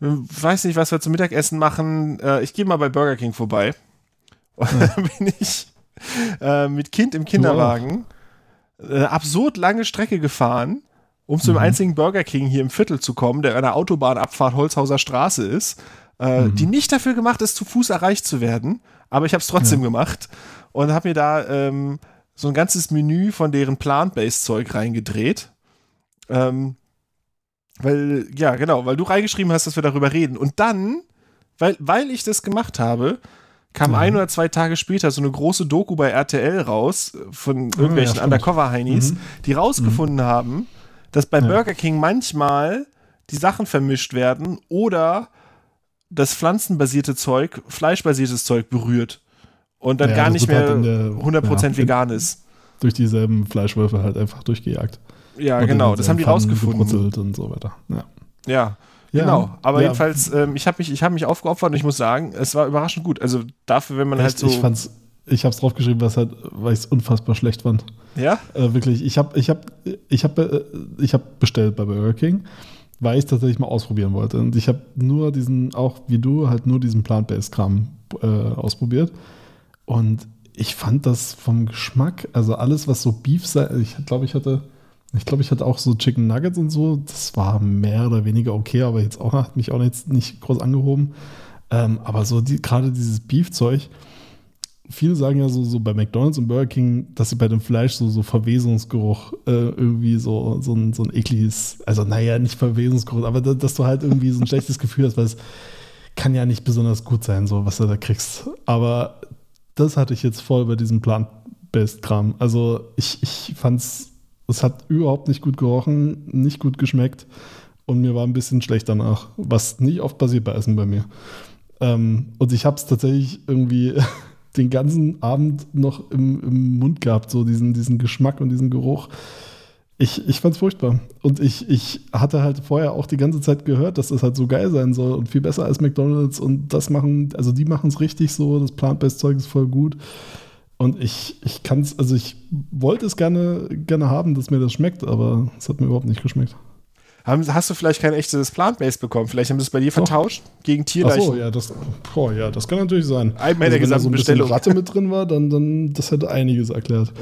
weiß nicht, was wir zum Mittagessen machen, äh, ich gehe mal bei Burger King vorbei. Und dann bin ich äh, mit Kind im Kinderwagen eine absurd lange Strecke gefahren, um zu dem Mhm. einzigen Burger King hier im Viertel zu kommen, der an der Autobahnabfahrt Holzhauser Straße ist, äh, Mhm. die nicht dafür gemacht ist, zu Fuß erreicht zu werden. Aber ich habe es trotzdem gemacht und habe mir da ähm, so ein ganzes Menü von deren Plant-Based-Zeug reingedreht. Ähm, weil, ja, genau, weil du reingeschrieben hast, dass wir darüber reden. Und dann weil, weil ich das gemacht habe, kam Ja. ein oder zwei Tage später so eine große Doku bei RTL raus äh, von ja, irgendwelchen stimmt. Undercover-Heinis, Mhm. die rausgefunden haben, dass bei Ja. Burger King manchmal die Sachen vermischt werden oder das pflanzenbasierte Zeug fleischbasiertes Zeug berührt und dann Ja, gar nicht wird mehr halt der- 100% ja, vegan ist. Durch dieselben Fleischwürfe halt einfach durchgejagt. Ja, Und genau, das haben die rausgefunden. und so weiter. Ja. Ja, Ja, genau. Aber ja. jedenfalls, ähm, ich habe mich, ich hab mich aufgeopfert und ich muss sagen, es war überraschend gut. Also dafür, wenn man halt Echt, so. ich fand's, ich hab's draufgeschrieben, was halt, weil ich es unfassbar schlecht fand. ja? Äh, wirklich, ich habe ich hab, ich hab, äh, ich hab bestellt bei Burger King, weil ich es tatsächlich mal ausprobieren wollte. Und ich habe nur diesen, auch wie du, halt nur diesen Plant-Based-Kram äh, ausprobiert. Und ich fand das vom Geschmack, also alles, was so Beef sei, ich glaube, ich hatte, ich glaube, ich hatte auch so Chicken Nuggets und so, das war mehr oder weniger okay, aber jetzt auch hat mich auch jetzt nicht groß angehoben. Ähm, aber so die, gerade dieses Beef-Zeug, viele sagen ja so, so bei McDonalds und Burger King, dass sie bei dem Fleisch so, so Verwesungsgeruch äh, irgendwie so, so, ein, so ein ekliges, also naja, nicht Verwesungsgeruch, aber da, dass du halt irgendwie so ein schlechtes Gefühl hast, weil es kann ja nicht besonders gut sein, so was du da kriegst. Aber das hatte ich jetzt voll bei diesem Plant-Based-Kram. Also ich, ich fand's, es hat überhaupt nicht gut gerochen, nicht gut geschmeckt und mir war ein bisschen schlecht danach, was nicht oft passiert bei Essen bei mir. Ähm, und ich habe es tatsächlich irgendwie (laughs) den ganzen Abend noch im, im Mund gehabt, so diesen, diesen Geschmack und diesen Geruch. Ich, ich fand es furchtbar. Und ich, ich hatte halt vorher auch die ganze Zeit gehört, dass das halt so geil sein soll und viel besser als McDonalds und das machen, also die machen es richtig so, das Plant-Based-Zeug ist voll gut. Und ich, ich kann es, also ich wollte es gerne, gerne haben, dass mir das schmeckt, aber es hat mir überhaupt nicht geschmeckt. Haben, hast du vielleicht kein echtes Plant-Based bekommen? Vielleicht haben sie es bei dir vertauscht gegen Ach Tierleichen. so, ja, das, boah, ja, das kann natürlich sein. Also Einmal in der wenn da gesamten so ein Bestellung. Ratte mit (laughs) drin war, dann, dann das hätte einiges erklärt.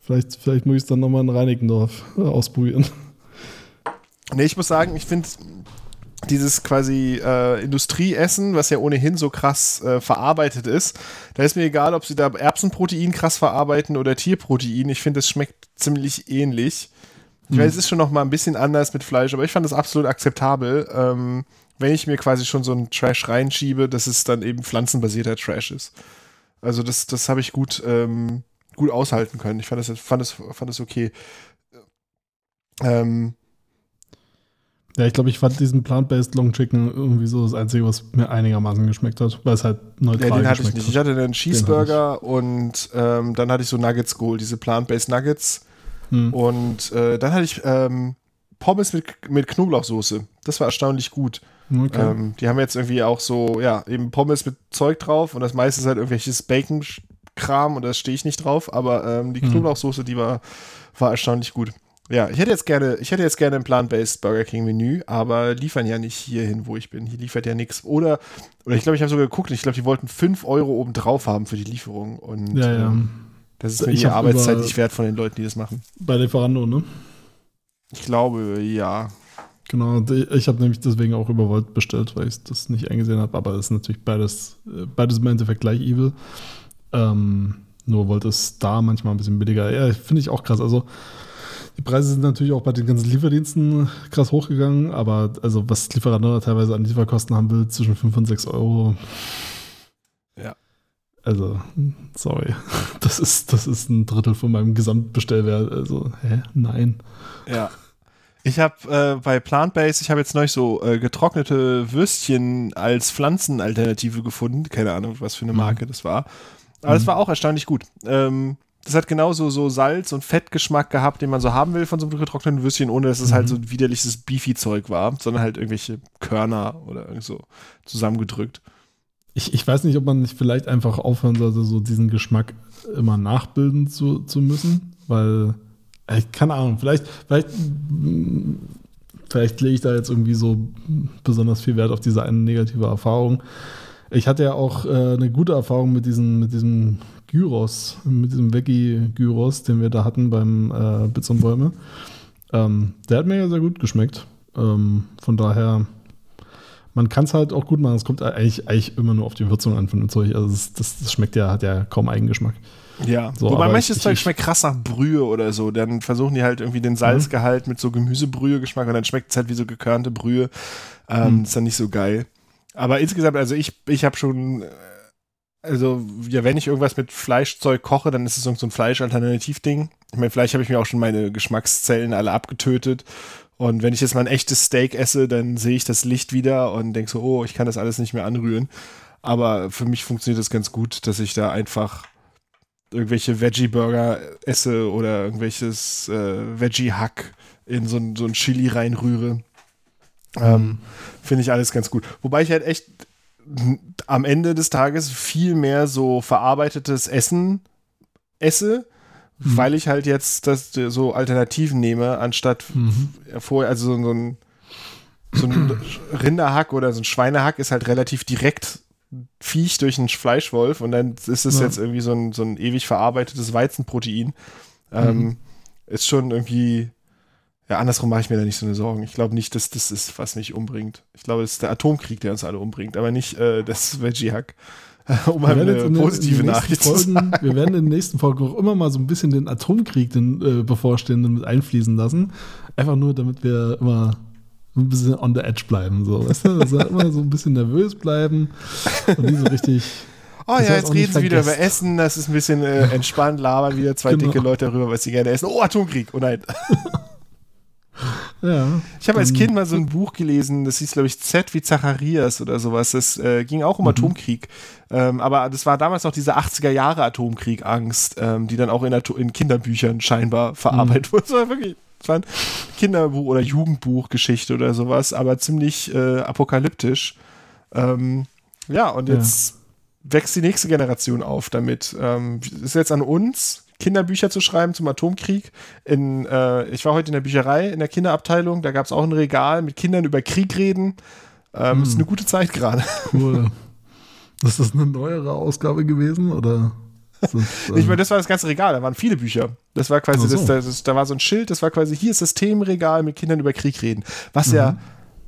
vielleicht, vielleicht muss ich es dann nochmal in Reinickendorf ausprobieren. Nee, ich muss sagen, ich finde dieses quasi äh, Industrieessen, was ja ohnehin so krass äh, verarbeitet ist, da ist mir egal, ob sie da Erbsenprotein krass verarbeiten oder Tierprotein. Ich finde, es schmeckt ziemlich ähnlich. Ich weiß, es ist schon noch mal ein bisschen anders mit Fleisch, aber ich fand das absolut akzeptabel, ähm, wenn ich mir quasi schon so einen Trash reinschiebe, dass es dann eben pflanzenbasierter Trash ist. Also das, das habe ich gut, ähm, gut aushalten können. Ich fand das, fand das, fand das okay. Ähm, Ja, ich glaube, ich fand diesen Plant-Based Long Chicken irgendwie so das Einzige, was mir einigermaßen geschmeckt hat, weil es halt neutral Ja, den hatte ich nicht. Ich hat. hatte einen Cheeseburger und ähm, dann hatte ich so Nuggets geholt, diese Plant-Based Nuggets. Hm. Und äh, dann hatte ich ähm, Pommes mit, mit Knoblauchsoße. Das war erstaunlich gut. Okay. Ähm, die haben jetzt irgendwie auch so, ja, eben Pommes mit Zeug drauf und das meiste ist halt irgendwelches Bacon-Kram und da stehe ich nicht drauf, aber ähm, die Hm. Knoblauchsoße, die war, war erstaunlich gut. Ja, ich hätte jetzt gerne, ich hätte jetzt gerne ein Plant-Based Burger King Menü, aber liefern ja nicht hierhin, wo ich bin. Hier liefert ja nichts. Oder, oder ich glaube, ich habe sogar geguckt, ich glaube, die wollten 5 Euro oben drauf haben für die Lieferung. Und ja, ja. ähm, das ist mir Ich die Arbeitszeit nicht wert von den Leuten, die das machen. Bei Lieferando, ne? Ich glaube, ja. Genau, ich habe nämlich deswegen auch über Volt bestellt, weil ich das nicht eingesehen habe, aber es ist natürlich beides, äh, beides im Endeffekt gleich evil. Ähm, nur Volt ist da manchmal ein bisschen billiger. Ja, finde ich auch krass. Also die Preise sind natürlich auch bei den ganzen Lieferdiensten krass hochgegangen, aber also was Lieferando da teilweise an Lieferkosten haben will, zwischen 5 und 6 Euro. Ja. Also, sorry. (laughs) Das ist, das ist ein Drittel von meinem Gesamtbestellwert. Also, hä? Nein. Ja. Ich habe äh, bei Plant-Based, ich habe jetzt neulich so äh, getrocknete Würstchen als Pflanzenalternative gefunden. Keine Ahnung, was für eine Mhm. Marke das war. Aber das war auch erstaunlich gut. Ähm, das hat genauso so Salz- und Fettgeschmack gehabt, den man so haben will von so einem getrockneten Würstchen, ohne dass es halt so widerliches Beefy-Zeug war, sondern halt irgendwelche Körner oder irgend so zusammengedrückt. Ich, ich weiß nicht, ob man nicht vielleicht einfach aufhören sollte, so diesen Geschmack immer nachbilden zu, zu müssen, weil, äh, keine Ahnung, vielleicht, vielleicht, vielleicht lege ich da jetzt irgendwie so besonders viel Wert auf diese eine negative Erfahrung. Ich hatte ja auch äh, eine gute Erfahrung mit diesem, mit diesem Gyros, mit diesem Veggie-Gyros, den wir da hatten beim äh, Bits und Bäume. Ähm, der hat mir ja sehr gut geschmeckt. Ähm, von daher, man kann es halt auch gut machen. Es kommt eigentlich, eigentlich immer nur auf die Würzung an von dem Zeug. Also das, das, das schmeckt ja, hat ja kaum Eigengeschmack. Ja, So, wobei manches ich- Zeug schmeckt krass nach Brühe oder so. Dann versuchen die halt irgendwie den Salzgehalt mit so Gemüsebrühe-Geschmack und dann schmeckt es halt wie so gekörnte Brühe. Ähm, Mhm. Ist dann nicht so geil. Aber insgesamt, also ich, ich habe schon, äh, also ja, wenn ich irgendwas mit Fleischzeug koche, dann ist es so ein Fleischalternativ-Ding. Ich meine, vielleicht habe ich mir auch schon meine Geschmackszellen alle abgetötet. Und wenn ich jetzt mal ein echtes Steak esse, dann sehe ich das Licht wieder und denke so, oh, ich kann das alles nicht mehr anrühren. Aber für mich funktioniert das ganz gut, dass ich da einfach irgendwelche Veggie-Burger esse oder irgendwelches äh, Veggie-Hack in so ein, so ein Chili reinrühre. Ähm, Finde ich alles ganz gut. Wobei ich halt echt am Ende des Tages viel mehr so verarbeitetes Essen esse, Mhm. weil ich halt jetzt das so Alternativen nehme, anstatt Mhm. vorher, also so, ein so ein Rinderhack oder so ein Schweinehack ist halt relativ direkt Viech durch einen Fleischwolf und dann ist es Ja. jetzt irgendwie so ein, so ein ewig verarbeitetes Weizenprotein. Ähm, Mhm. Ist schon irgendwie, ja, andersrum mache ich mir da nicht so eine Sorgen. Ich glaube nicht, dass das ist, was mich umbringt. Ich glaube, es ist der Atomkrieg, der uns alle umbringt, aber nicht äh, das (laughs) Veggie-Hack. um Wir eine in positive in Nachricht nächsten zu sagen. Folgen, Wir werden in den nächsten Folgen auch immer mal so ein bisschen den Atomkrieg, den äh, bevorstehenden, mit einfließen lassen. Einfach nur, damit wir immer ein bisschen on the edge bleiben. So, weißt du? Also immer so ein bisschen nervös bleiben und nie so richtig. Oh ja, jetzt nicht reden sie wieder über. Essen, das ist ein bisschen äh, entspannt, labern wieder zwei Genau. dicke Leute darüber, was sie gerne essen. Oh, Atomkrieg, oh nein. (laughs) Ja. Ich habe als Kind mal so ein Buch gelesen, das hieß, glaube ich, Z wie Zacharias oder sowas. Das äh, ging auch um Mhm. Atomkrieg. Ähm, aber das war damals noch diese 80er Jahre Atomkrieg-Angst, ähm, die dann auch in, in Kinderbüchern scheinbar verarbeitet wurde. (laughs) Das war wirklich, das war ein Kinderbuch oder Jugendbuchgeschichte oder sowas, aber ziemlich äh, apokalyptisch. Ähm, ja, und Ja. jetzt wächst die nächste Generation auf damit. Ähm, ist jetzt an uns, Kinderbücher zu schreiben zum Atomkrieg. In, äh, ich war heute in der Bücherei, in der Kinderabteilung, da gab es auch ein Regal mit Kindern über Krieg reden. Ähm, Ist Hm. eine gute Zeit gerade. Cool. (laughs) Ist das eine neuere Ausgabe gewesen? Oder? ist das, äh, (laughs) Ich meine, das war das ganze Regal, da waren viele Bücher. Das war quasi, so. das, das, da war so ein Schild, das war quasi, hier ist das Themenregal mit Kindern über Krieg reden. Was ja,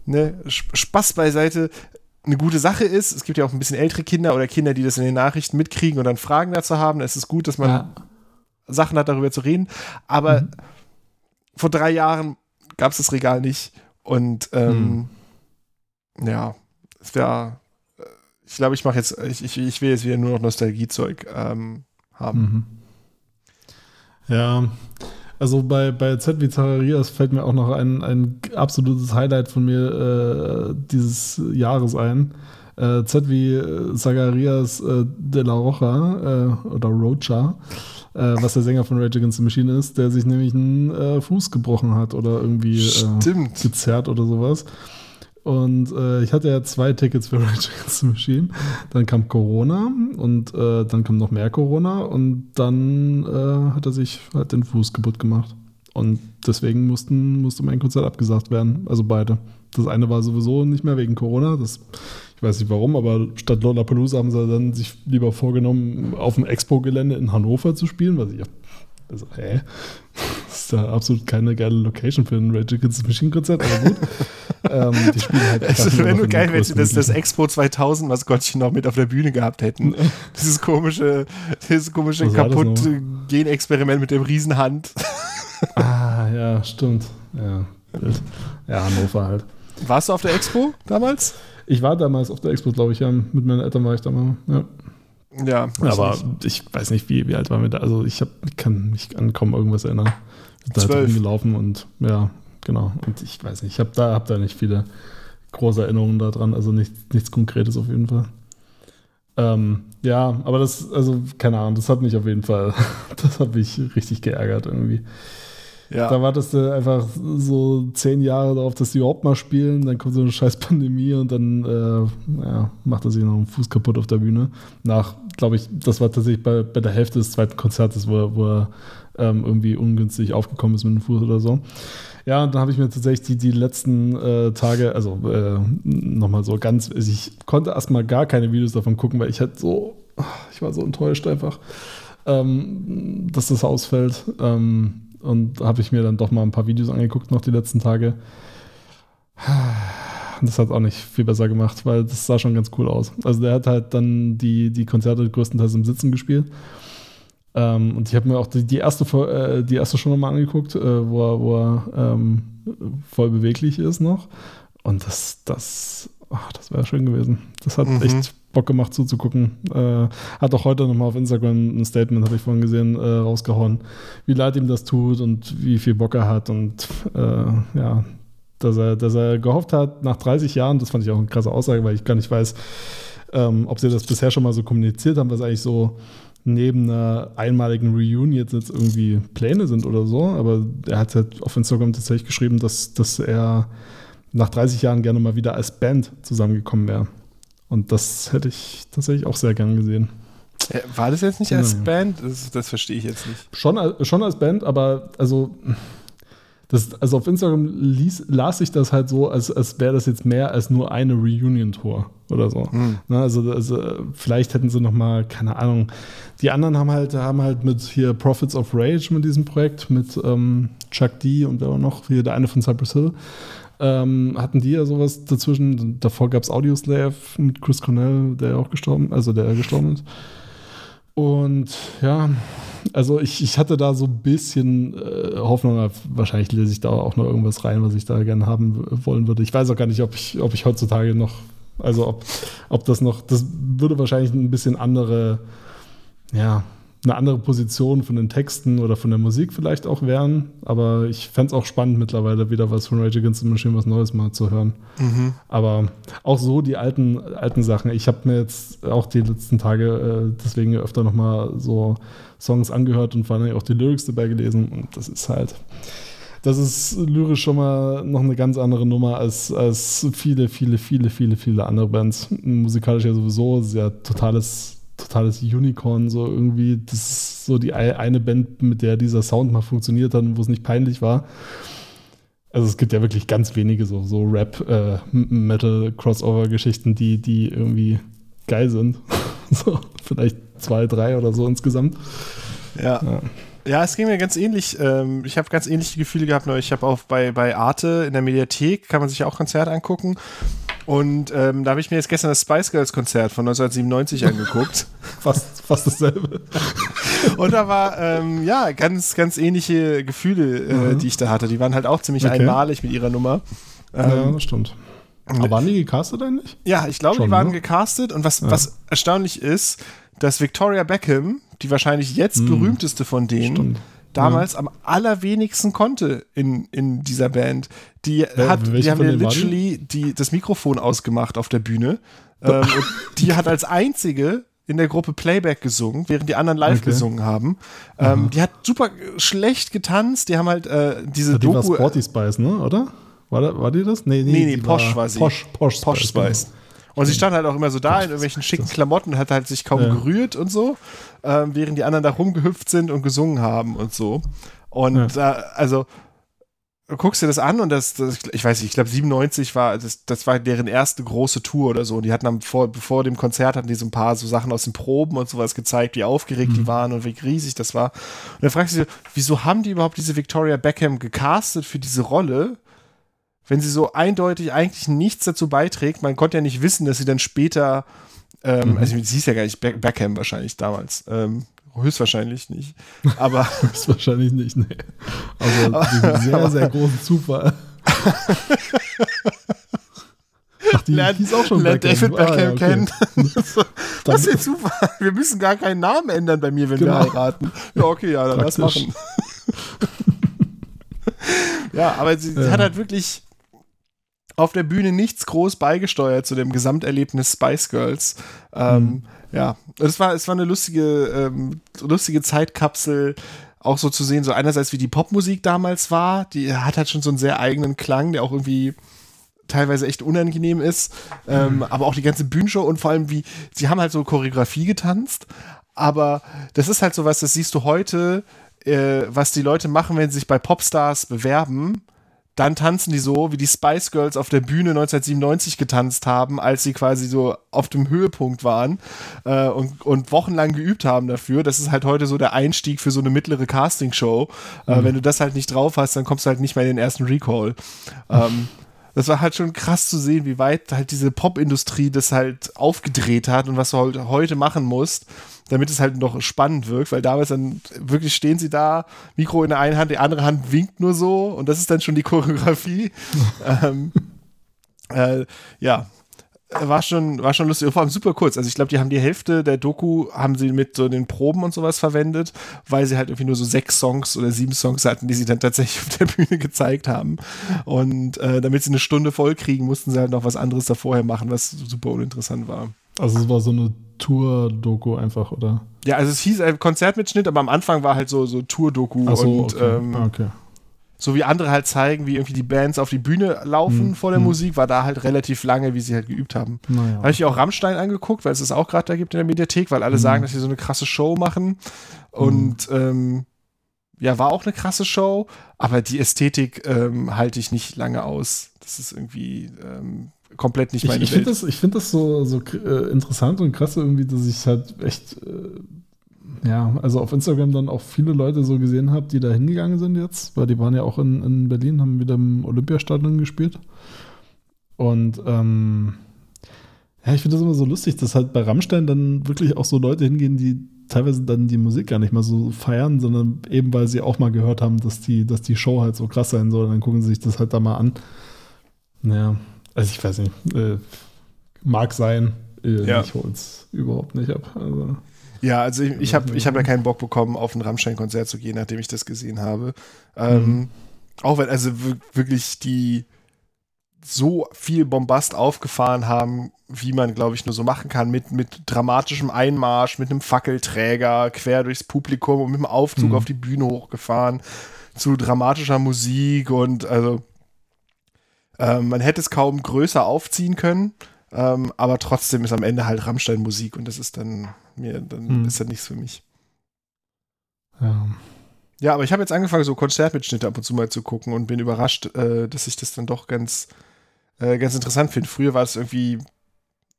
Mhm. ne, Sp- Spaß beiseite, eine gute Sache ist. Es gibt ja auch ein bisschen ältere Kinder oder Kinder, die das in den Nachrichten mitkriegen und dann Fragen dazu haben. Es ist gut, dass man ja. Sachen hat, darüber zu reden. Aber Mhm. vor drei Jahren gab es das Regal nicht. Und ähm, ja, es wäre, ich glaube, ich mache jetzt, ich, ich, ich will jetzt wieder nur noch Nostalgiezeug ähm, haben. Mhm. Ja, also bei, bei Z wie Zacharias fällt mir auch noch ein, ein absolutes Highlight von mir äh, dieses Jahres ein. Äh, Z wie äh, Zacharias äh, de la Rocha äh, oder Rocha, äh, was der Sänger von Rage Against the Machine ist, der sich nämlich einen äh, Fuß gebrochen hat oder irgendwie äh, gezerrt oder sowas. Und äh, ich hatte ja zwei Tickets für (laughs) Rage Against the Machine. Dann kam Corona und äh, dann kam noch mehr Corona und dann äh, hat er sich halt den Fuß kaputt gemacht. Und deswegen mussten, musste mein Konzert abgesagt werden. Also beide. Das eine war sowieso nicht mehr wegen Corona. Das, ich weiß nicht warum, aber statt Lollapalooza haben sie dann sich lieber vorgenommen, auf dem Expo-Gelände in Hannover zu spielen, was ich also, hä? Das ist ja absolut keine geile Location für ein Rage Against the Machine Konzert, aber gut. (laughs) ähm, die spielen halt Es wäre nur geil, wenn sie das, das Expo 2000 Maskottchen noch mit auf der Bühne gehabt hätten. Dieses komische, dieses komische Was kaputte Genexperiment mit dem Riesenhand. (laughs) Ah, ja, stimmt. Ja, ja, Hannover halt. Warst du auf der Expo damals? Ich war damals auf der Expo, glaube ich, ja. Mit meinen Eltern war ich da mal. Ja. Ja. Aber ich weiß nicht, wie, wie alt waren wir da. Also ich, hab, ich kann mich an kaum irgendwas erinnern. Da Zwölf. rumgelaufen und ja, genau. Und ich weiß nicht, ich habe da, hab da nicht viele große Erinnerungen daran. Also nicht, nichts Konkretes auf jeden Fall. Ähm, ja, aber das, also keine Ahnung, das hat mich auf jeden Fall, (laughs) das hat mich richtig geärgert irgendwie. Ja. Da wartest du einfach so zehn Jahre darauf, dass die überhaupt mal spielen. Dann kommt so eine scheiß Pandemie und dann äh, ja, macht er sich noch einen Fuß kaputt auf der Bühne. Nach, glaube ich, das war tatsächlich bei, bei der Hälfte des zweiten Konzertes, wo er, wo er ähm, irgendwie ungünstig aufgekommen ist mit dem Fuß oder so. Ja, und dann habe ich mir tatsächlich die, die letzten äh, Tage, also äh, nochmal so ganz, also ich konnte erstmal gar keine Videos davon gucken, weil ich halt so, ich war so enttäuscht einfach, ähm, dass das ausfällt. Ähm, und habe ich mir dann doch mal ein paar Videos angeguckt, noch die letzten Tage. Das hat auch nicht viel besser gemacht, weil das sah schon ganz cool aus. Also der hat halt dann die, die Konzerte größtenteils im Sitzen gespielt. Ähm, und ich habe mir auch die, die, erste, äh, die erste schon nochmal angeguckt, äh, wo er, wo er ähm, voll beweglich ist noch. Und das, das, ach, das wäre schön gewesen. Das hat echt Bock gemacht zuzugucken. Äh, hat auch heute nochmal auf Instagram ein Statement, habe ich vorhin gesehen, äh, rausgehauen, wie leid ihm das tut und wie viel Bock er hat und äh, ja, dass er, dass er gehofft hat, nach 30 Jahren, das fand ich auch eine krasse Aussage, weil ich gar nicht weiß, ähm, ob sie das bisher schon mal so kommuniziert haben, was eigentlich so neben einer einmaligen Reunion jetzt, jetzt irgendwie Pläne sind oder so. Aber er hat halt auf Instagram tatsächlich geschrieben, dass, dass er nach 30 Jahren gerne mal wieder als Band zusammengekommen wäre. Und das hätte ich tatsächlich auch sehr gern gesehen. Äh, War das jetzt nicht als Ja. Band? Das, das verstehe ich jetzt nicht. Schon, als- schon als Band, aber also, das, also auf Instagram ließ, las ich das halt so, als, als wäre das jetzt mehr als nur eine Reunion-Tour oder so. Na, also, also vielleicht hätten sie noch mal, keine Ahnung, die anderen haben halt, haben halt mit hier Prophets of Rage mit diesem Projekt, mit ähm, Chuck D und wer war noch, hier der eine von Cypress Hill, ähm, hatten die ja sowas dazwischen. Davor gab es Audioslave mit Chris Cornell, der auch gestorben, also der gestorben ist. Und ja, also ich, ich hatte da so ein bisschen äh, Hoffnung, wahrscheinlich lese ich da auch noch irgendwas rein, was ich da gerne haben wollen würde. Ich weiß auch gar nicht, ob ich, ob ich heutzutage noch, also ob, ob das noch, das würde wahrscheinlich ein bisschen andere, ja, eine andere Position von den Texten oder von der Musik vielleicht auch wären. Aber ich fände es auch spannend, mittlerweile wieder was von Rage Against the Machine, was Neues mal zu hören. Aber auch so die alten, alten Sachen. Ich habe mir jetzt auch die letzten Tage äh, deswegen öfter nochmal so Songs angehört und vor allem auch die Lyrics dabei gelesen. Und das ist halt, das ist lyrisch schon mal noch eine ganz andere Nummer als, als viele, viele, viele, viele, viele andere Bands. Musikalisch ja sowieso sehr totales, totales Unicorn, so irgendwie. Das ist so die ei- eine Band, mit der dieser Sound mal funktioniert hat und wo es nicht peinlich war. Also es gibt ja wirklich ganz wenige so, so Rap-Metal-Crossover-Geschichten, die, die irgendwie geil sind. (laughs) so, vielleicht zwei, drei oder so insgesamt. Ja. Ja, es ging mir ganz ähnlich. Ähm, ich habe ganz ähnliche Gefühle gehabt. Neulich. Ich habe auch bei, bei Arte in der Mediathek, kann man sich ja auch Konzerte angucken. Und ähm, da habe ich mir jetzt gestern das Spice Girls Konzert von 1997 angeguckt. (laughs) Fast, fast dasselbe. (laughs) Und da war, ähm, ja, ganz, ganz ähnliche Gefühle, äh, die ich da hatte. Die waren halt auch ziemlich Okay. einmalig mit ihrer Nummer. ja, Ähm, das stimmt. Aber waren die gecastet eigentlich? Ja, ich glaube, Schon, die waren ne? gecastet und was, was erstaunlich ist, dass Victoria Beckham, die wahrscheinlich jetzt berühmteste von denen, Stimmt. Damals am allerwenigsten konnte in, in dieser Band. Die, hat, welche die haben ja war die? literally die, das Mikrofon ausgemacht auf der Bühne. (laughs) Ähm, und die hat als einzige in der Gruppe Playback gesungen, während die anderen live Okay. gesungen haben. Ähm, die hat super schlecht getanzt. Die haben halt äh, diese Die war Doku. Sporty Spice, ne? Oder? War, da, war die das? Nee, Nee, nee, die Posh war sie. Posh, Posh, Posh Spice. Und sie stand halt auch immer so da in irgendwelchen schicken Klamotten, hat halt sich kaum Ja. gerührt und so, ähm, während die anderen da rumgehüpft sind und gesungen haben und so. Und Ja. äh, also du guckst dir das an und das, das ich weiß nicht, ich glaube 97 war das, das war deren erste große Tour oder so. Und die hatten am, vor, bevor dem Konzert hatten die so ein paar so Sachen aus den Proben und sowas gezeigt, wie aufgeregt die waren und wie riesig das war. Und dann fragst du dich, wieso haben die überhaupt diese Victoria Beckham gecastet für diese Rolle? Wenn sie so eindeutig eigentlich nichts dazu beiträgt. Man konnte ja nicht wissen, dass sie dann später, ähm, also sie hieß ja gar nicht Beck Beckham wahrscheinlich damals, ähm, höchstwahrscheinlich nicht. (laughs) Aber Das wahrscheinlich nicht, nee. Also sehr, sehr großen Zufall. (laughs) Ach, die lernt, hieß auch schon lernt Beckham. David Ah, Beckham ja, okay. kennen. (laughs) das ist ja Zufall. Wir müssen gar keinen Namen ändern bei mir, wenn wir Genau. heiraten. Ja, okay, ja, dann lass machen. ja, aber sie, sie Ja. hat halt wirklich auf der Bühne nichts groß beigesteuert zu dem Gesamterlebnis Spice Girls. Ähm, Mhm. Ja, es war, es war eine lustige, ähm, lustige Zeitkapsel, auch so zu sehen, so einerseits wie die Popmusik damals war, die hat halt schon so einen sehr eigenen Klang, der auch irgendwie teilweise echt unangenehm ist, ähm, aber auch die ganze Bühnenshow und vor allem wie, sie haben halt so Choreografie getanzt, aber das ist halt so was, das siehst du heute, äh, was die Leute machen, wenn sie sich bei Popstars bewerben, dann tanzen die so, wie die Spice Girls auf der Bühne 1997 getanzt haben, als sie quasi so auf dem Höhepunkt waren äh, und, und wochenlang geübt haben dafür. Das ist halt heute so der Einstieg für so eine mittlere Castingshow. Äh, wenn du das halt nicht drauf hast, dann kommst du halt nicht mehr in den ersten Recall. Ähm, das war halt schon krass zu sehen, wie weit halt diese Popindustrie das halt aufgedreht hat und was du halt heute machen musst, damit es halt noch spannend wirkt, weil damals dann wirklich stehen sie da, Mikro in der einen Hand, die andere Hand winkt nur so und das ist dann schon die Choreografie. (laughs) ähm, äh, ja, war schon, war schon lustig, vor allem super kurz. Also ich glaube, die haben die Hälfte der Doku haben sie mit so den Proben und sowas verwendet, weil sie halt irgendwie nur so sechs Songs oder sieben Songs hatten, die sie dann tatsächlich (laughs) auf der Bühne gezeigt haben. Und äh, damit sie eine Stunde voll kriegen, mussten sie halt noch was anderes da vorher machen, was super uninteressant war. Also es war so eine Tour-Doku einfach, oder? Ja, also es hieß ein Konzertmitschnitt, aber am Anfang war halt so, so Tour-Doku so, und okay. ähm, Ah, okay. So wie andere halt zeigen, wie irgendwie die Bands auf die Bühne laufen Hm, vor der hm. Musik, war da halt relativ lange, wie sie halt geübt haben. Naja. Habe ich auch Rammstein angeguckt, weil es es auch gerade da gibt in der Mediathek, weil alle Mhm. sagen, dass sie so eine krasse Show machen. Und ähm, ja, war auch eine krasse Show, aber die Ästhetik ähm, halte ich nicht lange aus. Das ist irgendwie ähm, komplett nicht Ich, meine ich finde Welt. das, ich find das so, so äh, interessant und krass irgendwie, dass ich halt echt, äh, ja, also auf Instagram dann auch viele Leute so gesehen habe, die da hingegangen sind jetzt, weil die waren ja auch in, in Berlin, haben wieder im Olympiastadion gespielt. Und ähm, ja, ich finde das immer so lustig, dass halt bei Rammstein dann wirklich auch so Leute hingehen, die teilweise dann die Musik gar nicht mal so feiern, sondern eben weil sie auch mal gehört haben, dass die, dass die Show halt so krass sein soll. Und dann gucken sie sich das halt da mal an. Naja, also ich weiß nicht, äh, mag sein. Äh, Ja. Ich hol's überhaupt nicht ab. Also, Ja, also ich, ich habe ich hab ja keinen Bock bekommen, auf ein Rammstein-Konzert zu gehen, nachdem ich das gesehen habe. Ähm, Mhm. Auch wenn also wir- wirklich die so viel Bombast aufgefahren haben, wie man, glaube ich, nur so machen kann, mit, mit dramatischem Einmarsch, mit einem Fackelträger quer durchs Publikum und mit einem Aufzug Mhm. auf die Bühne hochgefahren, zu dramatischer Musik und also ähm, man hätte es kaum größer aufziehen können, ähm, aber trotzdem ist am Ende halt Rammstein Musik und das ist dann mir, dann Mhm. ist das nichts für mich. ja. Ja, aber ich habe jetzt angefangen, so Konzertmitschnitte ab und zu mal zu gucken und bin überrascht, äh, dass ich das dann doch ganz, äh, ganz interessant finde. Früher war es irgendwie,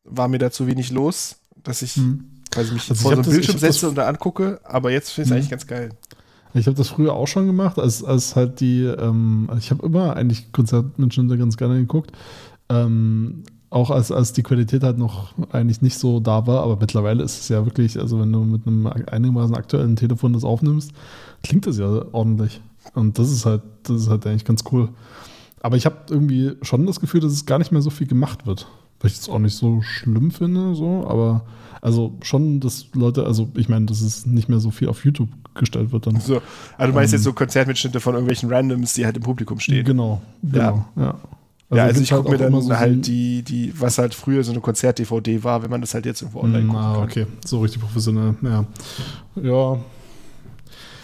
war mir da zu wenig los, dass ich Hm. quasi mich Also ich vor so ich Bildschirm hab das- setze und da angucke, aber jetzt finde ich es Mhm. eigentlich ganz geil. Ich habe das früher auch schon gemacht, als, als halt die, ähm, also ich habe immer eigentlich Konzertmitschnitte ganz gerne geguckt. Ähm, auch als, als die Qualität halt noch eigentlich nicht so da war, aber mittlerweile ist es ja wirklich, also wenn du mit einem einigermaßen aktuellen Telefon das aufnimmst, klingt das ja ordentlich. Und das ist halt, das ist halt eigentlich ganz cool. Aber ich habe irgendwie schon das Gefühl, dass es gar nicht mehr so viel gemacht wird. Was ich jetzt auch nicht so schlimm finde, so, aber also schon, dass Leute, also ich meine, dass es nicht mehr so viel auf YouTube gestellt wird dann. So, also du meinst Ähm. jetzt so Konzertmitschnitte von irgendwelchen Randoms, die halt im Publikum stehen. Genau, genau, ja. ja, also gibt's ich gucke mir auch dann so halt die, die, was halt früher so eine Konzert-DVD war, wenn man das halt jetzt irgendwo online gucken Ah, kann. okay, so richtig professionell, ja. Ja,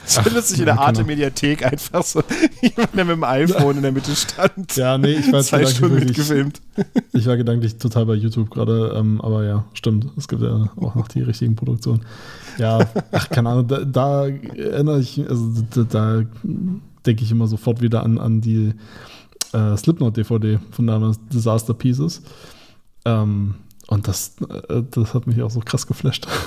Es findet sich in der ja, genau. Arte-Mediathek einfach so (laughs) jemand, der mit dem iPhone in der Mitte stand. ja, nee, ich war Zwei Stunden mitgefilmt. (laughs) ich war gedanklich total bei YouTube gerade, ähm, aber ja, stimmt, es gibt ja auch noch die richtigen Produktionen. Ja, ach, keine Ahnung, da, da erinnere ich, also da, da denke ich immer sofort wieder an, an die äh, Slipknot-DVD von damals, Disaster Pieces. Ähm, und das, äh, das hat mich auch so krass geflasht. (laughs)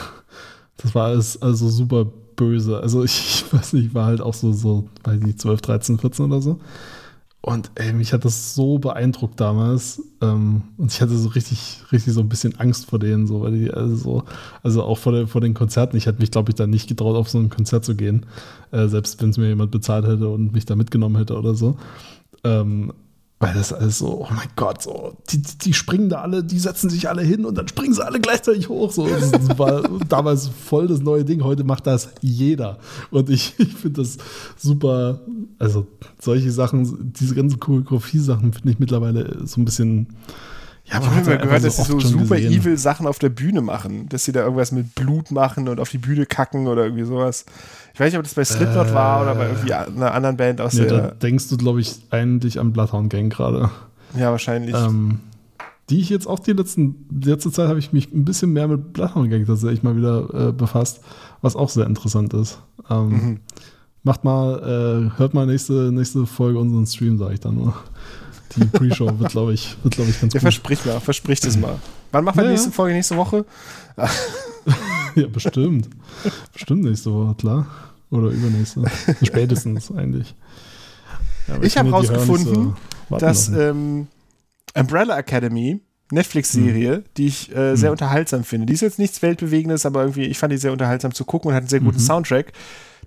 Das war alles also super böse. Also ich, ich weiß nicht, ich war halt auch so, so bei die 12, 13, 14 oder so. Und ey, mich hat das so beeindruckt damals. Ähm, und ich hatte so richtig, richtig so ein bisschen Angst vor denen, so, weil die, also, so, also auch vor, der, vor den Konzerten. Ich hätte mich, glaube ich, da nicht getraut, auf so ein Konzert zu gehen. Äh, selbst wenn es mir jemand bezahlt hätte und mich da mitgenommen hätte oder so. Ähm, weil das alles so, oh mein Gott, so, die, die, springen da alle, die setzen sich alle hin und dann springen sie alle gleichzeitig hoch. So. Das war (laughs) damals voll das neue Ding. Heute macht das jeder. Und ich, (laughs) ich finde das super. Also, solche Sachen, diese ganzen Choreografie-Sachen finde ich mittlerweile so ein bisschen. Ja, Ich habe immer gehört, einfach dass sie so super gesehen. evil Sachen auf der Bühne machen. Dass sie da irgendwas mit Blut machen und auf die Bühne kacken oder irgendwie sowas. Ich weiß nicht, ob das bei Slipknot war oder bei irgendwie einer anderen Band aus Nee, da der. denkst du, glaube ich, eigentlich an Bloodhound Gang gerade. Ja, wahrscheinlich. Ähm, die ich jetzt auch die letzten, die letzte Zeit habe ich mich ein bisschen mehr mit Bloodhound Gang tatsächlich mal wieder äh, befasst, was auch sehr interessant ist. Ähm, Mhm. Macht mal, äh, hört mal nächste, nächste Folge unseren Stream, sage ich dann nur. Die Pre-Show wird, glaube ich, wird, glaube ich, ganz Ja, gut. versprich mal, versprich das mal. Wann machen wir Ja, die nächste. Folge? Nächste Woche? (laughs) Ja, bestimmt. bestimmt nächste Woche, klar. Oder übernächste. Spätestens (laughs) eigentlich. Ja, Ich kann hab ja die Hörer nicht rausgefunden, warten dass ähm, Umbrella Academy, Netflix-Serie, die ich äh, sehr Mhm. unterhaltsam finde. Die ist jetzt nichts Weltbewegendes, aber irgendwie, ich fand die sehr unterhaltsam zu gucken und hat einen sehr guten Mhm. Soundtrack.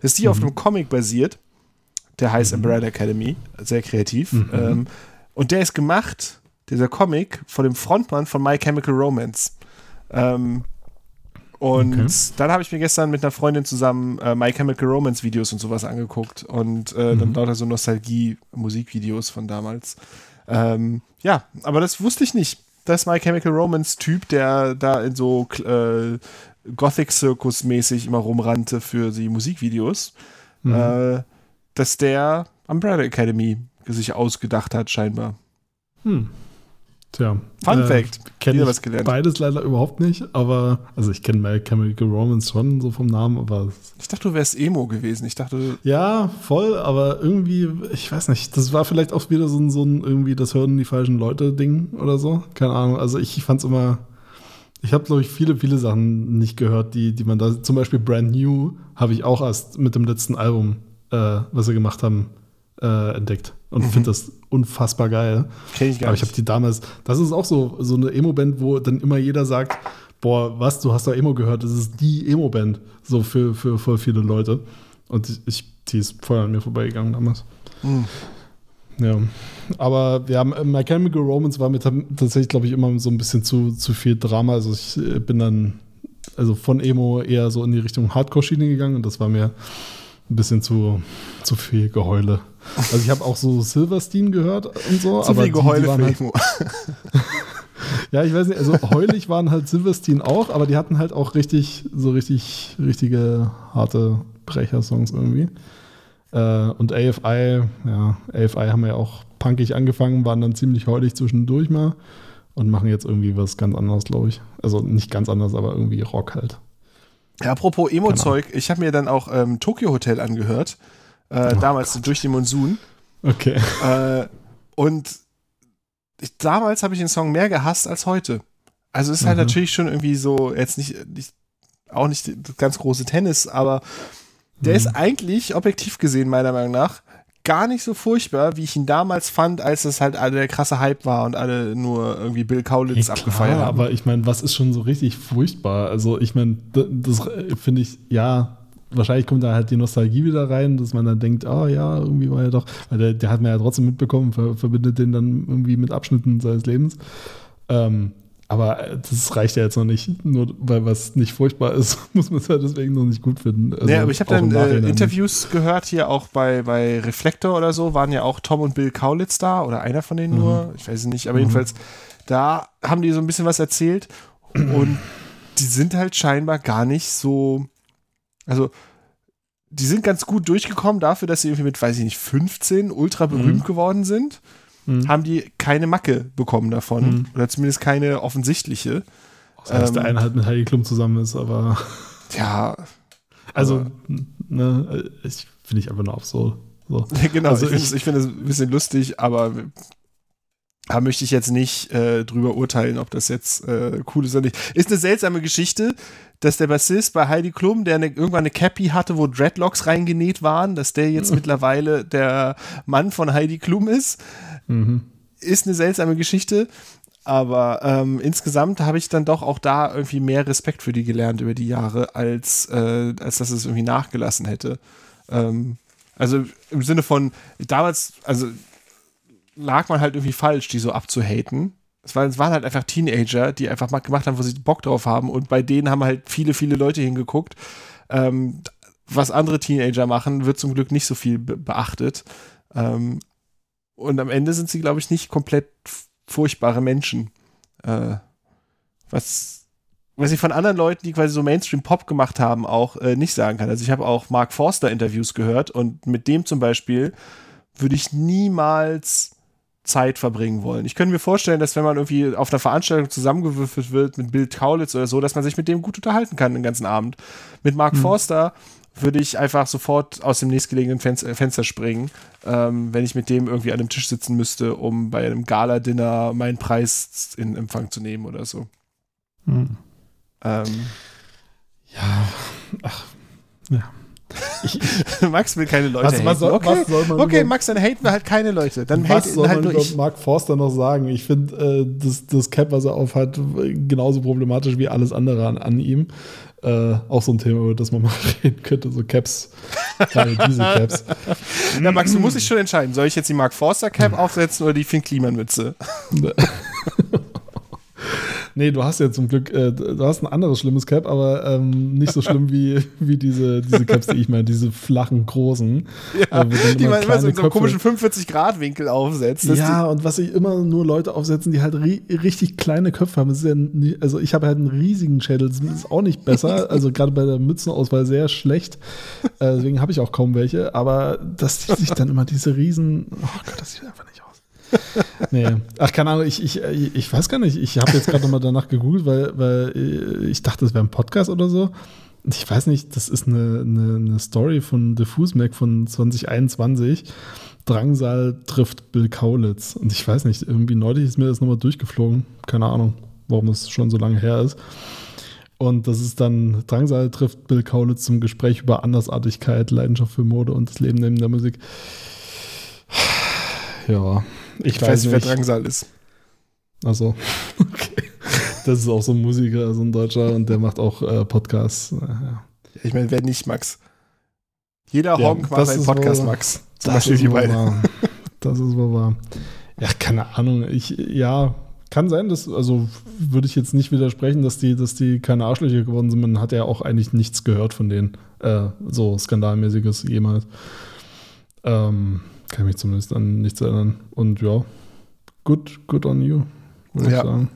Dass die auf Mhm. einem Comic basiert, der heißt Umbrella Academy, sehr kreativ. Mhm. Ähm, und der ist gemacht, dieser Comic von dem Frontmann von My Chemical Romance. Ähm, und Okay. dann habe ich mir gestern mit einer Freundin zusammen äh, My Chemical Romance Videos und sowas angeguckt und äh, dann lauter so Nostalgie-Musikvideos von damals. Ähm, ja, aber das wusste ich nicht. Das My Chemical Romance Typ, der da in so äh, Gothic Circus mäßig immer rumrannte für die Musikvideos, äh, dass der Umbrella Academy sich ausgedacht hat, scheinbar. Hm. Tja. Fun Fact. Kenne Wieder was gelernt. beides leider überhaupt nicht, aber, also ich kenne My Chemical Romance schon so vom Namen, aber Ich dachte, du wärst Emo gewesen. Ich dachte, ja, voll, aber irgendwie, ich weiß nicht, das war vielleicht auch wieder so ein, so ein irgendwie, das hören die falschen Leute Ding oder so. Keine Ahnung. Also ich fand's immer, ich habe, glaube ich, viele, viele Sachen nicht gehört, die, die man da, zum Beispiel Brand New, habe ich auch erst mit dem letzten Album, äh, was sie gemacht haben, äh, entdeckt. Und finde das unfassbar geil. kenn ich gar Aber ich habe die damals, das ist auch so, so eine Emo-Band, wo dann immer jeder sagt, boah, was, du hast da Emo gehört, das ist die Emo-Band, so für, für voll viele Leute. Und ich, die ist voll an mir vorbeigegangen damals. Hm. Ja, aber ja, My Chemical Romance war mir tatsächlich, glaube ich, immer so ein bisschen zu, zu viel Drama. Also ich äh, bin dann also von Emo eher so in die Richtung Hardcore-Schiene gegangen und das war mir ein bisschen zu, zu viel Geheule. Also ich habe auch so Silverstein gehört und so. Zu aber viel die- die Geheule waren für halt. (laughs) Ja, ich weiß nicht, also heulig waren halt Silverstein auch, aber die hatten halt auch richtig, so richtig, richtige harte Brecher-Songs irgendwie. Äh, und AFI, ja, AFI haben ja auch punkig angefangen, waren dann ziemlich heulig zwischendurch mal und machen jetzt irgendwie was ganz anderes, glaube ich. Also nicht ganz anders, aber irgendwie Rock halt. Ja, apropos Emo-Zeug, ich habe mir dann auch ähm, Tokyo Hotel angehört. Äh, damals durch den Monsun. Okay. Äh, und ich, damals habe ich den Song mehr gehasst als heute. Also ist halt Mhm. natürlich schon irgendwie so, jetzt nicht, nicht auch nicht das ganz große Tennis, aber der Mhm. ist eigentlich, objektiv gesehen, meiner Meinung nach, gar nicht so furchtbar, wie ich ihn damals fand, als es halt alle der krasse Hype war und alle nur irgendwie Bill Kaulitz Ja, abgefeiert klar, haben. aber ich meine, was ist schon so richtig furchtbar? Also ich meine, das äh, finde ich, ja, wahrscheinlich kommt da halt die Nostalgie wieder rein, dass man dann denkt, oh ja, irgendwie war er doch, weil der, der hat man ja trotzdem mitbekommen, ver, verbindet den dann irgendwie mit Abschnitten seines Lebens. Ähm, aber äh, das reicht ja jetzt noch nicht, nur weil was nicht furchtbar ist, (laughs) muss man es ja deswegen noch nicht gut finden. Also ja, aber ich habe dann äh, Interviews gehört hier auch bei, bei Reflektor oder so, waren ja auch Tom und Bill Kaulitz da oder einer von denen nur, ich weiß es nicht, aber jedenfalls da haben die so ein bisschen was erzählt (clears throat) und die sind halt scheinbar gar nicht so, also die sind ganz gut durchgekommen dafür, dass sie irgendwie mit, weiß ich nicht, 15 ultra berühmt geworden sind, Mhm. haben die keine Macke bekommen davon Mhm. oder zumindest keine offensichtliche. Das heißt, der ähm, eine halt mit Heidi Klum zusammen ist, aber (laughs) Ja, also, ne, ich finde ich einfach nur absurd. So. (laughs) genau, Also ich finde ich- es ich find es ein bisschen lustig, aber da möchte ich jetzt nicht äh, drüber urteilen, ob das jetzt äh, cool ist oder nicht. Ist eine seltsame Geschichte, dass der Bassist bei Heidi Klum, der eine, irgendwann eine Cappy hatte, wo Dreadlocks reingenäht waren, dass der jetzt mittlerweile der Mann von Heidi Klum ist, Mhm. ist eine seltsame Geschichte. Aber ähm, insgesamt habe ich dann doch auch da irgendwie mehr Respekt für die gelernt über die Jahre, als, äh, als dass es irgendwie nachgelassen hätte. Ähm, also im Sinne von, damals, also lag man halt irgendwie falsch, die so abzuhaten. Es waren, es waren halt einfach Teenager, die einfach mal gemacht haben, wo sie Bock drauf haben. Und bei denen haben halt viele, viele Leute hingeguckt. Ähm, was andere Teenager machen, wird zum Glück nicht so viel be beachtet. Ähm, und am Ende sind sie, glaube ich, nicht komplett furchtbare Menschen. Äh, was, was ich von anderen Leuten, die quasi so Mainstream-Pop gemacht haben, auch äh, nicht sagen kann. Also ich habe auch Mark Forster-Interviews gehört und mit dem zum Beispiel würde ich niemals Zeit verbringen wollen. Ich könnte mir vorstellen, dass wenn man irgendwie auf einer Veranstaltung zusammengewürfelt wird mit Bill Kaulitz oder so, dass man sich mit dem gut unterhalten kann den ganzen Abend. Mit Mark Forster würde ich einfach sofort aus dem nächstgelegenen Fenster, äh, Fenster springen, ähm, wenn ich mit dem irgendwie an einem Tisch sitzen müsste, um bei einem Gala-Dinner meinen Preis in Empfang zu nehmen oder so. Mhm. Ähm, Ja, ach, ja. (laughs) Max will keine Leute Was- was soll- okay, was soll okay über- Max, dann haten wir halt keine Leute. Dann Was soll halt man über ich. Mark Forster noch sagen? Ich finde äh, das, das Cap, was er aufhat, genauso problematisch wie alles andere an, an ihm. äh, auch so ein Thema, über das man (laughs) mal reden könnte, so Caps, gerade (laughs) diese Caps. Ja, Max, du musst dich schon entscheiden. Soll ich jetzt die Mark Forster Cap aufsetzen oder die Finn Kliman Mütze? Nee, du hast ja zum Glück, äh, du hast ein anderes schlimmes Cap, aber ähm, nicht so (laughs) schlimm wie, wie diese, diese Caps, die ich meine, diese flachen, großen. Ja, äh, die man immer so in so einem komischen 45-Grad-Winkel aufsetzt. Ja, und was sich immer nur Leute aufsetzen, die halt ri richtig kleine Köpfe haben. Ja nicht, also ich habe halt einen riesigen Schädel, das ist auch nicht besser. (laughs) Also gerade bei der Mützenauswahl sehr schlecht. Äh, deswegen habe ich auch kaum welche. Aber dass die sich dann immer diese riesen, oh Gott, das sieht einfach nicht aus. (laughs) Nee. Ach, keine Ahnung, ich, ich, ich weiß gar nicht. Ich habe jetzt gerade nochmal danach gegoogelt, weil, weil äh, ich dachte, das wäre ein Podcast oder so. Ich weiß nicht, das ist eine, eine, eine Story von Diffuse Mac von 2021. Drangsal trifft Bill Kaulitz. Und ich weiß nicht, irgendwie neulich ist mir das nochmal durchgeflogen. Keine Ahnung, warum es schon so lange her ist. Und das ist dann, Drangsal trifft Bill Kaulitz zum Gespräch über Andersartigkeit, Leidenschaft für Mode und das Leben neben der Musik. Ja, ich, ich weiß nicht, wer Drangsal ist. Also, (laughs) okay. Das ist auch so ein Musiker, so ein Deutscher und der macht auch äh, Podcasts. Ja. Ich meine, wer nicht, Max? Jeder Ja, Honk macht einen Podcast, Max. Zum Das Beispiel ist wir wohl beide. wahr. (laughs) Das ist wohl wahr. Ja, keine Ahnung. Ich, ja, kann sein, dass, also würde ich jetzt nicht widersprechen, dass die, dass die keine Arschlöcher geworden sind. Man hat ja auch eigentlich nichts gehört von denen. Äh, so skandalmäßiges jemals. Ähm, kann mich zumindest an nichts erinnern. Und ja, good, good on you, würde Ja. ich sagen.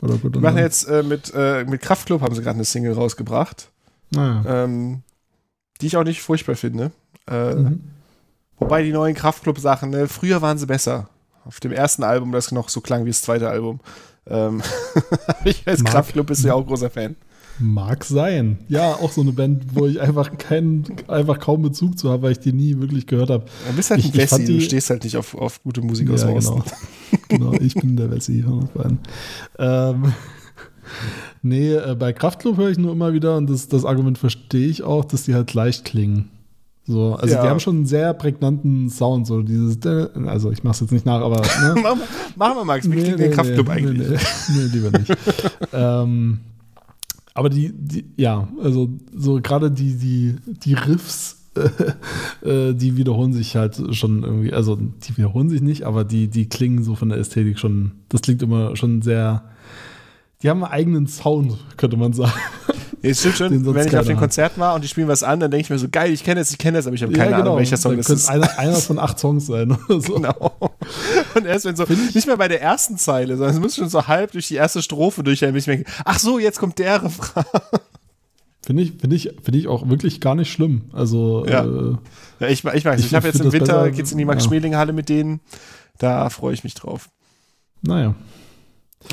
Oder good Wir on machen them. jetzt äh, mit, äh, mit Kraftklub haben sie gerade eine Single rausgebracht, Naja. ähm, die ich auch nicht furchtbar finde. Äh, Mhm. Wobei die neuen Kraftklub-Sachen, ne, früher waren sie besser. Auf dem ersten Album, das noch so klang wie das zweite Album. Ähm, (laughs) ich weiß, Mag- Kraftklub ist ja auch großer Fan. Mag sein. Ja, auch so eine Band, wo ich einfach keinen, einfach kaum Bezug zu habe, weil ich die nie wirklich gehört habe. Du bist halt Ich- ein Wessi, du stehst halt nicht auf, auf gute Musik aus dem genau. (laughs) Genau, ich bin der Wessi. Ähm, (laughs) nee, äh, bei Kraftklub höre ich nur immer wieder und das, das Argument verstehe ich auch, dass die halt leicht klingen. So, also Ja. die haben schon einen sehr prägnanten Sound, so dieses, also ich mach's jetzt nicht nach, aber ne? (laughs) Mach, mal- mach mal, Max, wie klingt der Kraftklub nee, eigentlich? Nee, nee, lieber nicht. ähm, aber die, die, ja, also so gerade die, die, die Riffs, (laughs) äh, die wiederholen sich halt schon irgendwie, also die wiederholen sich nicht, aber die, die klingen so von der Ästhetik schon, das klingt immer schon sehr, die haben einen eigenen Sound, könnte man sagen. Ja, es stimmt schon, wenn ich auf hat. Konzerten war und die spielen was an, dann denke ich mir so, geil, ich kenne das, ich kenne das, aber ich habe keine Ahnung, welcher Song Da das könnte ist. Einer, einer von acht Songs sein oder so. Genau. Und erst wenn so, nicht mehr bei der ersten Zeile, sondern es muss schon so halb durch die erste Strophe durch, bis ich merke, ach so, jetzt kommt der Refrain. Finde ich, finde ich, finde ich auch wirklich gar nicht schlimm. Also, Ja. äh, Ja, ich, ich weiß, ich, Ich habe jetzt im Winter, besser, geht's in die ja. Max-Schmeling-Halle mit denen, da freue ich mich drauf. naja.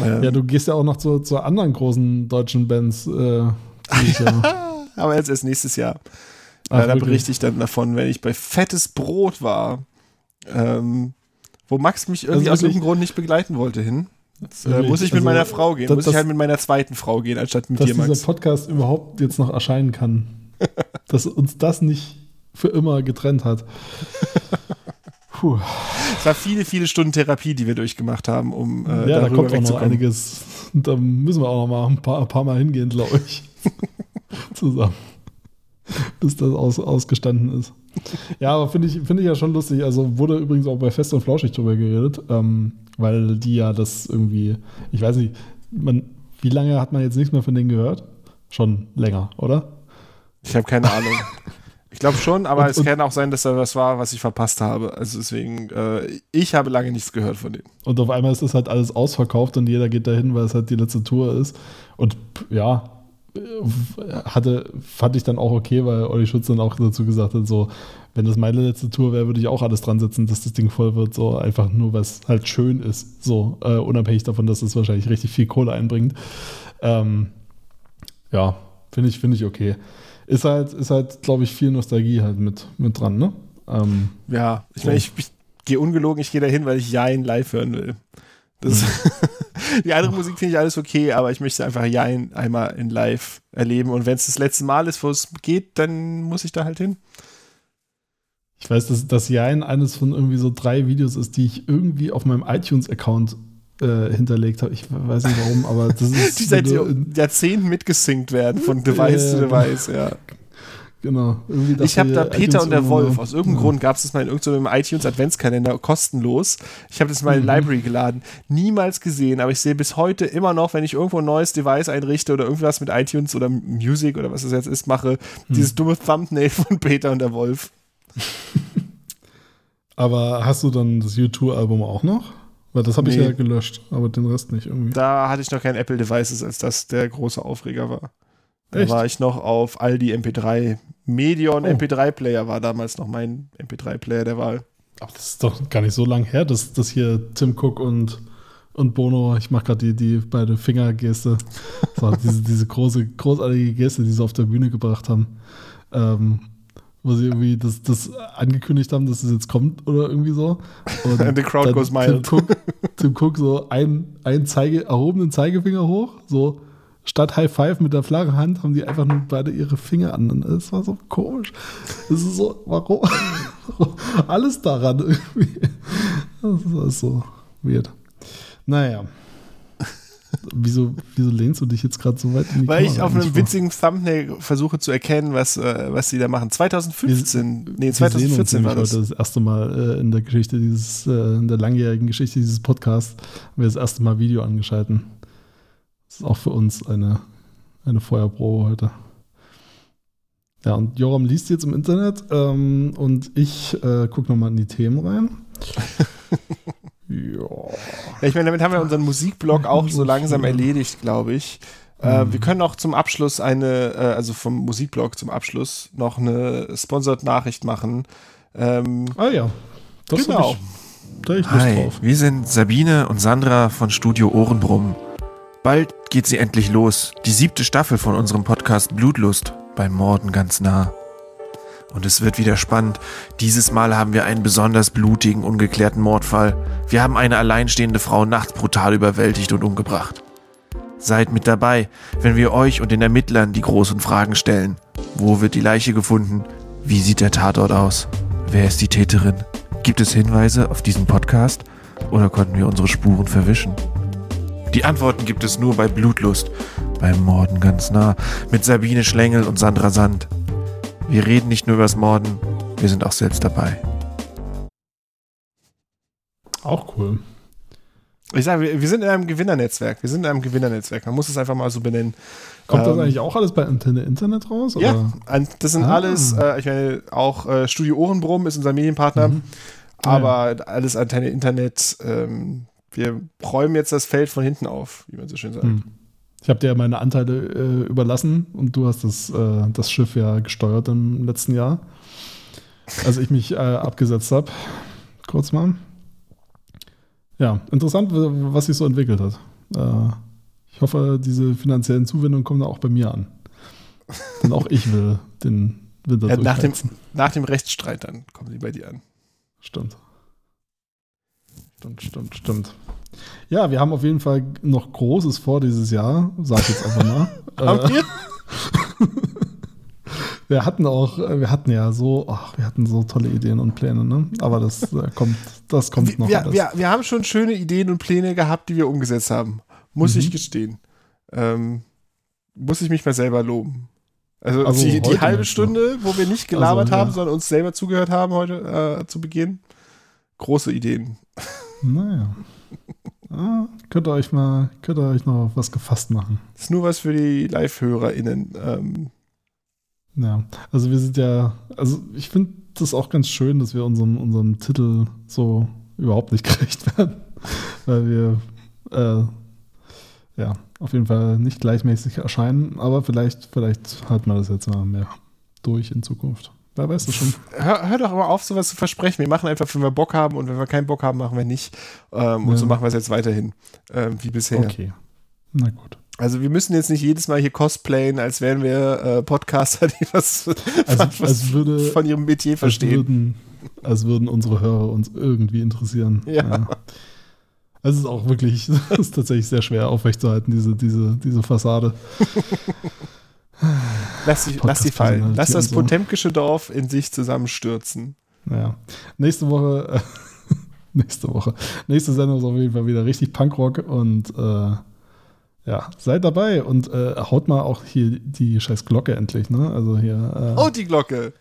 Ähm, Ja, du gehst ja auch noch zu, zu anderen großen deutschen Bands. Äh, (laughs) aber jetzt erst nächstes Jahr. Ach, da wirklich? berichte ich dann davon, wenn ich bei Fettes Brot war, ähm, wo Max mich irgendwie Also aus irgendeinem Grund nicht begleiten wollte hin. Äh, muss ich mit Also, meiner Frau gehen. das- muss ich halt mit meiner zweiten Frau gehen, anstatt mit dass dir, dieser Max. Podcast überhaupt jetzt noch erscheinen kann. (laughs) dass uns das nicht für immer getrennt hat. (laughs) Puh. Es war viele, viele Stunden Therapie, die wir durchgemacht haben, um äh, ja, da kommt auch noch einiges. Und da müssen wir auch noch mal ein paar, ein paar Mal hingehen, glaube ich. (laughs) Zusammen. Bis das aus, ausgestanden ist. Ja, aber finde ich, finde ich ja schon lustig. Also wurde übrigens auch bei Fest und Flauschig drüber geredet, ähm, weil die ja das irgendwie, ich weiß nicht, man, wie lange hat man jetzt nichts mehr von denen gehört? Schon länger, oder? Ich habe keine Ahnung. (laughs) Ich glaube schon, aber Und- es und- kann auch sein, dass da was war, was ich verpasst habe. Also deswegen, äh, ich habe lange nichts gehört von denen. Und auf einmal ist das halt alles ausverkauft und jeder geht dahin, weil es halt die letzte Tour ist. Und ja, äh, hatte, fand ich dann auch okay, weil Olli Schutz dann auch dazu gesagt hat, so, wenn das meine letzte Tour wäre, würde ich auch alles dran setzen, dass das Ding voll wird, so einfach nur, weil es halt schön ist, so, äh, unabhängig davon, dass es wahrscheinlich richtig viel Kohle einbringt. Ähm, ja, finde ich, finde ich okay. Ist halt, ist halt, glaube ich, viel Nostalgie halt mit, mit dran, ne? Ähm, Ja, ich meine, ich, ich gehe ungelogen, ich gehe dahin, weil ich Jein live hören will. Das, (laughs) die andere Musik finde ich alles okay, aber ich möchte einfach Jein einmal in live erleben. Und wenn es das letzte Mal ist, wo es geht, dann muss ich da halt hin. Ich weiß, dass das Jein eines von irgendwie so drei Videos ist, die ich irgendwie auf meinem iTunes-Account äh, hinterlegt habe. Ich weiß nicht warum, aber das (laughs) ist Die seit Jahrzehnten mitgesinkt werden, von Device zu Device, ja. genau. Ich habe da Peter und der Wolf. Aus irgendeinem Ja. Grund gab es das mal in irgendeinem iTunes Adventskalender kostenlos. Ich habe das mal in Mhm. die Library geladen. Niemals gesehen, aber ich sehe bis heute immer noch, wenn ich irgendwo ein neues Device einrichte oder irgendwas mit iTunes oder Music oder was es jetzt ist, mache, Mhm. dieses dumme Thumbnail von Peter und der Wolf. (laughs) Aber hast du dann das U2-Album auch noch? Weil das habe ich Nee. ja gelöscht, aber den Rest nicht irgendwie. Da hatte ich noch kein Apple Devices, als das der große Aufreger war. Da Echt? war ich noch auf Aldi MP3. Medion Oh. MP3-Player war damals noch mein MP3-Player der Wahl. Aber das ist doch gar nicht so lang her, dass, dass hier Tim Cook und, und Bono, ich mache gerade die, die beide Fingergeste, so, diese, diese große, großartige Geste, die sie auf der Bühne gebracht haben, ähm, wo sie irgendwie das, das angekündigt haben, dass es jetzt kommt oder irgendwie so. Und And (laughs) the crowd dann goes Tim mild. Cook, Tim Cook so einen, einen Zeige, erhobenen Zeigefinger hoch, so statt High Five mit der flachen Hand haben die einfach nur beide ihre Finger an. Das war so komisch. Das ist so, warum? (laughs) Alles daran irgendwie. Das ist alles so weird. Naja. Wieso, wieso lehnst du dich jetzt gerade so weit in die Weil ich Kamera auf einem vor? witzigen Thumbnail versuche zu erkennen, was, äh, was sie da machen. 2015, nee, Wir sehen uns 2014 war das. das erste Mal äh, in der Geschichte dieses, äh, in der langjährigen Geschichte dieses Podcasts, haben wir das erste Mal Video angeschalten. Das ist auch für uns eine, eine Feuerprobe heute. Ja, und Joram liest jetzt im Internet ähm, und ich äh, gucke nochmal in die Themen rein. (laughs) ja. Ja, ich meine, damit haben wir unseren Musikblog auch so langsam erledigt, glaube ich. Äh, Mhm. wir können auch zum Abschluss eine, äh, also vom Musikblog zum Abschluss noch eine Sponsored-Nachricht machen. Ähm, Ah ja. Das Genau. ich, da ich Lust Hi, drauf. wir sind Sabine und Sandra von Studio Ohrenbrumm. Bald geht sie endlich los. Die siebte Staffel von unserem Podcast Blutlust beim Morden ganz nah. Und es wird wieder spannend. Dieses Mal haben wir einen besonders blutigen, ungeklärten Mordfall. Wir haben eine alleinstehende Frau nachts brutal überwältigt und umgebracht. Seid mit dabei, wenn wir euch und den Ermittlern die großen Fragen stellen. Wo wird die Leiche gefunden? Wie sieht der Tatort aus? Wer ist die Täterin? Gibt es Hinweise auf diesen Podcast? Oder konnten wir unsere Spuren verwischen? Die Antworten gibt es nur bei Blutlust, beim Morden ganz nah, mit Sabine Schlengel und Sandra Sand. Wir reden nicht nur übers Morden, wir sind auch selbst dabei. Auch cool. ich sage, wir, wir sind in einem Gewinnernetzwerk. Wir sind in einem Gewinnernetzwerk. Man muss es einfach mal so benennen. Kommt das Ähm, eigentlich auch alles bei Antenne Internet raus? Ja, Oder? an- das sind Ah. alles, äh, ich meine, auch äh, Studio Ohrenbrumm ist unser Medienpartner, Mhm. Aber alles Antenne Internet. Ähm, wir räumen jetzt das Feld von hinten auf, wie man so schön sagt. Hm. Ich habe dir ja meine Anteile äh, überlassen und du hast das, äh, das Schiff ja gesteuert im letzten Jahr. Als ich mich äh, abgesetzt habe. Kurz mal. Ja, interessant, was sich so entwickelt hat. Äh, ich hoffe, diese finanziellen Zuwendungen kommen da auch bei mir an. Denn auch ich will den Winter Ja, nach, dem, nach dem Rechtsstreit dann kommen sie bei dir an. Stimmt. Stimmt, stimmt, stimmt. Ja, wir haben auf jeden Fall noch Großes vor dieses Jahr, sag ich jetzt einfach mal. (laughs) Habt ihr? (laughs) wir hatten auch, wir hatten ja so, ach, wir hatten so tolle Ideen und Pläne, ne? Aber das äh, kommt, das kommt noch Wir, wir, wir haben schon schöne Ideen und Pläne gehabt, die wir umgesetzt haben. Muss Mhm. ich gestehen. Ähm, muss ich mich mal selber loben. Also, Also die, die halbe du? Stunde, wo wir nicht gelabert Also, ja. haben, sondern uns selber zugehört haben heute äh, zu Beginn. Große Ideen. Naja. (laughs) Ah, könnt ihr euch mal, könnt ihr euch noch was gefasst machen. Das ist nur was für die Live-HörerInnen. Ähm, Ja, also wir sind ja, also ich finde das auch ganz schön, dass wir unserem, unserem Titel so überhaupt nicht (laughs) gerecht werden, weil wir äh, ja auf jeden Fall nicht gleichmäßig erscheinen, aber vielleicht, vielleicht halten wir das jetzt mal mehr durch in Zukunft. Wer weiß das schon. hör, hör doch mal auf, sowas zu versprechen. Wir machen einfach, wenn wir Bock haben und wenn wir keinen Bock haben, machen wir nicht. Ähm, Und Ja. so machen wir es jetzt weiterhin, ähm, wie bisher. Okay. Na gut. Also wir müssen jetzt nicht jedes Mal hier cosplayen, als wären wir äh, Podcaster, (laughs) die was, Also, was als würde, von ihrem Metier als verstehen. würden, als würden unsere Hörer uns irgendwie interessieren. Ja. Es ist auch wirklich, (laughs) es ist tatsächlich sehr schwer aufrechtzuerhalten, diese, diese, diese Fassade. (laughs) Lass, sie, lass sie fallen. Lass das potemkische Dorf in sich zusammenstürzen. Naja. Nächste Woche, äh, (laughs) nächste Woche. Nächste Sendung ist auf jeden Fall wieder richtig Punkrock und äh, ja, seid dabei und äh, haut mal auch hier die scheiß Glocke endlich, ne? Also hier, äh, Oh, die Glocke.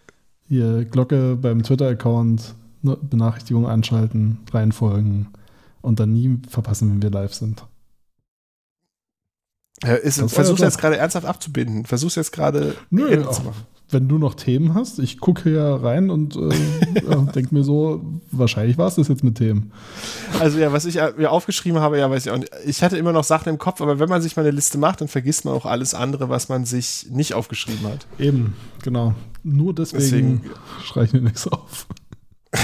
hier Glocke beim Twitter-Account, ne, Benachrichtigungen anschalten, reinfolgen und dann nie verpassen, wenn wir live sind. Ja, ist, versuch's ja jetzt gerade ernsthaft abzubinden. Versuch's jetzt gerade Nö, zu machen. wenn du noch Themen hast, ich gucke ja rein und äh, (laughs) denke mir so, wahrscheinlich war es das jetzt mit Themen. Also ja, was ich äh, mir aufgeschrieben habe, ja, weiß ich auch nicht. Ich hatte immer noch Sachen im Kopf, aber wenn man sich mal eine Liste macht, dann vergisst man auch alles andere, was man sich nicht aufgeschrieben hat. Eben, genau. Nur deswegen, Deswegen- streichen wir nichts auf. (laughs)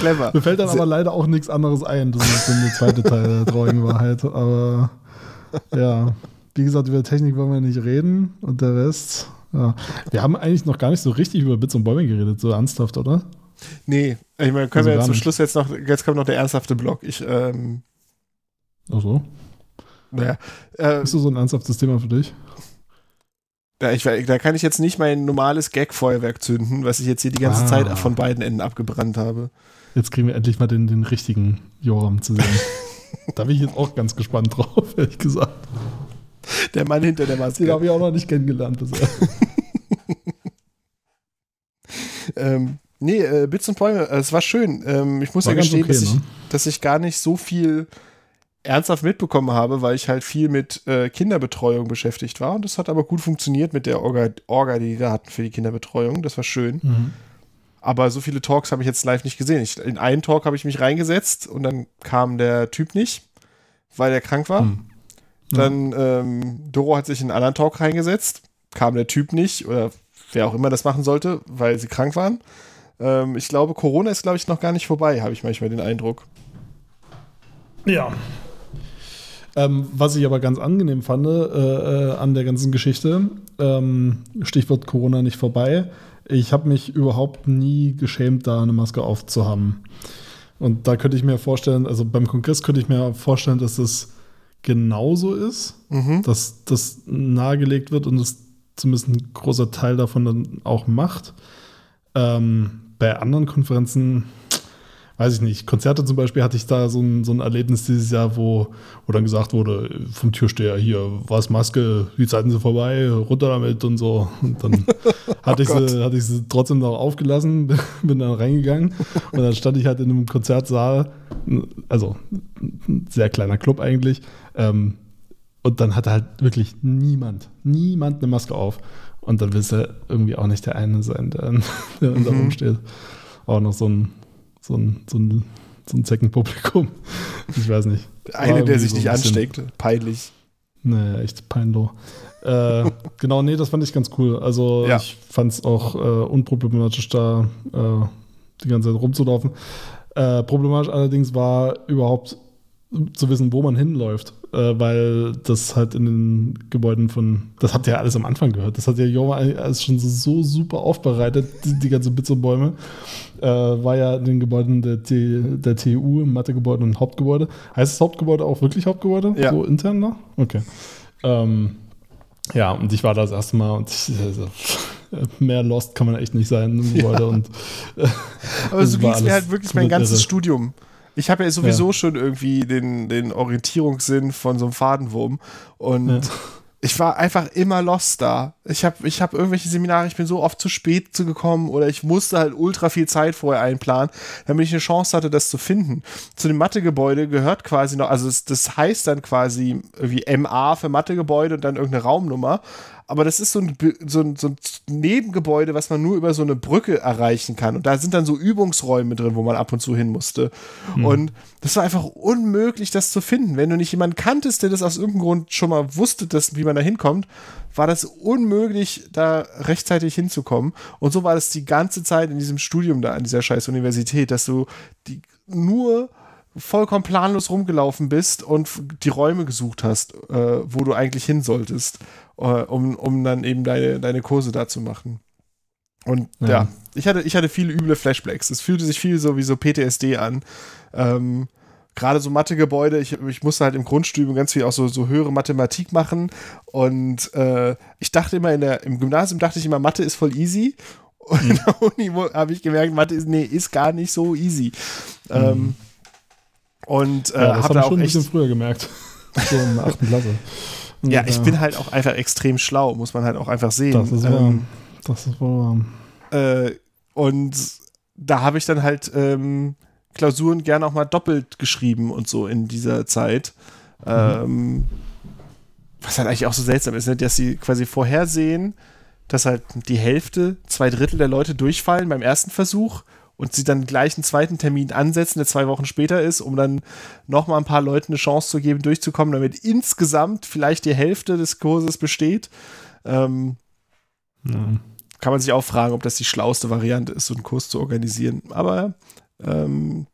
Clever. Mir fällt dann aber leider auch nichts anderes ein. Das ist dann der zweite Teil der traurigen Wahrheit. Aber ja, wie gesagt, über Technik wollen wir nicht reden und der Rest. Ja. Wir haben eigentlich noch gar nicht so richtig über Bits und Bäume geredet, so ernsthaft, oder? Nee, ich meine, können Also wir jetzt zum. Schluss jetzt noch, jetzt kommt noch der ernsthafte Block. Ich, ähm, Ach so. naja, äh, Ist das so ein ernsthaftes Thema für dich? ja, ich, da kann ich jetzt nicht mein normales Gag-Feuerwerk zünden, was ich jetzt hier die ganze Ah. Zeit von beiden Enden abgebrannt habe. Jetzt kriegen wir endlich mal den, den richtigen Joram zu sehen. (laughs) da bin ich jetzt auch ganz gespannt drauf, ehrlich gesagt. Der Mann hinter der Den Maske. habe ich auch noch nicht kennengelernt bisher. Ähm, nee, äh, Bits und Bäume, äh, es war schön. Ähm, ich muss War ja gestehen, okay, dass, ich, ne? dass ich gar nicht so viel ernsthaft mitbekommen habe, weil ich halt viel mit äh, Kinderbetreuung beschäftigt war. Und das hat aber gut funktioniert mit der Orga, Orga, die wir hatten für die Kinderbetreuung. Das war schön. Mhm. Aber so viele Talks habe ich jetzt live nicht gesehen. Ich, in einen Talk habe ich mich reingesetzt und dann kam der Typ nicht, weil er krank war. Hm. Dann ähm, Doro hat sich in einen anderen Talk reingesetzt, kam der Typ nicht oder wer auch immer das machen sollte, weil sie krank waren. Ähm, ich glaube, Corona ist, glaube ich, noch gar nicht vorbei, habe ich manchmal den Eindruck. Ja. Ähm, was ich aber ganz angenehm fand äh, äh, an der ganzen Geschichte, ähm, Stichwort Corona nicht vorbei, ich habe mich überhaupt nie geschämt, da eine Maske aufzuhaben. Und da könnte ich mir vorstellen, also beim Kongress könnte ich mir vorstellen, dass das genauso ist, Mhm. dass das nahegelegt wird und es zumindest ein großer Teil davon dann auch macht. Ähm, bei anderen Konferenzen, weiß ich nicht, Konzerte zum Beispiel hatte ich da so ein, so ein Erlebnis dieses Jahr, wo, wo dann gesagt wurde vom Türsteher, hier, was Maske, die Zeiten sind vorbei, runter damit und so. Und dann (laughs) hatte, ich sie, hatte ich sie trotzdem noch aufgelassen, (laughs) bin dann reingegangen und dann stand ich halt in einem Konzertsaal, also ein sehr kleiner Club eigentlich, ähm, und dann hatte halt wirklich niemand, niemand eine Maske auf. Und dann willst du irgendwie auch nicht der eine sein, der, (laughs) der dann da Mhm. rumsteht. Auch noch so ein, so ein, so ein, so ein Zeckenpublikum. (laughs) Ich weiß nicht. Eine, der sich so nicht ein ansteckt. Peinlich. Nee, echt peinlich. äh, (laughs) genau, nee, das fand ich ganz cool. Also Ja. ich fand es auch äh, unproblematisch, da äh, die ganze Zeit rumzulaufen. Äh, problematisch allerdings war überhaupt zu wissen, wo man hinläuft, äh, weil das halt in den Gebäuden von, das habt ihr ja alles am Anfang gehört, das hat ja Joma alles schon so, so super aufbereitet, die, die ganzen Bits und Bäume. Äh, war ja in den Gebäuden der, T, der TU, im Mathegebäude und Hauptgebäude. Heißt das Hauptgebäude auch wirklich Hauptgebäude? Ja. So intern noch? Okay. Ähm, ja, und ich war da das erste Mal und ich, also, (laughs) mehr lost kann man echt nicht sein im Gebäude. Und, äh, Aber so ging (laughs) es mir halt wirklich mein ganzes irre. Studium. Ich habe ja sowieso schon irgendwie den, den Orientierungssinn von so einem Fadenwurm. Und Ja. ich war einfach immer lost da. Ich habe ich hab irgendwelche Seminare, ich bin so oft zu spät zu gekommen oder ich musste halt ultra viel Zeit vorher einplanen, damit ich eine Chance hatte, das zu finden. Zu dem Mathegebäude gehört quasi noch, also das, das heißt dann quasi wie MA für Mathegebäude und dann irgendeine Raumnummer. Aber das ist so ein, so, ein, so ein Nebengebäude, was man nur über so eine Brücke erreichen kann. Und da sind dann so Übungsräume drin, wo man ab und zu hin musste. Und das war einfach unmöglich, das zu finden. Wenn du nicht jemanden kanntest, der das aus irgendeinem Grund schon mal wusste, dass, wie man da hinkommt, war das unmöglich, da rechtzeitig hinzukommen. Und so war das die ganze Zeit in diesem Studium da an dieser scheiß Universität, dass du die nur vollkommen planlos rumgelaufen bist und die Räume gesucht hast, äh, wo du eigentlich hin solltest, äh, um, um dann eben deine, deine Kurse da zu machen. Und ja, Ja. ich, hatte, ich hatte viele üble Flashbacks. Es fühlte sich viel so wie so PTSD an. Ähm, Gerade so Mathegebäude, ich, ich musste halt im Grundstudium ganz viel auch so, so höhere Mathematik machen. Und äh, ich dachte immer, in der, im Gymnasium dachte ich immer, Mathe ist voll easy. Und in der Uni habe ich gemerkt, Mathe ist, nee, ist gar nicht so easy. Ähm, und äh, Ja, das habe habe da ich auch schon ein echt bisschen früher gemerkt. (laughs) So in der achten Klasse. Und, Ja, ich äh, bin halt auch einfach extrem schlau, muss man halt auch einfach sehen. Das ist wahr. ähm, Das ist wahr. äh, und da habe ich dann halt ähm, Klausuren gerne auch mal doppelt geschrieben und so in dieser Zeit. Ähm, was halt eigentlich auch so seltsam ist, ne? dass sie quasi vorhersehen, dass halt die Hälfte, zwei Drittel der Leute durchfallen beim ersten Versuch und sie dann gleich einen zweiten Termin ansetzen, der zwei Wochen später ist, um dann nochmal ein paar Leuten eine Chance zu geben, durchzukommen, damit insgesamt vielleicht die Hälfte des Kurses besteht. Ähm, Ja. kann man sich auch fragen, ob das die schlauste Variante ist, so einen Kurs zu organisieren. Aber ähm,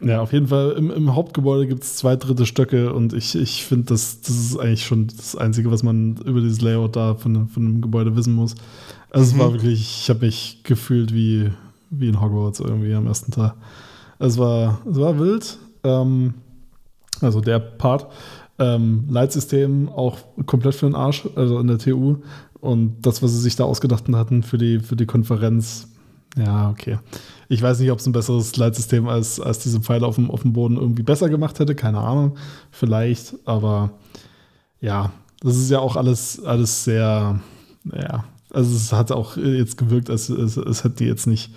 Ja, auf jeden Fall im, im Hauptgebäude gibt es zwei dritte Stöcke und ich, ich finde, das, das ist eigentlich schon das Einzige, was man über dieses Layout da von, von dem Gebäude wissen muss. Also es war wirklich, ich habe mich gefühlt wie, wie in Hogwarts irgendwie am ersten Tag. Es war, es war wild. Ähm, also der Part. Ähm, Leitsystem auch komplett für den Arsch, also in der TU. Und das, was sie sich da ausgedacht hatten für die, für die Konferenz, ja, okay. Ich weiß nicht, ob es ein besseres Leitsystem als, als diese Pfeile auf dem, auf dem Boden irgendwie besser gemacht hätte, keine Ahnung. Vielleicht, aber ja, das ist ja auch alles, alles sehr, ja, also es hat auch jetzt gewirkt, als es, es hätte jetzt nicht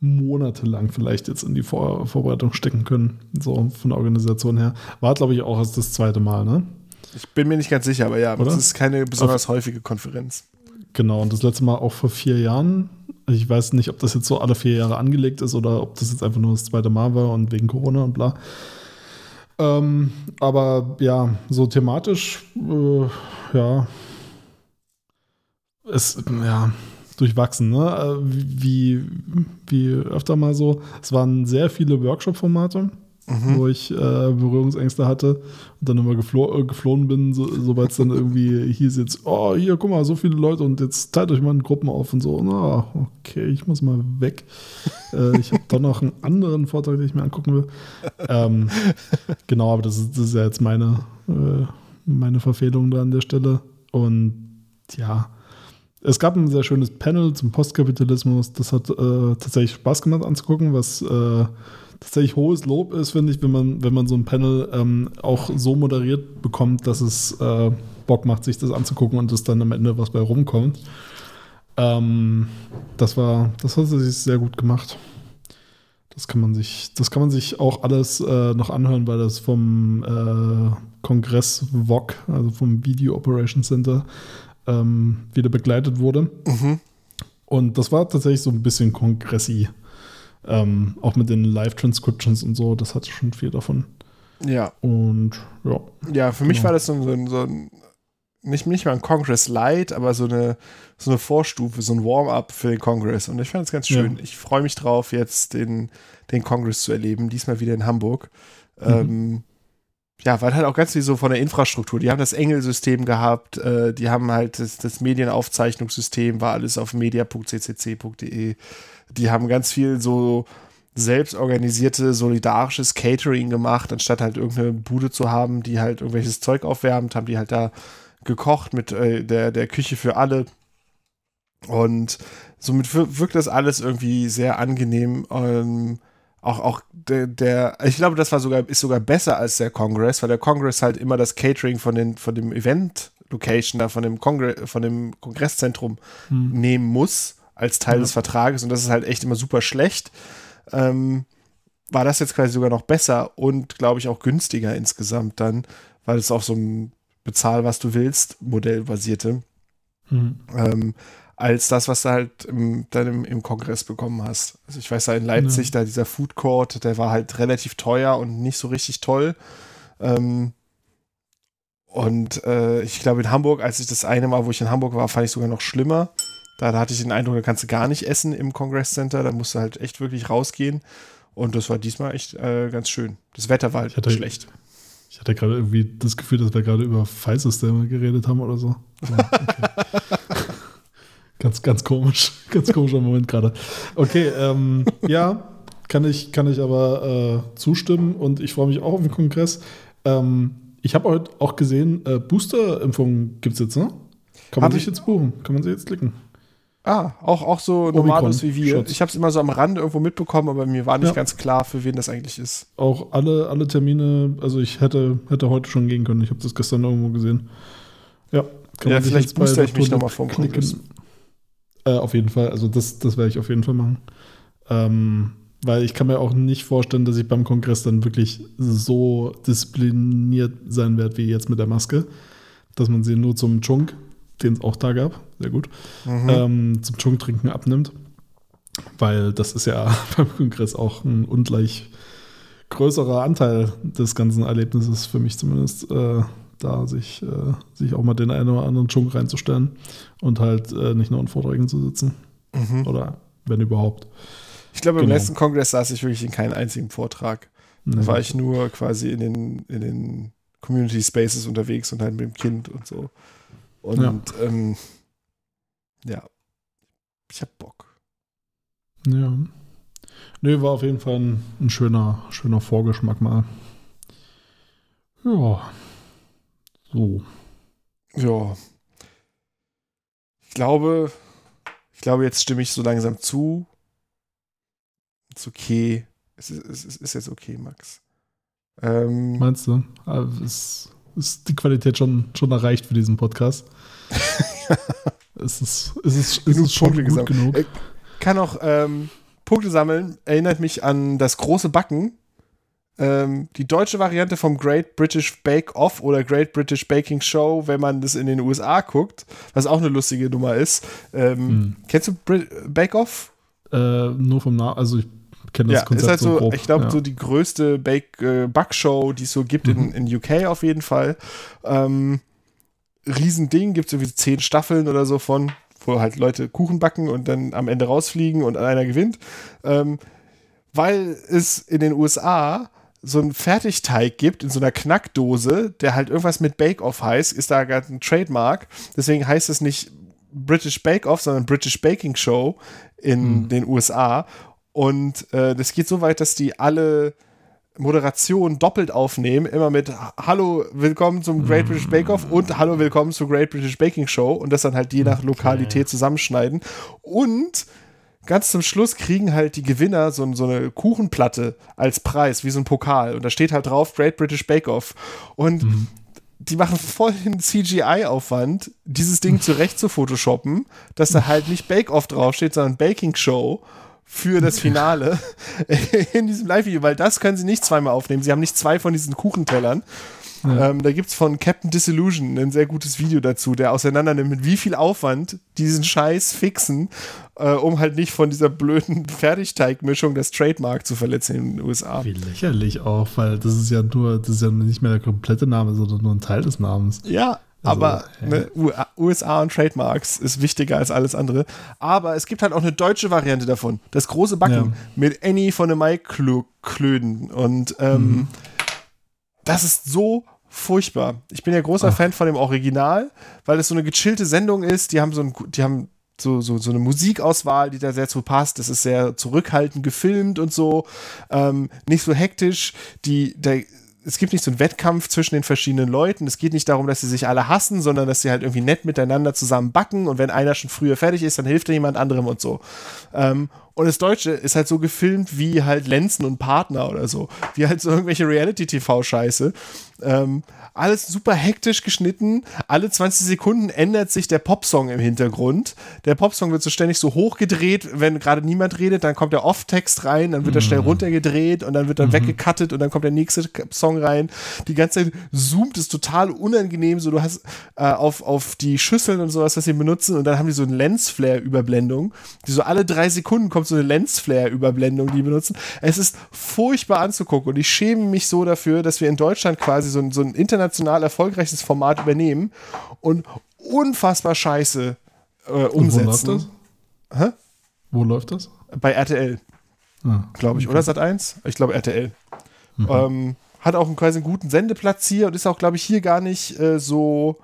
monatelang vielleicht jetzt in die Vor Vorbereitung stecken können, so von der Organisation her. War, glaube ich, auch erst das zweite Mal, ne? ich bin mir nicht ganz sicher, aber ja, das ist keine besonders häufige Konferenz. Genau, und das letzte Mal auch vor vier Jahren. Ich weiß nicht, ob das jetzt so alle vier Jahre angelegt ist oder ob das jetzt einfach nur das zweite Mal war und wegen Corona und bla. Ähm, aber ja, so thematisch, äh, ja, es, ja, durchwachsen, ne? Äh, Wie, wie öfter mal so. Es waren sehr viele Workshop-Formate, wo ich äh, Berührungsängste hatte und dann immer geflo äh, geflohen bin, so, sobald es dann irgendwie (laughs) hieß jetzt, oh, hier, guck mal, so viele Leute und jetzt teilt euch mal in Gruppen auf und so. Na, okay, ich muss mal weg. (laughs) äh, ich habe doch noch einen anderen Vortrag, den ich mir angucken will. Ähm, genau, aber das ist, das ist ja jetzt meine, äh, meine Verfehlung da an der Stelle. Und ja, es gab ein sehr schönes Panel zum Postkapitalismus. Das hat äh, tatsächlich Spaß gemacht anzugucken, was äh, tatsächlich hohes Lob ist, finde ich, wenn man, wenn man so ein Panel ähm, auch so moderiert bekommt, dass es äh, Bock macht, sich das anzugucken und es dann am Ende was bei rumkommt. Ähm, das war, das hat sich sehr gut gemacht. Das kann man sich, das kann man sich auch alles äh, noch anhören, weil das vom äh, Kongress VOC, also vom Video Operations Center, ähm, wieder begleitet wurde. Und das war tatsächlich so ein bisschen kongressi. Ähm, auch mit den Live-Transcriptions und so, das hatte schon viel davon. Ja. Und ja. Ja, für mich Genau. war das so ein, so ein, nicht, nicht mal ein Congress Light, aber so eine, so eine Vorstufe, so ein Warm-up für den Congress. Und ich fand es ganz schön. Ja. Ich freue mich drauf, jetzt den, den Congress zu erleben, diesmal wieder in Hamburg. Mhm. Ähm, ja, weil halt auch ganz viel so von der Infrastruktur. Die haben das Engel-System gehabt, äh, die haben halt das, das Medienaufzeichnungssystem, war alles auf media.ccc.de. Die haben ganz viel so selbstorganisierte, solidarisches Catering gemacht, anstatt halt irgendeine Bude zu haben, die halt irgendwelches Zeug aufwärmt, haben die halt da gekocht mit äh, der, der Küche für alle. Und somit wir- wirkt das alles irgendwie sehr angenehm. Ähm, auch, auch der, der, ich glaube, das war sogar, ist sogar besser als der Congress, weil der Congress halt immer das Catering von, den, von dem Event-Location da, von dem, Kongre von dem Kongresszentrum nehmen muss als Teil Ja. des Vertrages. Und das ist halt echt immer super schlecht. Ähm, war das jetzt quasi sogar noch besser und glaube ich auch günstiger insgesamt dann, weil es auch so ein Bezahl, was du willst, Modell basierte, Mhm. ähm, als das, was du halt im, dann im, im Kongress bekommen hast. Also ich weiß da in Leipzig, da dieser Food Court, der war halt relativ teuer und nicht so richtig toll. Ähm, und äh, ich glaube in Hamburg, als ich das eine Mal, wo ich in Hamburg war, fand ich sogar noch schlimmer. Da, hatte ich den Eindruck, da kannst du gar nicht essen im Congress Center, da musst du halt echt wirklich rausgehen. Und das war diesmal echt äh, ganz schön. Das Wetter war halt hatte- schlecht. Ich hatte gerade irgendwie das Gefühl, dass wir gerade über File-Systeme geredet haben oder so. Aber okay. (laughs) ganz, ganz komisch. (laughs) Ganz komischer Moment gerade. Okay, ähm, ja, kann ich, kann ich aber äh, zustimmen und ich freue mich auch auf den Kongress. Ähm, ich habe heute auch gesehen, äh, Booster-Impfungen gibt es jetzt, ne? Kann man Hab sich ich- jetzt buchen? Kann man sich jetzt klicken? Ah, auch, auch so Nomados wie wir. Schutz. Ich habe es immer so am Rande irgendwo mitbekommen, aber mir war nicht Ja. ganz klar, für wen das eigentlich ist. Auch alle, alle Termine, also ich hätte, hätte heute schon gehen können. Ich habe das gestern irgendwo gesehen. Ja, kann Ja, vielleicht booster ich mich Dr. noch mal vom. Kongress. Äh, auf jeden Fall, also das, das werde ich auf jeden Fall machen. Ähm, weil ich kann mir auch nicht vorstellen, dass ich beim Kongress dann wirklich so diszipliniert sein werde wie jetzt mit der Maske. Dass man sie nur zum Chunk, den es auch da gab, sehr gut, Mhm. ähm, zum Chunk-Trinken abnimmt. Weil das ist ja (laughs) beim Kongress auch ein ungleich größerer Anteil des ganzen Erlebnisses für mich zumindest, äh, da sich, äh, sich auch mal den einen oder anderen Chunk reinzustellen und halt äh, nicht nur in Vorträgen zu sitzen. Mhm. Oder wenn überhaupt. Ich glaube, im Genau. letzten Kongress saß ich wirklich in keinem einzigen Vortrag. Da Nee. war ich nur quasi in den, in den Community Spaces unterwegs und halt mit dem Kind und so. Und Ja. ähm, ja, ich hab Bock. Ja. Nö, war auf jeden Fall ein, ein schöner, schöner Vorgeschmack mal. Ja. So. Ja. Ich glaube, ich glaube, jetzt stimme ich so langsam zu. Ist okay. Es ist, es ist, ist jetzt okay, Max. Ähm, Meinst du? Ah, Ist, ist die Qualität schon, schon erreicht für diesen Podcast? (laughs) ist es, ist es, ist es schon Punkte gut gesammelt. genug? Äh, kann auch ähm, Punkte sammeln. Erinnert mich an das große Backen. Ähm, die deutsche Variante vom Great British Bake Off oder Great British Baking Show, wenn man das in den USA guckt, was auch eine lustige Nummer ist. Ähm, Hm. Kennst du Brit Bake Off? Äh, nur vom Namen, also ich kenne das Ja, Konzept ist halt so, grob. ich glaube, ja. so die größte Bake, äh, Backshow, die es so gibt in, in UK auf jeden Fall. Ähm, Riesending, gibt es irgendwie zehn Staffeln oder so von, wo halt Leute Kuchen backen und dann am Ende rausfliegen und einer gewinnt. Ähm, weil es in den USA so einen Fertigteig gibt in so einer Knackdose, der halt irgendwas mit Bake-Off heißt, ist da gerade ein Trademark. Deswegen heißt es nicht British Bake-Off, sondern British Baking Show in den USA. Und äh, das geht so weit, dass die alle Moderationen doppelt aufnehmen, immer mit Hallo, willkommen zum Great British Bake Off und Hallo, willkommen zur Great British Baking Show und das dann halt je nach Lokalität zusammenschneiden. Und ganz zum Schluss kriegen halt die Gewinner so, so eine Kuchenplatte als Preis, wie so ein Pokal. Und da steht halt drauf Great British Bake Off. Und die machen voll den CGI-Aufwand, dieses Ding (laughs) zurecht zu photoshoppen, dass da halt nicht Bake Off draufsteht, sondern Baking Show für das (laughs) Finale (laughs) in diesem Live-Video, weil das können sie nicht zweimal aufnehmen. Sie haben nicht zwei von diesen Kuchentellern. Ähm, da gibt es von Captain Disillusion ein sehr gutes Video dazu, der auseinander nimmt, mit wie viel Aufwand die diesen Scheiß fixen, äh, um halt nicht von dieser blöden (laughs) Fertigteigmischung das Trademark zu verletzen in den USA. Wie lächerlich auch, weil das ist ja nur, das ist ja nicht mehr der komplette Name, sondern nur ein Teil des Namens. Ja, Also, aber ne, USA und Trademarks ist wichtiger als alles andere. Aber es gibt halt auch eine deutsche Variante davon. Das große Backen Ja. mit Annie von den Maiklöden. Und ähm, Mhm. das ist so furchtbar. Ich bin ja großer Ach. Fan von dem Original, weil es so eine gechillte Sendung ist. Die haben so ein, die haben so, so, so eine Musikauswahl, die da sehr zu passt. Das ist sehr zurückhaltend gefilmt und so. Ähm, nicht so hektisch. Die, der, es gibt nicht so einen Wettkampf zwischen den verschiedenen Leuten. Es geht nicht darum, dass sie sich alle hassen, sondern dass sie halt irgendwie nett miteinander zusammen backen und wenn einer schon früher fertig ist, dann hilft er jemand anderem und so. Ähm, und das Deutsche ist halt so gefilmt wie halt Lenzen und Partner oder so. Wie halt so irgendwelche Reality-TV-Scheiße. Ähm, alles super hektisch geschnitten. Alle 20 Sekunden ändert sich der Popsong im Hintergrund. Der Popsong wird so ständig so hochgedreht, wenn gerade niemand redet, dann kommt der Off-Text rein, dann wird er schnell runtergedreht und dann wird dann weggecuttet und dann kommt der nächste Song rein. Die ganze Zeit zoomt es total unangenehm. So, du hast äh, auf, auf die Schüsseln und sowas, was sie benutzen, und dann haben die so eine Lensflare-Überblendung. Die so alle drei Sekunden kommt so eine Lensflare-Überblendung, die benutzen. Es ist furchtbar anzugucken und ich schäme mich so dafür, dass wir in Deutschland quasi so ein, so ein international erfolgreiches Format übernehmen und unfassbar scheiße äh, Und wo umsetzen. läuft das? Hä? Wo läuft das? Bei RTL, Ah, glaube ich. Oder Sat 1? Ich glaube RTL. Ähm, hat auch einen, quasi einen guten Sendeplatz hier und ist auch, glaube ich, hier gar nicht äh, so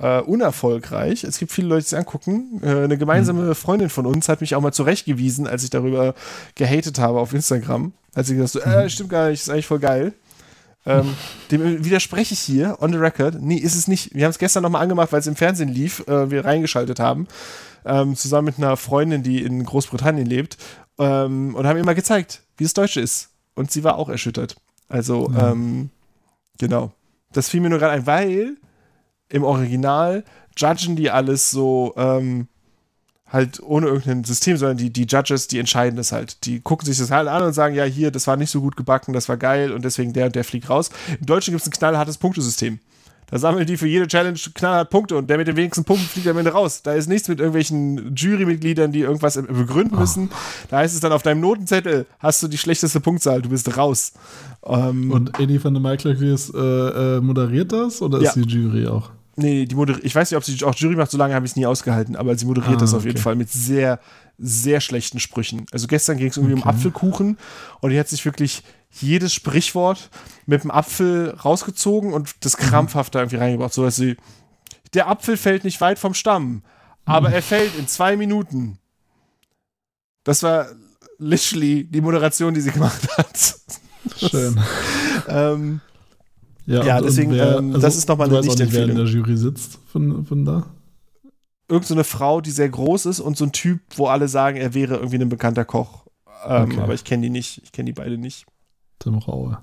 äh, unerfolgreich. Es gibt viele Leute, die es angucken. Äh, eine gemeinsame Freundin von uns hat mich auch mal zurechtgewiesen, als ich darüber gehatet habe auf Instagram. Als sie gesagt hat, so, äh, stimmt gar nicht, ist eigentlich voll geil. Ähm, (laughs) dem widerspreche ich hier, on the record. Nee, ist es nicht. Wir haben es gestern nochmal angemacht, weil es im Fernsehen lief, äh, wir reingeschaltet haben. ähm, zusammen mit einer Freundin, die in Großbritannien lebt, ähm, und haben ihr mal gezeigt, wie das Deutsche ist. Und sie war auch erschüttert. Also, ähm, genau. Das fiel mir nur gerade ein, weil im Original judgen die alles so, ähm, halt ohne irgendein System, sondern die, die Judges, die entscheiden das halt. Die gucken sich das halt an und sagen, ja, hier, das war nicht so gut gebacken, das war geil und deswegen der und der fliegt raus. Im Deutschen gibt es ein knallhartes Punktesystem. Da sammeln die für jede Challenge knallhart Punkte und der mit den wenigsten Punkten fliegt am Ende raus. Da ist nichts mit irgendwelchen Jurymitgliedern, die irgendwas begründen müssen. Da heißt es dann auf deinem Notenzettel, hast du die schlechteste Punktzahl, du bist raus. Ähm, Und Eddie van der Maiklöckis äh, äh, moderiert das oder Ja. ist die Jury auch? Nee, die moder ich weiß nicht, ob sie auch Jury macht, so lange habe ich es nie ausgehalten, aber sie moderiert Ah, das auf jeden okay. Fall mit sehr, sehr schlechten Sprüchen. Also gestern ging es irgendwie um Apfelkuchen und die hat sich wirklich jedes Sprichwort mit dem Apfel rausgezogen und das Mhm. krampfhaft da irgendwie reingebracht, so dass sie, der Apfel fällt nicht weit vom Stamm, aber Mhm. er fällt in zwei Minuten. Das war literally die Moderation, die sie gemacht hat. Schön. (laughs) ähm, Ja, deswegen, ähm, das ist nochmal eine auch nicht, wer in Nicht-Empfehlung. der Jury sitzt von, von da. irgend so eine Frau, die sehr groß ist und so ein Typ, wo alle sagen, er wäre irgendwie ein bekannter Koch. Ähm, Okay. Aber ich kenne die nicht. Ich kenne die beide nicht. Tim Raue.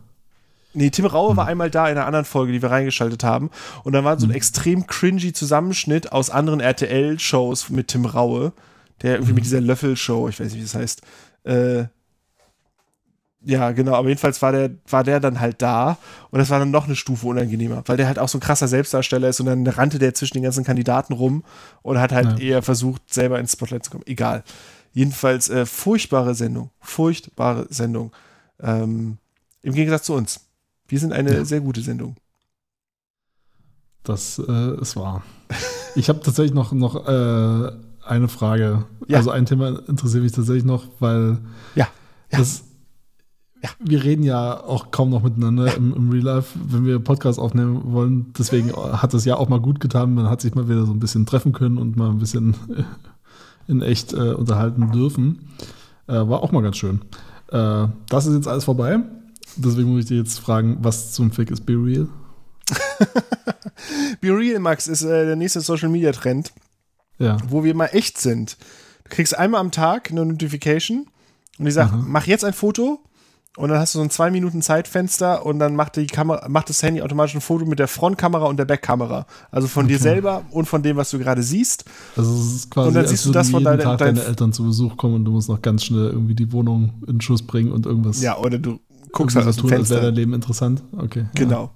Nee, Tim Raue Hm. war einmal da in einer anderen Folge, die wir reingeschaltet haben. Und da war so ein Hm. extrem cringy Zusammenschnitt aus anderen RTL-Shows mit Tim Raue, der irgendwie Hm. mit dieser Löffel-Show, ich weiß nicht, wie das heißt. Äh, ja, genau, aber jedenfalls war der, war der dann halt da und das war dann noch eine Stufe unangenehmer, weil der halt auch so ein krasser Selbstdarsteller ist und dann rannte der zwischen den ganzen Kandidaten rum und hat halt Ja. eher versucht, selber ins Spotlight zu kommen. Egal. Jedenfalls äh, furchtbare Sendung. Furchtbare Sendung. Ähm, Im Gegensatz zu uns. Wir sind eine Ja. sehr gute Sendung. Das äh, ist wahr. Ich habe tatsächlich noch, noch äh, eine Frage. Ja. Also ein Thema interessiert mich tatsächlich noch, weil Ja. Ja. Das, Ja. wir reden ja auch kaum noch miteinander im, im Real Life, wenn wir Podcast aufnehmen wollen. Deswegen hat es ja auch mal gut getan. Man hat sich mal wieder so ein bisschen treffen können und mal ein bisschen (laughs) in echt äh, unterhalten dürfen. Äh, war auch mal ganz schön. Äh, das ist jetzt alles vorbei. Deswegen muss ich dir jetzt fragen, was zum Fick ist Be Real? (laughs) Be Real, Max, ist äh, der nächste Social Media Trend, Ja. wo wir mal echt sind. Du kriegst einmal am Tag eine Notification und die sagt, mach jetzt ein Foto und dann hast du so ein zwei Minuten Zeitfenster und dann macht die Kamera, macht das Handy automatisch ein Foto mit der Frontkamera und der Backkamera. Also von dir selber und von dem, was du gerade siehst. Also es ist quasi, Und dann siehst du das von deiner- Tag dein- deine Eltern zu Besuch kommen und du musst noch ganz schnell irgendwie die Wohnung in Schuss bringen und irgendwas Ja, oder du guckst halt aus dem tun, als wäre Fenster. dein Leben interessant. Okay. Genau.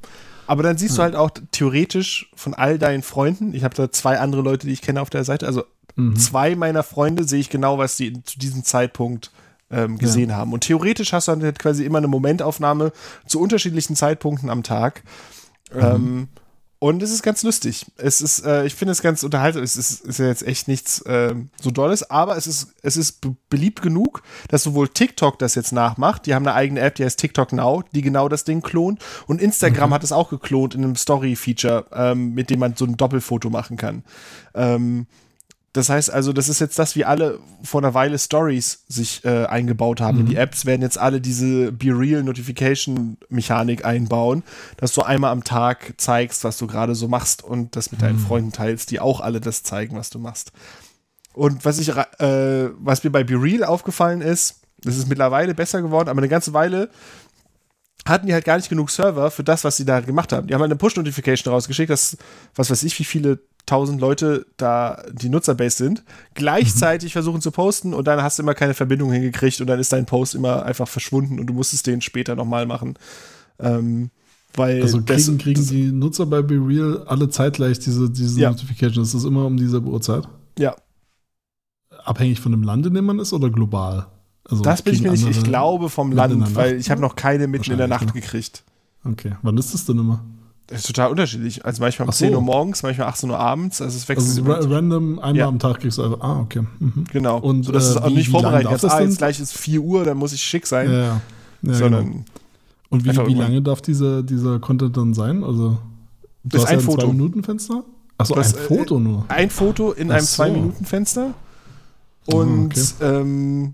Aber dann siehst du halt auch theoretisch von all deinen Freunden, ich habe da zwei andere Leute, die ich kenne auf der Seite, also Mhm. zwei meiner Freunde sehe ich genau, was die zu diesem Zeitpunkt ähm, gesehen haben. Und theoretisch hast du dann halt quasi immer eine Momentaufnahme zu unterschiedlichen Zeitpunkten am Tag. Ähm, und es ist ganz lustig. Es ist, äh, ich finde es ganz unterhaltsam. Es ist, ist ja jetzt echt nichts ähm, so Dolles, aber es ist, es ist be beliebt genug, dass sowohl TikTok das jetzt nachmacht. Die haben eine eigene App, die heißt TikTok Now, die genau das Ding klont. Und Instagram hat es auch geklont in einem Story-Feature, ähm, mit dem man so ein Doppelfoto machen kann. Ähm, das heißt also, das ist jetzt das, wie alle vor einer Weile Stories sich äh, eingebaut haben. In die Apps werden jetzt alle diese Be Real Notification Mechanik einbauen, dass du einmal am Tag zeigst, was du gerade so machst und das mit deinen Freunden teilst, die auch alle das zeigen, was du machst. Und was ich, äh, was mir bei Be Real aufgefallen ist, das ist mittlerweile besser geworden, aber eine ganze Weile hatten die halt gar nicht genug Server für das, was sie da halt gemacht haben. Die haben halt eine Push-Notification rausgeschickt, dass, was weiß ich, wie viele tausend Leute da die Nutzerbase sind, gleichzeitig versuchen zu posten und dann hast du immer keine Verbindung hingekriegt und dann ist dein Post immer einfach verschwunden und du musstest den später nochmal machen. Ähm, weil Also das- kriegen, kriegen das- die Nutzer bei Be Real alle zeitgleich diese, diese Ja. Notifications? Ist das immer um dieselbe Uhrzeit? ja, Abhängig von dem Land, in dem man ist oder global? Also das bin ich mir kriegen nicht, ich glaube vom Land, der weil ich habe noch keine mitten in der Nacht Wahrscheinlich, gekriegt. Okay. Wann ist das denn immer? Das ist total unterschiedlich. Also manchmal um so. 10 Uhr morgens, manchmal 18 Uhr abends. Also es wechselt Also random einmal Ja. am Tag kriegst du einfach. Ah, okay. Mhm. Genau. Und, so, dass äh, es auch wie- nicht vorbereitet ist. das Ah, jetzt gleich ist 4 Uhr, dann muss ich schick sein. Ja, ja. ja sondern genau. Und wie, wie irgendwann- lange darf dieser, dieser Content dann sein? Also, du Das ist hast ja ein Foto. Zwei-Minuten-Fenster? Achso, Das, ein äh, Foto nur. ein Foto in Ach einem so. 2-Minuten-Fenster. Ah, Und okay. ähm,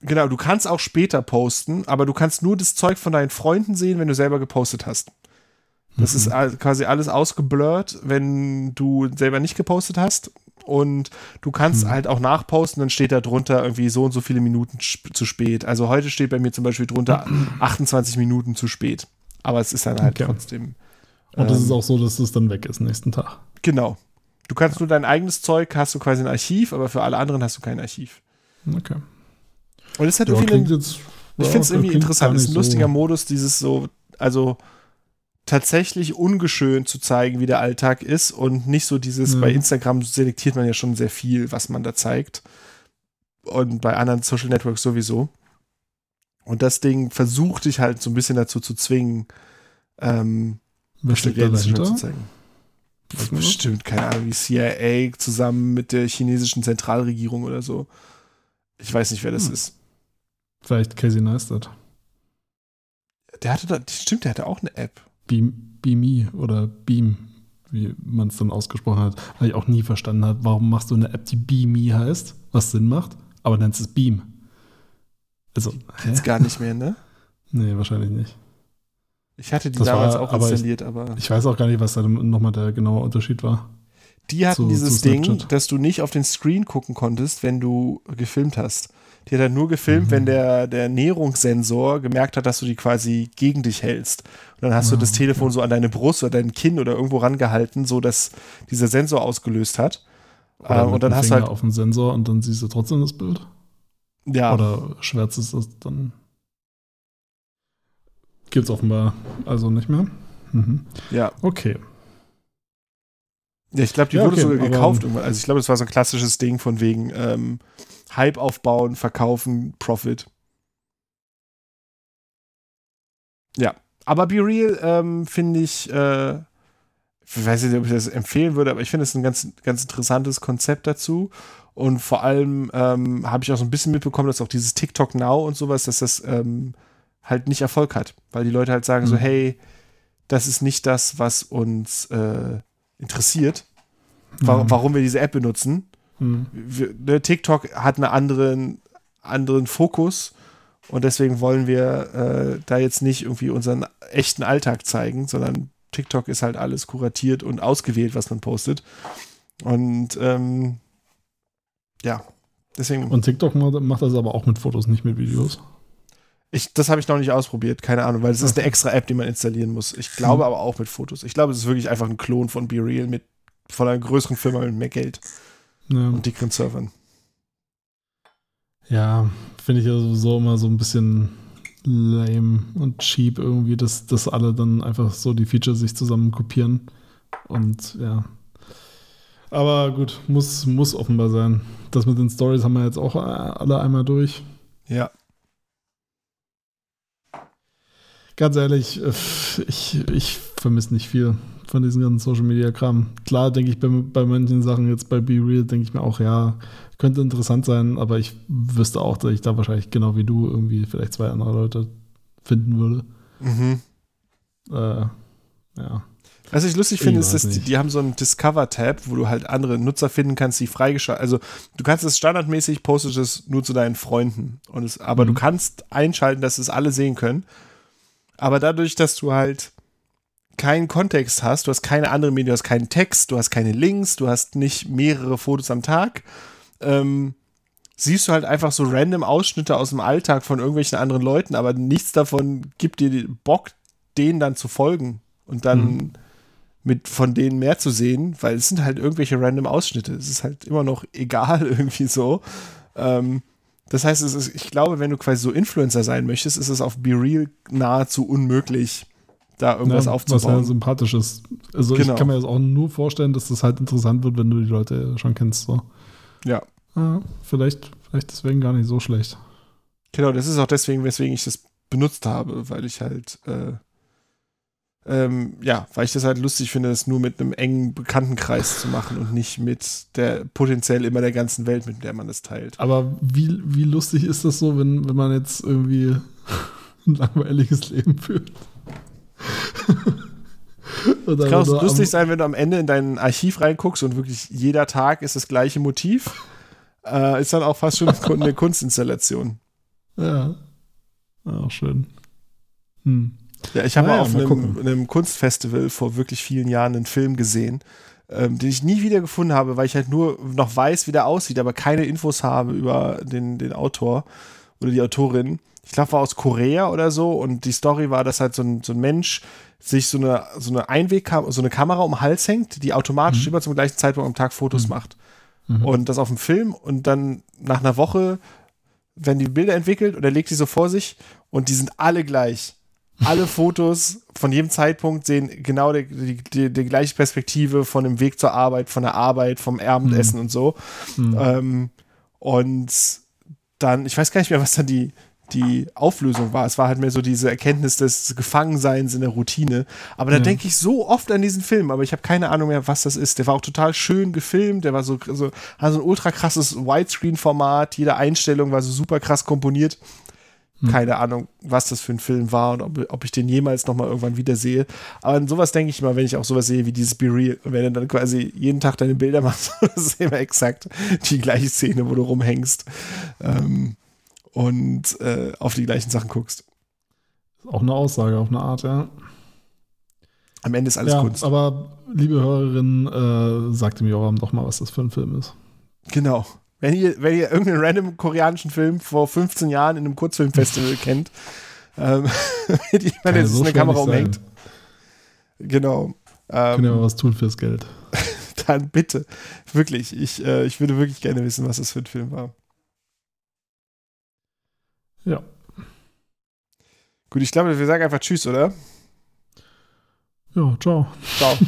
genau, du kannst auch später posten, aber du kannst nur das Zeug von deinen Freunden sehen, wenn du selber gepostet hast. Das Mhm. ist quasi alles ausgeblurrt, wenn du selber nicht gepostet hast. und du kannst Hm. halt auch nachposten, dann steht da drunter irgendwie so und so viele Minuten zu spät. Also heute steht bei mir zum Beispiel drunter (clears throat) 28 Minuten zu spät. Aber es ist dann halt Okay. trotzdem. Und es ähm, ist auch so, dass es dann weg ist nächsten Tag. Genau. Du kannst nur dein eigenes Zeug, hast du quasi ein Archiv, aber für alle anderen hast du kein Archiv. Okay. Und es hat Ja, irgendwie einen, jetzt, ich ja, finde es irgendwie interessant. Es ist ein lustiger so- Modus, dieses so, also tatsächlich ungeschönt zu zeigen, wie der Alltag ist und nicht so dieses, Ja. bei Instagram selektiert man ja schon sehr viel, was man da zeigt. Und bei anderen Social Networks sowieso. Und das Ding versucht dich halt so ein bisschen dazu zu zwingen, ähm, Wer steckt dahinter? zu zeigen. Das? Bestimmt, keine Ahnung, wie CIA zusammen mit der chinesischen Zentralregierung oder so. Ich weiß nicht, wer das Hm. ist. Vielleicht Casey Neistat. Der hatte da, stimmt, der hatte auch eine App. Beam, Beamy oder Beam, wie man es dann ausgesprochen hat, weil ich auch nie verstanden habe, warum machst du eine App, die Beamy heißt, was Sinn macht, aber nennst es Beam. Also? Jetzt gar nicht mehr, ne? (laughs) Nee, wahrscheinlich nicht. Ich hatte die Das damals war- auch aber ich- installiert, aber Ich weiß auch gar nicht, was da nochmal der genaue Unterschied war. die hatten zu- dieses zu Ding, dass du nicht auf den Screen gucken konntest, wenn du gefilmt hast. Die hat dann nur gefilmt, Mhm. wenn der, der Näherungssensor gemerkt hat, dass du die quasi gegen dich hältst. Und dann hast du Ah, das okay. Telefon so an deine Brust oder dein Kinn oder irgendwo rangehalten, so dass dieser Sensor ausgelöst hat. Ähm, und dann hast du halt, auf den Sensor und dann siehst du trotzdem das Bild. ja, Oder schwärzt es das dann? Gibt's offenbar also nicht mehr. Mhm. ja. Okay. Ja, ich glaube, die Ja, wurde okay, sogar gekauft. Also ich glaube, das war so ein klassisches Ding von wegen ähm, Hype aufbauen, verkaufen, Profit. Ja, aber Be Real ähm, finde ich, äh, ich weiß nicht, ob ich das empfehlen würde, aber ich finde es ein ganz, ganz interessantes Konzept dazu. Und vor allem ähm, habe ich auch so ein bisschen mitbekommen, dass auch dieses TikTok Now und sowas, dass das ähm, halt nicht Erfolg hat. Weil die Leute halt sagen so, Mhm. hey, das ist nicht das, was uns äh, interessiert, wa Mhm. warum wir diese App benutzen. Mhm. Wir, ne, TikTok hat einen anderen, anderen Fokus und deswegen wollen wir äh, da jetzt nicht irgendwie unseren echten Alltag zeigen, sondern TikTok ist halt alles kuratiert und ausgewählt, was man postet. Und ähm, ja, deswegen, Und TikTok macht, das aber auch mit Fotos, nicht mit Videos. ich, das habe ich noch nicht ausprobiert, keine Ahnung, weil es ist eine extra App, die man installieren muss. Ich glaube aber auch mit Fotos. Ich glaube, es ist wirklich einfach ein Klon von Be Real mit von einer größeren Firma mit mehr Geld Ja, und dickeren Servern. ja finde ich ja sowieso immer so ein bisschen lame und cheap irgendwie, dass, dass alle dann einfach so die Features sich zusammen kopieren. Und ja. Aber gut, muss, muss offenbar sein. Das mit den Stories haben wir jetzt auch äh, alle einmal durch. Ja. Ganz ehrlich, äh, ich, ich vermisse nicht viel von diesem ganzen Social Media Kram. Klar denke ich bei, bei manchen Sachen jetzt bei Be Real, denke ich mir auch, ja, könnte interessant sein, aber ich wüsste auch, dass ich da wahrscheinlich genau wie du irgendwie vielleicht zwei andere Leute finden würde. Mhm. Äh, ja. Was ich lustig Ich finde, ist, dass die, die haben so einen Discover-Tab, wo du halt andere Nutzer finden kannst, die freigeschaltet. Also du kannst es standardmäßig, postest es nur zu deinen Freunden. Und es, aber Mhm. du kannst einschalten, dass es alle sehen können. Aber dadurch, dass du halt keinen Kontext hast, du hast keine andere Medien, du hast keinen Text, du hast keine Links, du hast nicht mehrere Fotos am Tag, ähm, siehst du halt einfach so random Ausschnitte aus dem Alltag von irgendwelchen anderen Leuten, aber nichts davon gibt dir Bock, denen dann zu folgen und dann Mhm. mit von denen mehr zu sehen, weil es sind halt irgendwelche random Ausschnitte. Es ist halt immer noch egal (laughs) irgendwie so. Ähm, das heißt, es ist, ich glaube, wenn du quasi so Influencer sein möchtest, ist es auf Be Real nahezu unmöglich, da irgendwas ja, Was ja aufzubauen. sympathisch ist. Also Genau. ich kann mir das auch nur vorstellen, dass das halt interessant wird, wenn du die Leute schon kennst. So. ja. Ja, vielleicht, vielleicht deswegen gar nicht so schlecht. Genau, das ist auch deswegen, weswegen ich das benutzt habe, weil ich halt, äh, ähm, ja, weil ich das halt lustig finde, das nur mit einem engen Bekanntenkreis zu machen und nicht mit der potenziell immer der ganzen Welt, mit der man das teilt. Aber wie, wie lustig ist das so, wenn, wenn man jetzt irgendwie (laughs) ein langweiliges Leben führt? (laughs) Es kann auch lustig sein, wenn du am Ende in dein Archiv reinguckst und wirklich jeder Tag ist das gleiche Motiv. (laughs) Äh, ist dann auch fast schon eine Kunstinstallation. Ja. Auch schön. Hm. Ja, ich habe mal auf einem, einem Kunstfestival vor wirklich vielen Jahren einen Film gesehen, ähm, den ich nie wieder gefunden habe, weil ich halt nur noch weiß, wie der aussieht, aber keine Infos habe über den, den Autor oder die Autorin. Ich glaube, war aus Korea oder so und die Story war, dass halt so ein, so ein Mensch sich so eine, so eine Einwegkamera, so eine Kamera um den Hals hängt, die automatisch Mhm. immer zum gleichen Zeitpunkt am Tag Fotos macht. Und das auf dem Film und dann nach einer Woche werden die Bilder entwickelt und er legt die so vor sich und die sind alle gleich. Alle (laughs) Fotos von jedem Zeitpunkt sehen genau die, die, die, die gleiche Perspektive von dem Weg zur Arbeit, von der Arbeit, vom Abendessen und so. Ähm, und dann, ich weiß gar nicht mehr, was dann die, die Auflösung war. Es war halt mehr so diese Erkenntnis des Gefangenseins in der Routine. Aber da Ja. denke ich so oft an diesen Film, aber ich habe keine Ahnung mehr, was das ist. Der war auch total schön gefilmt, der war so, so, hat so ein ultra krasses Widescreen-Format, jede Einstellung war so super krass komponiert. Keine Ahnung, was das für ein Film war und ob, ob ich den jemals nochmal irgendwann wiedersehe. Aber an sowas denke ich immer, wenn ich auch sowas sehe wie dieses Be Real. Wenn du dann quasi jeden Tag deine Bilder machst, das ist immer exakt die gleiche Szene, wo du rumhängst ähm, und äh, auf die gleichen Sachen guckst. Auch eine Aussage auf eine Art, ja. Am Ende ist alles ja, Kunst. aber liebe Hörerin, äh, sagt dem Joram doch mal, was das für ein Film ist. Genau. Wenn ihr, wenn ihr irgendeinen random koreanischen Film vor 15 Jahren in einem Kurzfilmfestival (laughs) kennt, ähm, (laughs) mit jemandem, der sich so eine Kamera umhängt. Genau. Können ja Ähm, mal was tun fürs Geld. (laughs) dann bitte. Wirklich. Ich, äh, ich würde wirklich gerne wissen, was das für ein Film war. Ja. Gut, ich glaube, wir sagen einfach Tschüss, oder? Ja, ciao. Ciao.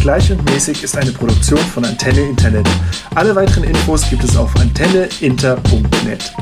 Gleich und mäßig ist eine Produktion von Antenne Internet. Alle weiteren Infos gibt es auf antenneinter.net.